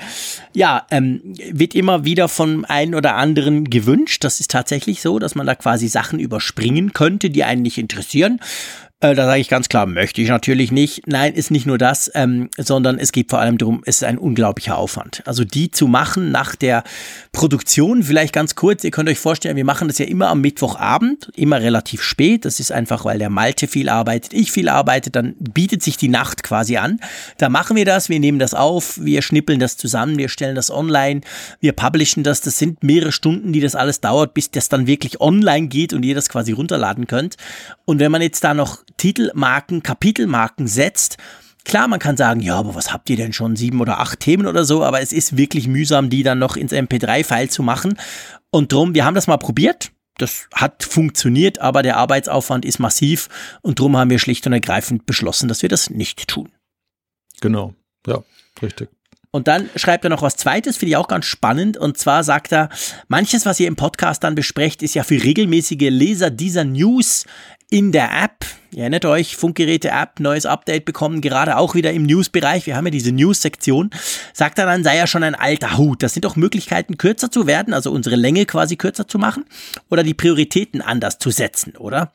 Ja, ähm, wird immer wieder von einem oder anderen gewünscht. Das ist tatsächlich so, dass man da quasi Sachen überspringen könnte, die einen nicht interessieren. Äh, da sage ich ganz klar, möchte ich natürlich nicht. Nein, ist nicht nur das, ähm, sondern es geht vor allem darum, es ist ein unglaublicher Aufwand. Also die zu machen nach der Produktion, vielleicht ganz kurz, ihr könnt euch vorstellen, wir machen das ja immer am Mittwochabend, immer relativ spät. Das ist einfach, weil der Malte viel arbeitet, ich viel arbeite, dann bietet sich die Nacht quasi an. Da machen wir das, wir nehmen das auf, wir schnippeln das zusammen, wir stellen das online, wir publishen das. Das sind mehrere Stunden, die das alles dauert, bis das dann wirklich online geht und ihr das quasi runterladen könnt. Und wenn man jetzt da noch Titelmarken, Kapitelmarken setzt, Klar, man kann sagen, ja, aber was habt ihr denn schon? Sieben oder acht Themen oder so, aber es ist wirklich mühsam, die dann noch ins MP3-File zu machen. Und drum, wir haben das mal probiert. Das hat funktioniert, aber der Arbeitsaufwand ist massiv und drum haben wir schlicht und ergreifend beschlossen, dass wir das nicht tun. Genau, ja, richtig. Und dann schreibt er noch was Zweites, finde ich auch ganz spannend. Und zwar sagt er, manches, was ihr im Podcast dann besprecht, ist ja für regelmäßige Leser dieser News in der App. Ihr erinnert euch, Funkgeräte-App, neues Update bekommen, gerade auch wieder im News-Bereich. Wir haben ja diese News-Sektion. Sagt er dann, sei ja schon ein alter Hut. Das sind doch Möglichkeiten, kürzer zu werden, also unsere Länge quasi kürzer zu machen oder die Prioritäten anders zu setzen, oder?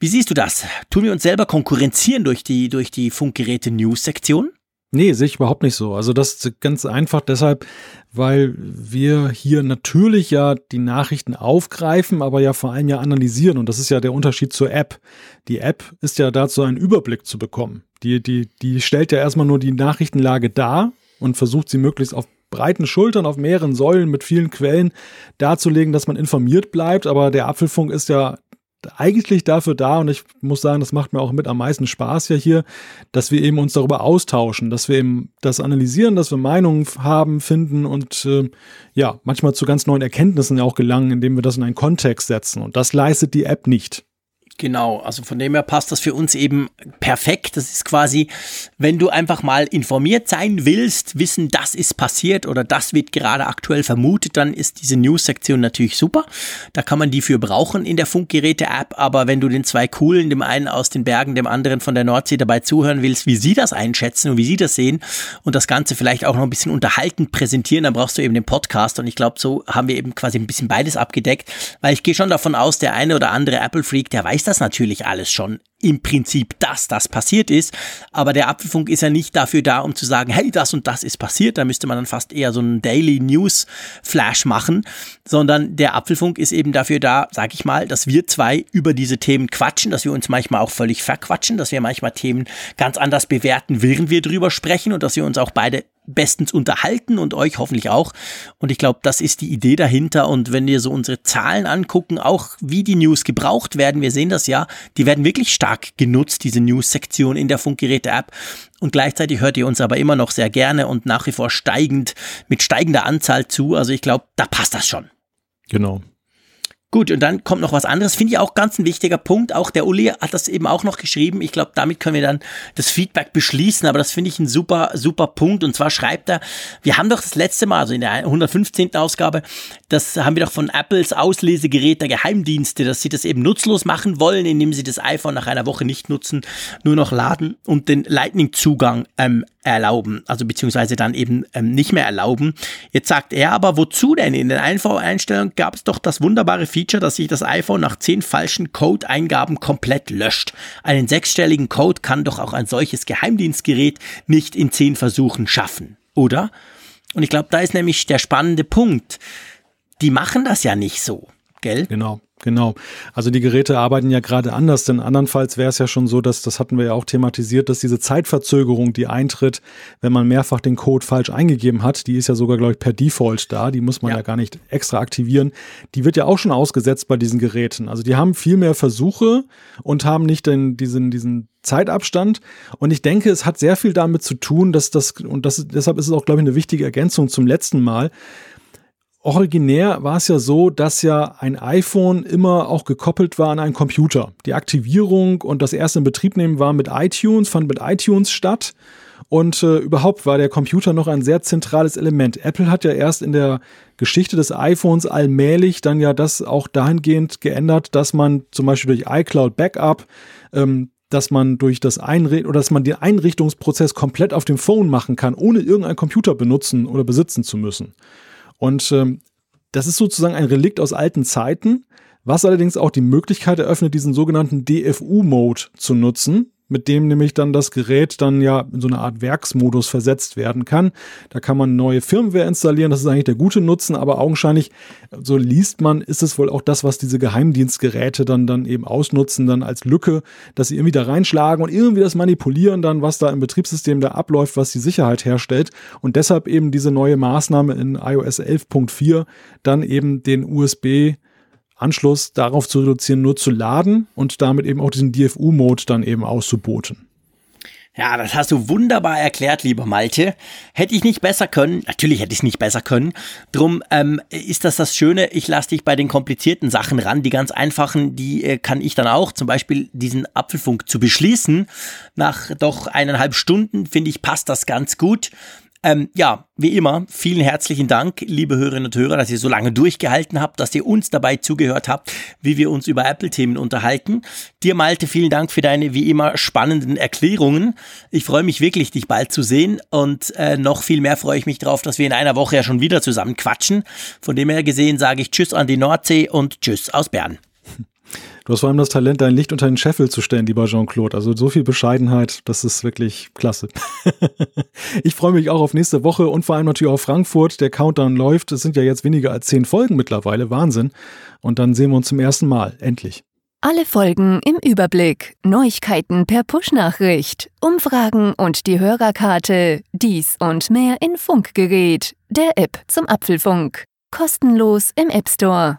Wie siehst du das? Tun wir uns selber konkurrenzieren durch die, durch die Funkgeräte-News-Sektion? Nee, sehe ich überhaupt nicht so. Also das ist ganz einfach deshalb, weil wir hier natürlich ja die Nachrichten aufgreifen, aber ja vor allem ja analysieren. Und das ist ja der Unterschied zur App. Die App ist ja dazu, einen Überblick zu bekommen. Die, die, die stellt ja erstmal nur die Nachrichtenlage dar und versucht sie möglichst auf breiten Schultern auf mehreren Säulen mit vielen Quellen darzulegen, dass man informiert bleibt. Aber der Apfelfunk ist ja eigentlich dafür da und ich muss sagen, das macht mir auch mit am meisten Spaß ja hier, dass wir eben uns darüber austauschen, dass wir eben das analysieren, dass wir Meinungen haben, finden und äh, ja, manchmal zu ganz neuen Erkenntnissen auch gelangen, indem wir das in einen Kontext setzen und das leistet die App nicht. Genau, also von dem her passt das für uns eben perfekt. Das ist quasi, wenn du einfach mal informiert sein willst, wissen, das ist passiert oder das wird gerade aktuell vermutet, dann ist diese News-Sektion natürlich super. Da kann man die für brauchen in der Funkgeräte-App, aber wenn du den zwei coolen, dem einen aus den Bergen, dem anderen von der Nordsee dabei zuhören willst, wie sie das einschätzen und wie sie das sehen und das Ganze vielleicht auch noch ein bisschen unterhaltend präsentieren, dann brauchst du eben den Podcast und ich glaube, so haben wir eben quasi ein bisschen beides abgedeckt, weil ich gehe schon davon aus, der eine oder andere Apple-Freak, der weiß das das natürlich alles schon im Prinzip, dass das passiert ist. Aber der Apfelfunk ist ja nicht dafür da, um zu sagen, hey, das und das ist passiert. Da müsste man dann fast eher so einen Daily News Flash machen, sondern der Apfelfunk ist eben dafür da, sag ich mal, dass wir zwei über diese Themen quatschen, dass wir uns manchmal auch völlig verquatschen, dass wir manchmal Themen ganz anders bewerten, während wir drüber sprechen und dass wir uns auch beide bestens unterhalten und euch hoffentlich auch. Und ich glaube, das ist die Idee dahinter. Und wenn wir so unsere Zahlen angucken, auch wie die News gebraucht werden, wir sehen das ja, die werden wirklich stark genutzt, diese News-Sektion in der Funkgeräte-App. Und gleichzeitig hört ihr uns aber immer noch sehr gerne und nach wie vor steigend, mit steigender Anzahl zu. Also ich glaube, da passt das schon. Genau. Gut, und dann kommt noch was anderes, finde ich auch ganz ein wichtiger Punkt. Auch der Uli hat das eben auch noch geschrieben. Ich glaube, damit können wir dann das Feedback beschließen, aber das finde ich ein super, super Punkt. Und zwar schreibt er, wir haben doch das letzte Mal, also in der 115. Ausgabe, das haben wir doch von Apples Auslesegerät der Geheimdienste, dass sie das eben nutzlos machen wollen, indem sie das iPhone nach einer Woche nicht nutzen, nur noch laden und den Lightning-Zugang ähm, erlauben, also beziehungsweise dann eben ähm, nicht mehr erlauben. Jetzt sagt er aber, wozu denn? In den Einstellungen gab es doch das wunderbare Feature, dass sich das iPhone nach zehn falschen Code-Eingaben komplett löscht. Einen sechsstelligen Code kann doch auch ein solches Geheimdienstgerät nicht in zehn Versuchen schaffen, oder? Und ich glaube, da ist nämlich der spannende Punkt. Die machen das ja nicht so, gell? Genau. Genau. Also die Geräte arbeiten ja gerade anders, denn andernfalls wäre es ja schon so, dass, das hatten wir ja auch thematisiert, dass diese Zeitverzögerung, die eintritt, wenn man mehrfach den Code falsch eingegeben hat, die ist ja sogar, glaube ich, per Default da, die muss man ja. ja gar nicht extra aktivieren, die wird ja auch schon ausgesetzt bei diesen Geräten. Also die haben viel mehr Versuche und haben nicht den, diesen, diesen Zeitabstand. Und ich denke, es hat sehr viel damit zu tun, dass das, und das, deshalb ist es auch, glaube ich, eine wichtige Ergänzung zum letzten Mal, Originär war es ja so, dass ja ein iPhone immer auch gekoppelt war an einen Computer. Die Aktivierung und das erste Inbetriebnehmen war mit iTunes, fand mit iTunes statt. Und äh, überhaupt war der Computer noch ein sehr zentrales Element. Apple hat ja erst in der Geschichte des iPhones allmählich dann ja das auch dahingehend geändert, dass man zum Beispiel durch iCloud Backup, ähm, dass man durch das Einrichten oder dass man den Einrichtungsprozess komplett auf dem Phone machen kann, ohne irgendeinen Computer benutzen oder besitzen zu müssen. Und ähm, das ist sozusagen ein Relikt aus alten Zeiten, was allerdings auch die Möglichkeit eröffnet, diesen sogenannten DFU-Mode zu nutzen mit dem nämlich dann das Gerät dann ja in so eine Art Werksmodus versetzt werden kann. Da kann man neue Firmware installieren, das ist eigentlich der gute Nutzen, aber augenscheinlich, so liest man, ist es wohl auch das, was diese Geheimdienstgeräte dann, dann eben ausnutzen, dann als Lücke, dass sie irgendwie da reinschlagen und irgendwie das manipulieren dann, was da im Betriebssystem da abläuft, was die Sicherheit herstellt und deshalb eben diese neue Maßnahme in iOS 11.4 dann eben den USB Anschluss darauf zu reduzieren, nur zu laden und damit eben auch diesen DFU-Mode dann eben auszuboten. Ja, das hast du wunderbar erklärt, lieber Malte. Hätte ich nicht besser können, natürlich hätte ich es nicht besser können. Drum ähm, ist das das Schöne, ich lasse dich bei den komplizierten Sachen ran. Die ganz einfachen, die äh, kann ich dann auch. Zum Beispiel diesen Apfelfunk zu beschließen. Nach doch eineinhalb Stunden, finde ich, passt das ganz gut. Ähm, ja, wie immer, vielen herzlichen Dank, liebe Hörerinnen und Hörer, dass ihr so lange durchgehalten habt, dass ihr uns dabei zugehört habt, wie wir uns über Apple-Themen unterhalten. Dir, Malte, vielen Dank für deine wie immer spannenden Erklärungen. Ich freue mich wirklich, dich bald zu sehen und äh, noch viel mehr freue ich mich darauf, dass wir in einer Woche ja schon wieder zusammen quatschen. Von dem her gesehen sage ich Tschüss an die Nordsee und Tschüss aus Bern. Du hast vor allem das Talent, dein Licht unter den Scheffel zu stellen, lieber Jean-Claude. Also so viel Bescheidenheit, das ist wirklich klasse. ich freue mich auch auf nächste Woche und vor allem natürlich auf Frankfurt. Der Countdown läuft. Es sind ja jetzt weniger als zehn Folgen mittlerweile. Wahnsinn. Und dann sehen wir uns zum ersten Mal. Endlich. Alle Folgen im Überblick, Neuigkeiten per Push-Nachricht, Umfragen und die Hörerkarte, dies und mehr in Funkgerät, der App zum Apfelfunk. Kostenlos im App Store.